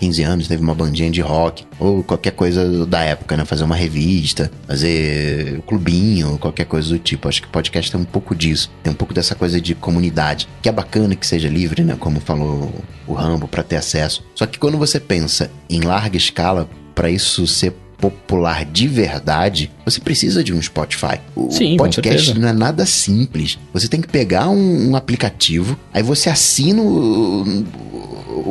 15 anos teve uma bandinha de rock. Ou qualquer coisa da época, né? Fazer uma revista, fazer clubinho, qualquer coisa do tipo. Acho que podcast tem um pouco disso. Tem um pouco dessa coisa de comunidade. Que é bacana que seja livre, né? Como falou o Rambo, para ter acesso. Só que quando você pensa em larga escala, para isso ser popular de verdade, você precisa de um Spotify. O Sim, podcast não é nada simples. Você tem que pegar um, um aplicativo, aí você assina o,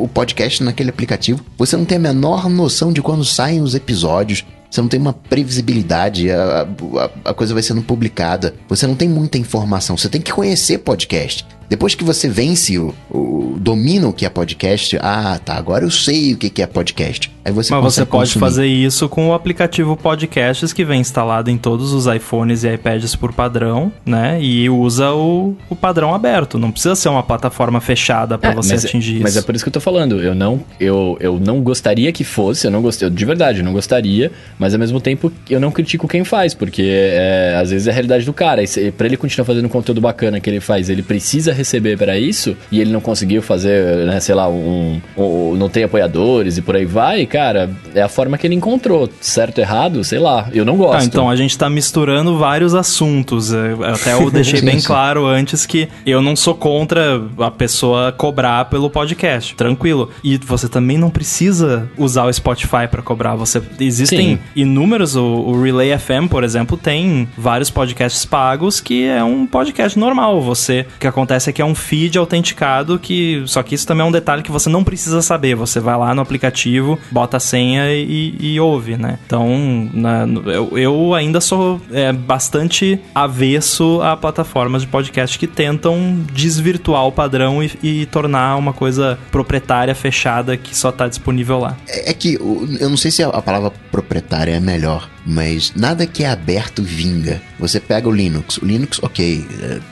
o podcast naquele aplicativo. Você não tem a menor noção de quando saem os episódios. Você não tem uma previsibilidade, a, a- a coisa vai sendo publicada. Você não tem muita informação. Você tem que conhecer podcast. Depois que você vence o, o domina o que é podcast, ah, tá, agora eu sei o que é podcast. Aí você Mas você pode consumir. fazer isso com o aplicativo Podcasts que vem instalado em todos os iPhones e iPads por padrão, né? E usa o, o padrão aberto. Não precisa ser uma plataforma fechada para É, você mas, atingir isso. Mas é por isso que eu tô falando. Eu não, eu, eu não gostaria que fosse, eu não gostei, de verdade, eu não gostaria, mas ao mesmo tempo eu não critico quem faz, porque é, às vezes é a realidade do cara. E pra ele continuar fazendo um conteúdo bacana que ele faz, ele precisa receber pra isso, e ele não conseguiu fazer, né, sei lá, um, um- não tem apoiadores e por aí vai, cara, é a forma que ele encontrou. Certo, errado, sei lá. Eu não gosto. Ah, então a gente tá misturando vários assuntos. É, Até eu deixei <laughs> bem claro antes que eu não sou contra a pessoa cobrar pelo podcast. Tranquilo. E você também não precisa usar o Spotify pra cobrar. Você existem Sim. inúmeros. O, o Relay FM, por exemplo, tem vários podcasts pagos que é um podcast normal. Você, o que acontece é que é um feed autenticado que só que isso também é um detalhe que você não precisa saber. Você vai lá no aplicativo, bota a senha e, e ouve, né? Então, na- eu, eu ainda sou é, bastante avesso a plataformas de podcast que tentam desvirtuar o padrão e, e tornar uma coisa proprietária, fechada, que só tá disponível lá. É é que eu não sei se a, a palavra proprietária é melhor, mas nada que é aberto vinga. Você pega o Linux. O Linux, ok,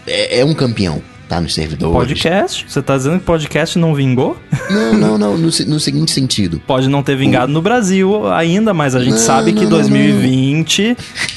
é, é um campeão. Tá nos servidores. Podcast? Você tá dizendo que podcast não vingou? Não, não, não. No, no seguinte sentido. Pode não ter vingado no Brasil ainda, mas a gente Não, sabe que não, não, 2020 <laughs>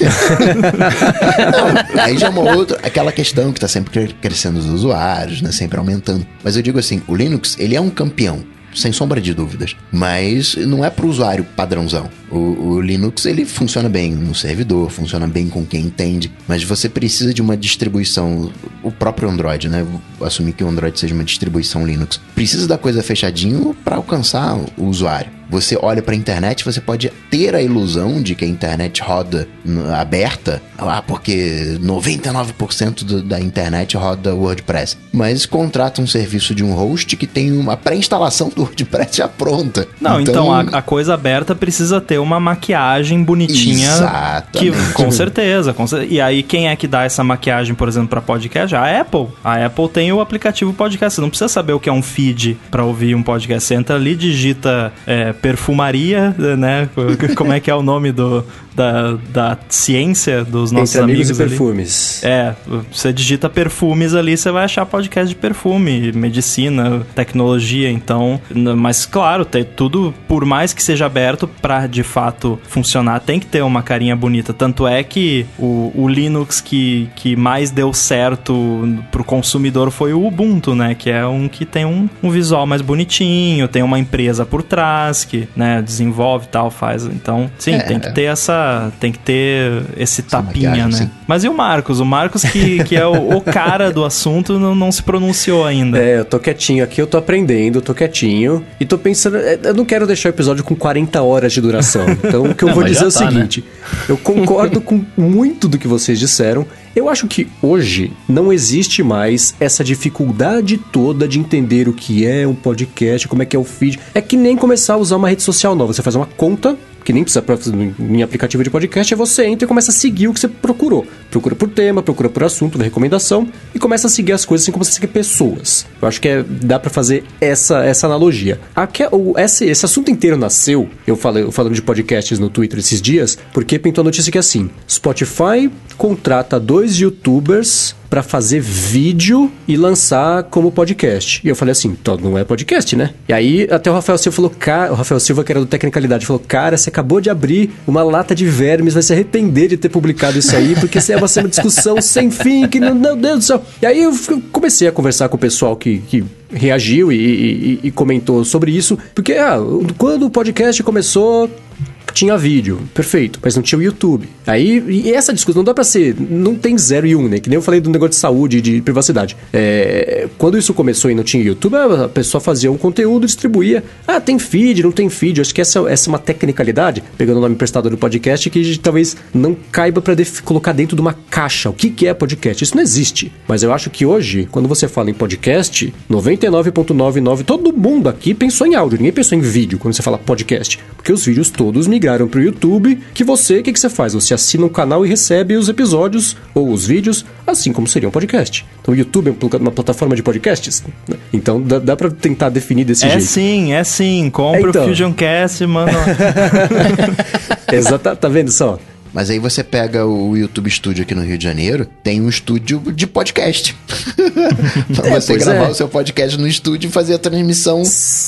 Não, aí já é uma outra, aquela questão que tá sempre cre- crescendo os usuários, né? Sempre aumentando. Mas eu digo assim, o Linux, ele é um campeão. Sem sombra de dúvidas. Mas não é pro usuário padrãozão. O, o Linux, ele funciona bem no servidor, funciona bem com quem entende. Mas você precisa de uma distribuição. O próprio Android, né? Vou assumir que o Android seja uma distribuição Linux. Precisa da coisa fechadinho para alcançar o usuário. Você olha para a internet, você pode ter a ilusão de que a internet roda n- aberta, ah, porque 99% do- da internet roda WordPress. Mas contrata um serviço de um host que tem uma pré-instalação do WordPress já pronta. Não, então, a, a coisa aberta precisa ter uma maquiagem bonitinha. Que, Exatamente. com certeza, com E aí, quem é que dá essa maquiagem, por exemplo, pra podcast? A Apple. A Apple tem o aplicativo podcast. Você não precisa saber o que é um feed pra ouvir um podcast. Você entra ali, digita é, perfumaria, né? <laughs> Como é que é o nome do, da, da ciência dos nossos Entre amigos, e ali? perfumes. É, você digita perfumes ali, você vai achar podcast de perfume, medicina, tecnologia, então. Mas claro, tem tudo, por mais que seja aberto, pra de fato funcionar, tem que ter uma carinha bonita. Tanto é que o, o Linux que, que mais deu certo pro consumidor foi o Ubuntu, né? Que é um que tem um, um visual mais bonitinho, tem uma empresa por trás que, né, desenvolve e tal, faz. Então, sim, É, tem que é. ter essa. Tem que ter esse tapinha, maquiagem, né? sim. Mas e o Marcos? O Marcos, que, que é o, o cara do assunto, não, não se pronunciou ainda. É, eu tô quietinho aqui, eu tô aprendendo, eu tô quietinho. E tô pensando, é, eu não quero deixar o episódio com 40 horas de duração. Então o que eu Não, vou dizer é já o tá, né? seguinte: eu concordo com muito do que vocês disseram. Eu acho que hoje não existe mais essa dificuldade toda de entender o que é um podcast, como é que é o feed. É que nem começar a usar uma rede social nova. Você faz uma conta, que nem precisa em aplicativo de podcast, aí você entra e começa a seguir o que você procurou. Procura por tema, procura por assunto, da recomendação e começa a seguir as coisas assim como você segue pessoas. Eu acho que é, dá pra fazer essa, essa analogia. Aqui, o, esse, esse assunto inteiro nasceu, eu falei falando de podcasts no Twitter esses dias, porque pintou a notícia que é assim: Spotify contrata dois youtubers pra fazer vídeo e lançar como podcast. E eu falei assim, então não é podcast, né? E aí até o Rafael Silva falou, cara, o Rafael Silva que era do Tecnicalidade falou, cara, você acabou de abrir uma lata de vermes, vai se arrepender de ter publicado isso aí, porque é vai ser uma discussão sem fim, que não, meu Deus do céu. E aí eu comecei a conversar com o pessoal que, que reagiu e, e- e comentou sobre isso, porque ah, quando o podcast começou tinha vídeo, perfeito, mas não tinha o YouTube. Aí, e essa discussão não dá pra ser, não tem zero e um, né? Que nem eu falei do negócio de saúde e de privacidade. É, quando isso começou e não tinha YouTube, a pessoa fazia um conteúdo, distribuía. Ah, tem feed, não tem feed. Eu acho que essa, essa é uma tecnicalidade, pegando o nome emprestado do podcast, que talvez não caiba def- colocar dentro de uma caixa. O que, que é podcast? Isso não existe. Mas eu acho que hoje, quando você fala em podcast, 99,99, todo mundo aqui pensou em áudio, ninguém pensou em vídeo quando você fala podcast. Porque os vídeos todos migraram pro YouTube, que você, o que, que você faz? Você assina um canal e recebe os episódios ou os vídeos, assim como seria um podcast. Então o YouTube é uma plataforma de podcasts. né? Então dá, dá pra tentar definir desse É jeito. sim, é sim. Compre Então. o Fusion Cast, mano. <laughs> Exato, tá vendo só? Mas aí você pega o YouTube Studio aqui no Rio de Janeiro, tem um estúdio de podcast. <laughs> pra você pois gravar é. o seu podcast no estúdio e fazer a transmissão.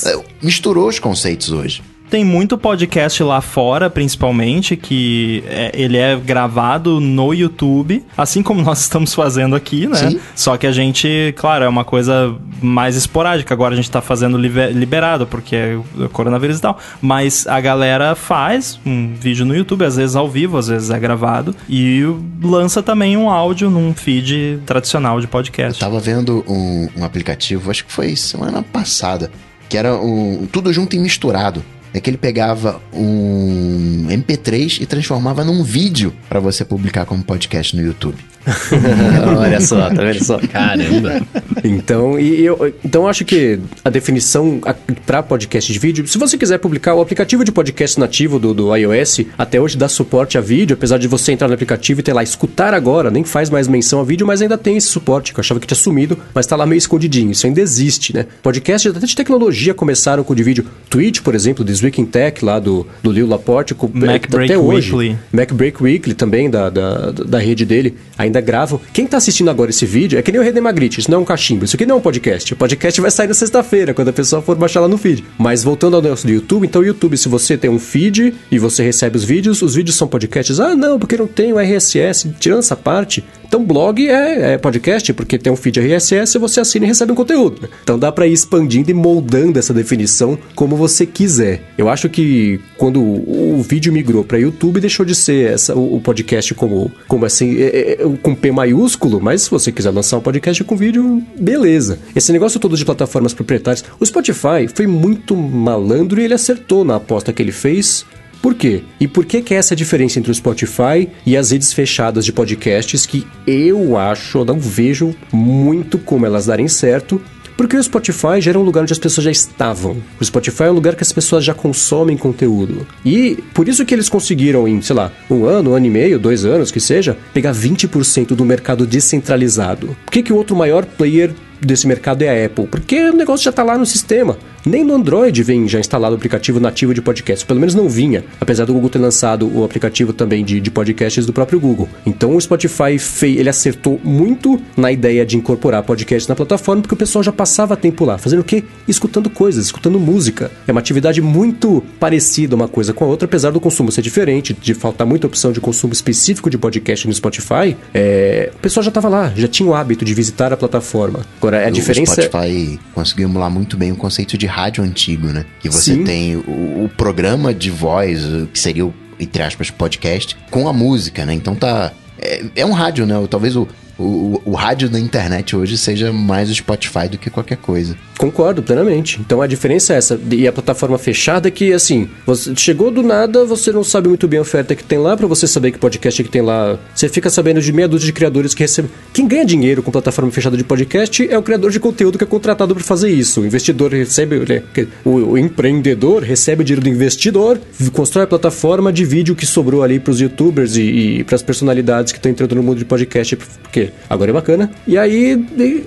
É, Misturou os conceitos hoje. Tem muito podcast lá fora, principalmente, que é, ele é gravado no YouTube, assim como <laughs> nós estamos fazendo aqui, né? Sim. Só que a gente, claro, é uma coisa mais esporádica. Agora a gente tá fazendo liberado, porque é o coronavírus e tal. Mas a galera faz um vídeo no YouTube, às vezes ao vivo, às vezes é gravado, e lança também um áudio num feed tradicional de podcast. Tava vendo um, um aplicativo, acho que foi semana passada, que era um, tudo junto e misturado. É que ele pegava um MP3 e transformava num vídeo pra você publicar como podcast no YouTube. <laughs> Olha só, tá vendo só? Caramba. Então, e eu, então acho que a definição para podcast de vídeo, se você quiser publicar o aplicativo de podcast nativo do, do iOS, até hoje dá suporte a vídeo, apesar de você entrar no aplicativo e ter lá escutar agora, nem faz mais menção a vídeo, mas ainda tem esse suporte, que eu achava que tinha sumido, mas tá lá meio escondidinho, isso ainda existe, né? Podcast até de tecnologia começaram com o de vídeo. Twitch, por exemplo, This Week in Tech, lá do, do Lil Laporte, com, Mac até Break hoje. Weekly. Mac Break Weekly também, da, da, da rede dele, ainda gravam. Quem tá assistindo agora esse vídeo é que nem o René Magritte, isso não é um cachimbo, isso aqui não é um podcast. O podcast vai sair na sexta-feira, quando a pessoa for baixar lá no feed. Mas voltando ao negócio do YouTube, então YouTube, se você tem um feed e você recebe os vídeos, os vídeos são podcasts. Ah, não, porque não tem o RSS, tirando essa parte. Então blog é, é podcast, porque tem um feed RSS, você assina e recebe um conteúdo. Então dá pra ir expandindo e moldando essa definição como você quiser. Eu acho que quando o, vídeo migrou pra YouTube, deixou de ser essa, o, podcast como, como assim, é- é- com P maiúsculo, mas se você quiser lançar um podcast com vídeo, beleza. Esse negócio todo de plataformas proprietárias, o Spotify foi muito malandro e ele acertou na aposta que ele fez por quê? E por que que é essa diferença entre o Spotify e as redes fechadas de podcasts que eu acho, eu não vejo muito como elas darem certo, porque o Spotify já era um lugar onde as pessoas já estavam. O Spotify é um lugar que as pessoas já consomem conteúdo. E por isso que eles conseguiram em, sei lá, um ano, um ano e meio, dois anos, que seja, pegar 20% do mercado descentralizado. Por que, que o outro maior player desse mercado é a Apple? Porque o negócio já está lá no sistema. Nem no Android vem já instalado o aplicativo nativo de podcast. Pelo menos não vinha. Apesar do Google ter lançado o aplicativo também de, de podcasts do próprio Google. Então o Spotify fei, ele acertou muito na ideia de incorporar podcast na plataforma, porque o pessoal já passava tempo lá. Fazendo o quê? Escutando coisas, escutando música. É uma atividade muito parecida uma coisa com a outra, apesar do consumo ser diferente, de faltar muita opção de consumo específico de podcast no Spotify. é, O pessoal já estava lá, já tinha o hábito de visitar a plataforma. Agora, a O- diferença... O Spotify conseguiu emular muito bem o conceito de rádio antigo, né? Que você Sim. tem o, o programa de voz, que seria o, entre aspas, podcast, com a música, né? Então tá. É, é um rádio, né? Talvez o, o, o rádio da internet hoje seja mais o Spotify do que qualquer coisa. Concordo plenamente. Então a diferença é essa. E a plataforma fechada que, assim, você chegou do nada, você não sabe muito bem a oferta que tem lá, pra você saber que podcast que tem lá. Você fica sabendo de meia dúzia de criadores que recebem. Quem ganha dinheiro com plataforma fechada de podcast é o criador de conteúdo que é contratado pra fazer isso. O investidor recebe. né, O, empreendedor recebe o dinheiro do investidor, constrói a plataforma, divide o que sobrou ali pros youtubers e, e pras personalidades que estão entrando no mundo de podcast, porque agora é bacana. E aí. de-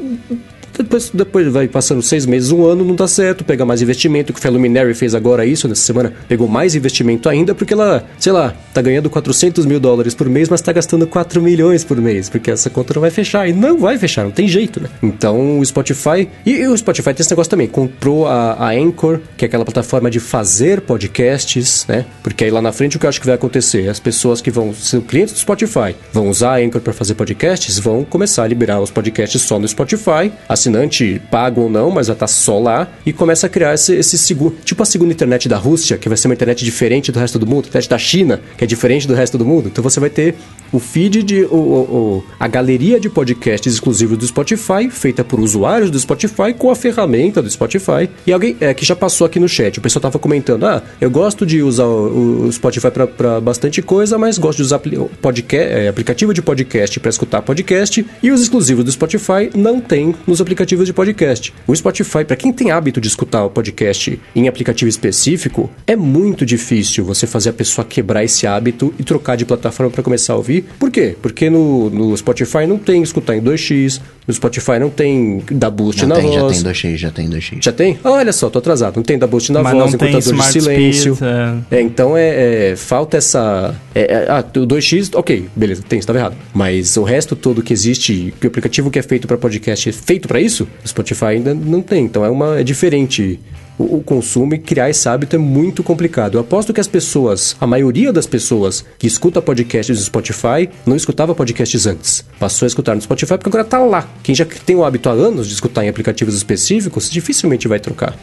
depois, depois vai passando seis meses, um ano, não dá certo, pega mais investimento, que a Luminary fez agora isso, nessa semana, pegou mais investimento ainda, porque ela, sei lá, tá ganhando 400 mil dólares por mês, mas tá gastando 4 milhões por mês, porque essa conta não vai fechar, e não vai fechar, não tem jeito, né? Então, o Spotify, e, e o Spotify tem esse negócio também, comprou a, a Anchor, que é aquela plataforma de fazer podcasts, né? Porque aí lá na frente o que eu acho que vai acontecer, as pessoas que vão ser clientes do Spotify, vão usar a Anchor para fazer podcasts, vão começar a liberar os podcasts só no Spotify, assinante pago ou não, mas já tá só lá, e começa a criar esse, esse segundo, tipo a segunda internet da Rússia, que vai ser uma internet diferente do resto do mundo, internet da China, que é diferente do resto do mundo. Então você vai ter o feed de. O, o- a galeria de podcasts exclusivos do Spotify, feita por usuários do Spotify, com a ferramenta do Spotify. E alguém é, que já passou aqui no chat, o pessoal tava comentando: ah, eu gosto de usar o, o Spotify pra bastante coisa, mas gosto de usar podcast, é, aplicativo de podcast pra escutar podcast. E os exclusivos do Spotify não tem nos aplicativos de podcast. O Spotify, pra quem tem hábito de escutar o podcast em aplicativo específico, é muito difícil você fazer a pessoa quebrar esse hábito e trocar de plataforma pra começar a ouvir. Por quê? Porque no, no Spotify não tem escutar em 2x, no Spotify não tem dar boost Já na tem, já voz. tem 2x, já tem 2x. Já tem? Ah, olha só, tô atrasado. Não tem da boost na Mas voz, não tem encurtador de smart silêncio. speed, é. É, então é, é, falta essa. é, é, ah, o 2x, ok, beleza, tem, estava errado. Mas o resto todo que existe, que o aplicativo que é feito para podcast é feito para isso, o Spotify ainda não tem. Então é uma é diferente o, consumo e criar esse hábito é muito complicado. Eu aposto que as pessoas, a maioria das pessoas que escuta podcasts no Spotify, não escutava podcasts antes. Passou a escutar no Spotify porque agora tá lá. Quem já tem o hábito há anos de escutar em aplicativos específicos, dificilmente vai trocar.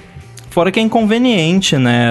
Fora que é inconveniente, né?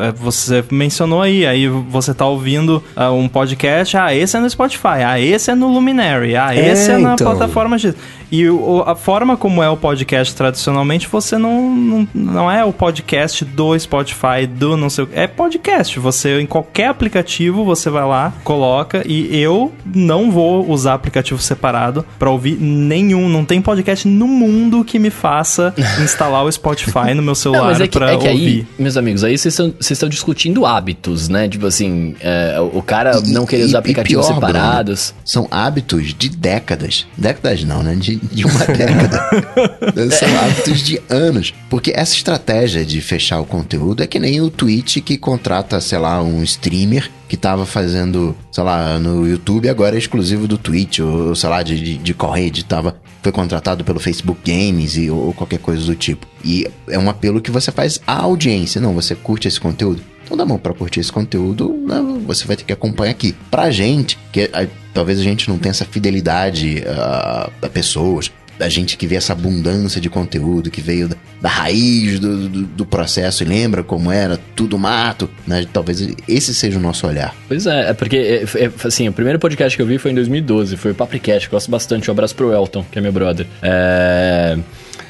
É, você mencionou aí, aí você tá ouvindo uh, um podcast, ah, esse é no Spotify, ah, esse é no Luminary, ah, esse é, é na então. plataforma X. E o, a forma como é o podcast tradicionalmente, você não, não, não é o podcast do Spotify, do não sei o É podcast. Você, em qualquer aplicativo, você vai lá, coloca. E eu não vou usar aplicativo separado para ouvir nenhum. Não tem podcast no mundo que me faça <laughs> instalar o Spotify no meu celular não, é que, pra é que ouvir. Aí, meus amigos, aí vocês estão discutindo hábitos, né? Tipo assim, é, o cara não querer usar aplicativos pior, separados. Bruno, são hábitos de décadas. Décadas não, né? De, de uma <laughs> década. São hábitos de anos. Porque essa estratégia de fechar o conteúdo é que nem o Twitch que contrata, sei lá, um streamer que tava fazendo, sei lá, no YouTube, agora é exclusivo do Twitch, ou sei lá, de, de, de tava, foi contratado pelo Facebook Games e, ou qualquer coisa do tipo. E é um apelo que você faz à audiência. Não, você curte esse conteúdo? Então dá mão para curtir esse conteúdo, não, você vai ter que acompanhar aqui. Pra gente, que a, talvez a gente não tenha essa fidelidade uh, a pessoas, da gente que vê essa abundância de conteúdo que veio da, da raiz do, do, do, processo e lembra como era tudo mato, né? Talvez esse seja o nosso olhar. Pois é, é porque, é, é, assim, o primeiro podcast que eu vi foi em 2012, foi o Papricast, gosto bastante, um abraço pro Elton, que é meu brother. É...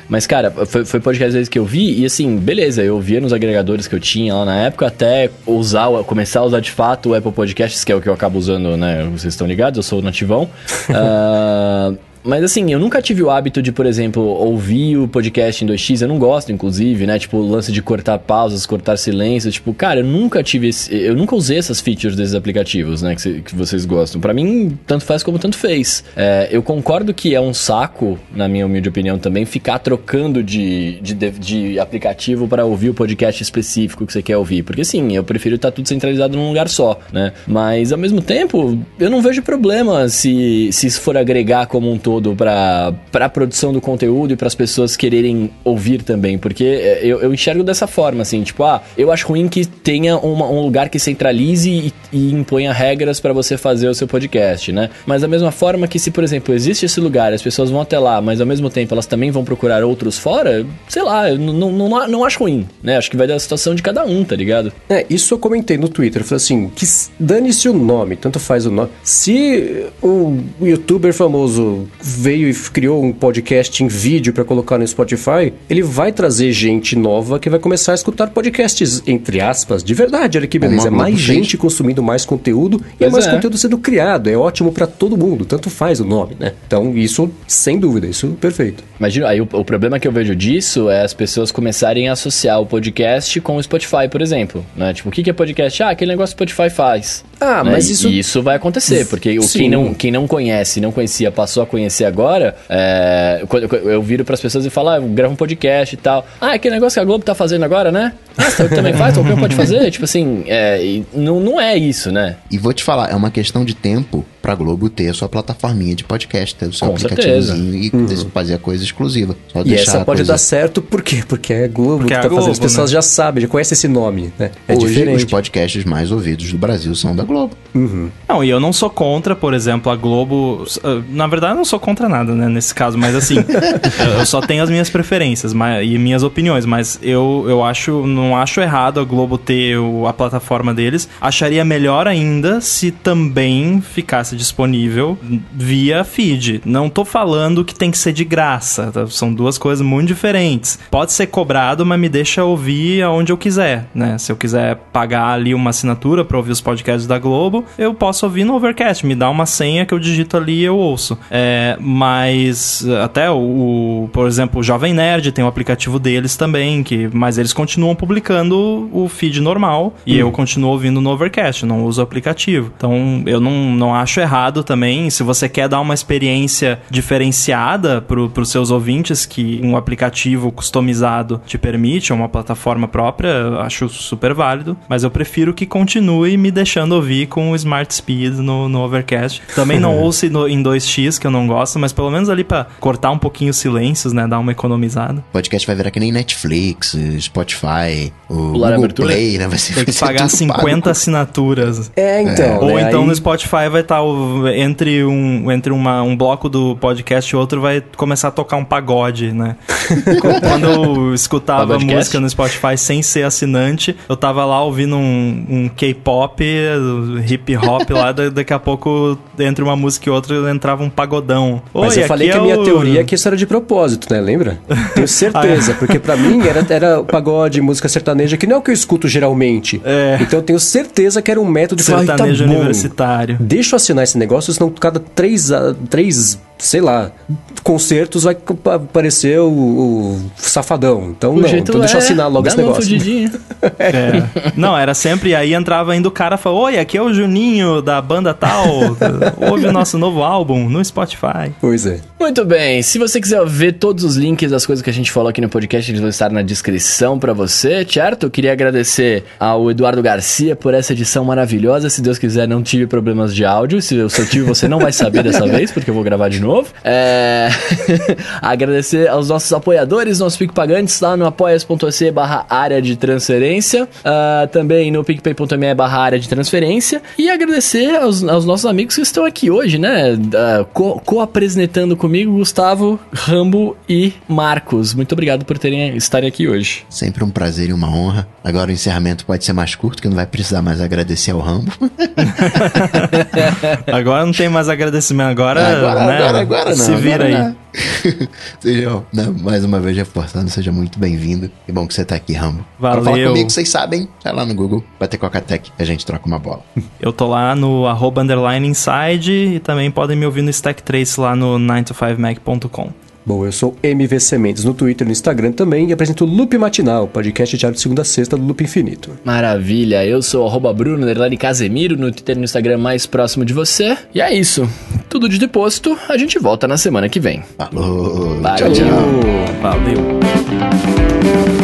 Mas, cara, foi, foi podcast vezes que eu vi e assim, beleza, eu via nos agregadores que eu tinha lá na época até usar, começar a usar de fato o Apple Podcasts, que é o que eu acabo usando, né? Vocês estão ligados, eu sou nativão. uh, <laughs> Mas assim, eu nunca tive o hábito de, por exemplo, ouvir o podcast em 2x, eu não gosto, inclusive, né? Tipo, o lance de cortar pausas, cortar silêncio. Tipo, cara, eu nunca tive esse, Eu nunca usei essas features desses aplicativos, né? Que, que vocês gostam. para mim, tanto faz como tanto fez. É, eu concordo que é um saco, na minha humilde opinião também, ficar trocando de, de, de aplicativo para ouvir o podcast específico que você quer ouvir. Porque sim, eu prefiro estar tudo centralizado num lugar só, né? Mas ao mesmo tempo, eu não vejo problema se, se isso for agregar como um todo todo para a produção do conteúdo e para as pessoas quererem ouvir também, porque é, eu, eu, enxergo dessa forma, assim, tipo, ah, eu acho ruim que tenha uma, um lugar que centralize e, e imponha regras para você fazer o seu podcast, né? Mas da mesma forma que se, por exemplo, existe esse lugar, as pessoas vão até lá, mas ao mesmo tempo elas também vão procurar outros fora, sei lá, eu não, não, não acho ruim, né? Acho que vai da situação de cada um, tá ligado? É, isso eu comentei no Twitter, eu falei assim, que dane-se o nome, tanto faz o nome. Se o youtuber famoso veio e criou um podcast em vídeo para colocar no Spotify, ele vai trazer gente nova que vai começar a escutar podcasts, entre aspas, de verdade. Olha que beleza. É mais gente consumindo mais conteúdo e é mais é. conteúdo sendo criado. É ótimo para todo mundo, tanto faz o nome, né? Então, isso, sem dúvida, isso perfeito. Imagina, aí o, o problema que eu vejo disso é as pessoas começarem a associar o podcast com o Spotify, por exemplo. Né? Tipo, o que é podcast? Ah, aquele negócio que o Spotify faz. Ah, né? mas isso... E isso vai acontecer, porque o, quem, não, quem não conhece, não conhecia, passou a conhecer agora, é, eu, eu viro pras pessoas e falo, ah, eu gravo um podcast e tal. Ah, aquele negócio que a Globo tá fazendo agora, né? Ah, você também <laughs> faz? Qualquer um pode fazer? tipo assim, é, não, não é isso, né? E vou te falar, é uma questão de tempo pra Globo ter a sua plataforminha de podcast, ter o seu Com aplicativozinho e uhum. fazer a coisa exclusiva. Só e essa pode coisa... dar certo por quê? Porque é Globo Porque que é tá Globo, fazendo. As pessoas né? já sabem, já conhecem esse nome, né? É Hoje, diferente. os podcasts mais ouvidos do Brasil são da Globo. Uhum. Não, e eu não sou contra, por exemplo, a Globo. Ah, na verdade, eu não sou contra nada, né? Nesse caso, mas assim, <laughs> eu só tenho as minhas preferências mas, e minhas opiniões, mas eu, eu acho, não acho errado a Globo ter o, a plataforma deles. Acharia melhor ainda se também ficasse disponível via feed. Não tô falando que tem que ser de graça, tá? são duas coisas muito diferentes. Pode ser cobrado, mas me deixa ouvir aonde eu quiser, né? Se eu quiser pagar ali uma assinatura para ouvir os podcasts da Globo, eu posso ouvir no Overcast. Me dá uma senha que eu digito ali e eu ouço. É, mas até o, por exemplo, o Jovem Nerd tem o um aplicativo deles também, que, mas eles continuam publicando publicando o feed normal e eu continuo ouvindo no Overcast, não uso o aplicativo. Então eu não, não acho errado também. Se você quer dar uma experiência diferenciada para os seus ouvintes, que um aplicativo customizado te permite, uma plataforma própria, eu acho super válido. Mas eu prefiro que continue me deixando ouvir com o Smart Speed no, no Overcast. Também não <laughs> ouço no- em 2x, que eu não gosto, mas pelo menos ali para cortar um pouquinho os silêncios, né? Dar uma economizada. O podcast vai virar que nem Netflix, Spotify, o Pular a Google abertura? Play, né? Vai ser, Tem que vai ser pagar tudo 50 pago. assinaturas. É, então. Ou né, então aí- no Spotify vai estar entre um entre uma, um bloco do podcast e outro vai começar a tocar um pagode, né? <laughs> Quando eu escutava música no Spotify sem ser assinante, eu tava lá ouvindo um, um K-pop, hip hop lá, da- daqui a pouco entre uma música e outra entrava um pagodão. Mas Oi, eu falei que a é minha o- teoria é que isso era de propósito, né? Lembra? <laughs> Tenho certeza, porque pra mim era, era pagode, música sertaneja, que não é o que eu escuto geralmente. É. Então eu tenho certeza que era um método de falar, "Ai, tá sertanejo universitário. Deixa eu assinar esse negócio, senão cada três, três sei lá, concertos vai aparecer o, o safadão. Então não, então deixa eu assinar logo esse negócio. fudidinha. <laughs> É. Não, era sempre. Aí entrava ainda o cara e falava: Oi, aqui é o Juninho da banda tal. <laughs> Ouve o nosso novo álbum no Spotify. Pois é. Muito bem, se você quiser ver todos os links das coisas que a gente falou aqui no podcast, eles vão estar na descrição pra você, certo? Eu queria agradecer ao Eduardo Garcia por essa edição maravilhosa. Se Deus quiser, não tive problemas de áudio. Se eu só tive, você não vai saber dessa <laughs> vez, porque eu vou gravar de novo. É... <laughs> agradecer aos nossos apoiadores, nossos PicPagantes lá no apoias.se barra área de transferência, ah, também no picpay.me barra área de transferência, e agradecer aos, aos nossos amigos que estão aqui hoje, né? Co- Co-apresentando comigo, Gustavo, Rambo e Marcos. Muito obrigado por terem estarem aqui hoje. Sempre um prazer e uma honra. Agora o encerramento pode ser mais curto, que não vai precisar mais agradecer ao Rambo. <laughs> <laughs> Agora não tem mais agradecimento. Agora, agora, né, agora, agora não. Se vira agora aí. seja, <laughs> né, mais uma vez reforçando, seja muito bem-vindo. Que bom que você tá aqui, Rambo. Pra falar Valeu. comigo, vocês sabem, vai lá no Google, vai ter Coca-Tech, a gente troca uma bola. <laughs> Eu tô lá no arroba underline inside e também podem me ouvir no Stack Trace lá no 9to5mac.com. Bom, eu sou MVC Mendes no Twitter e no Instagram também e apresento o Loop Matinal, podcast diário de segunda a sexta do Loop Infinito. Maravilha, eu sou o arroba Bruno underline Casemiro no Twitter e no Instagram mais próximo de você. E é isso. Tudo de deposto, a gente volta na semana que vem. Falou! Valeu. Tchau, tchau. Valeu.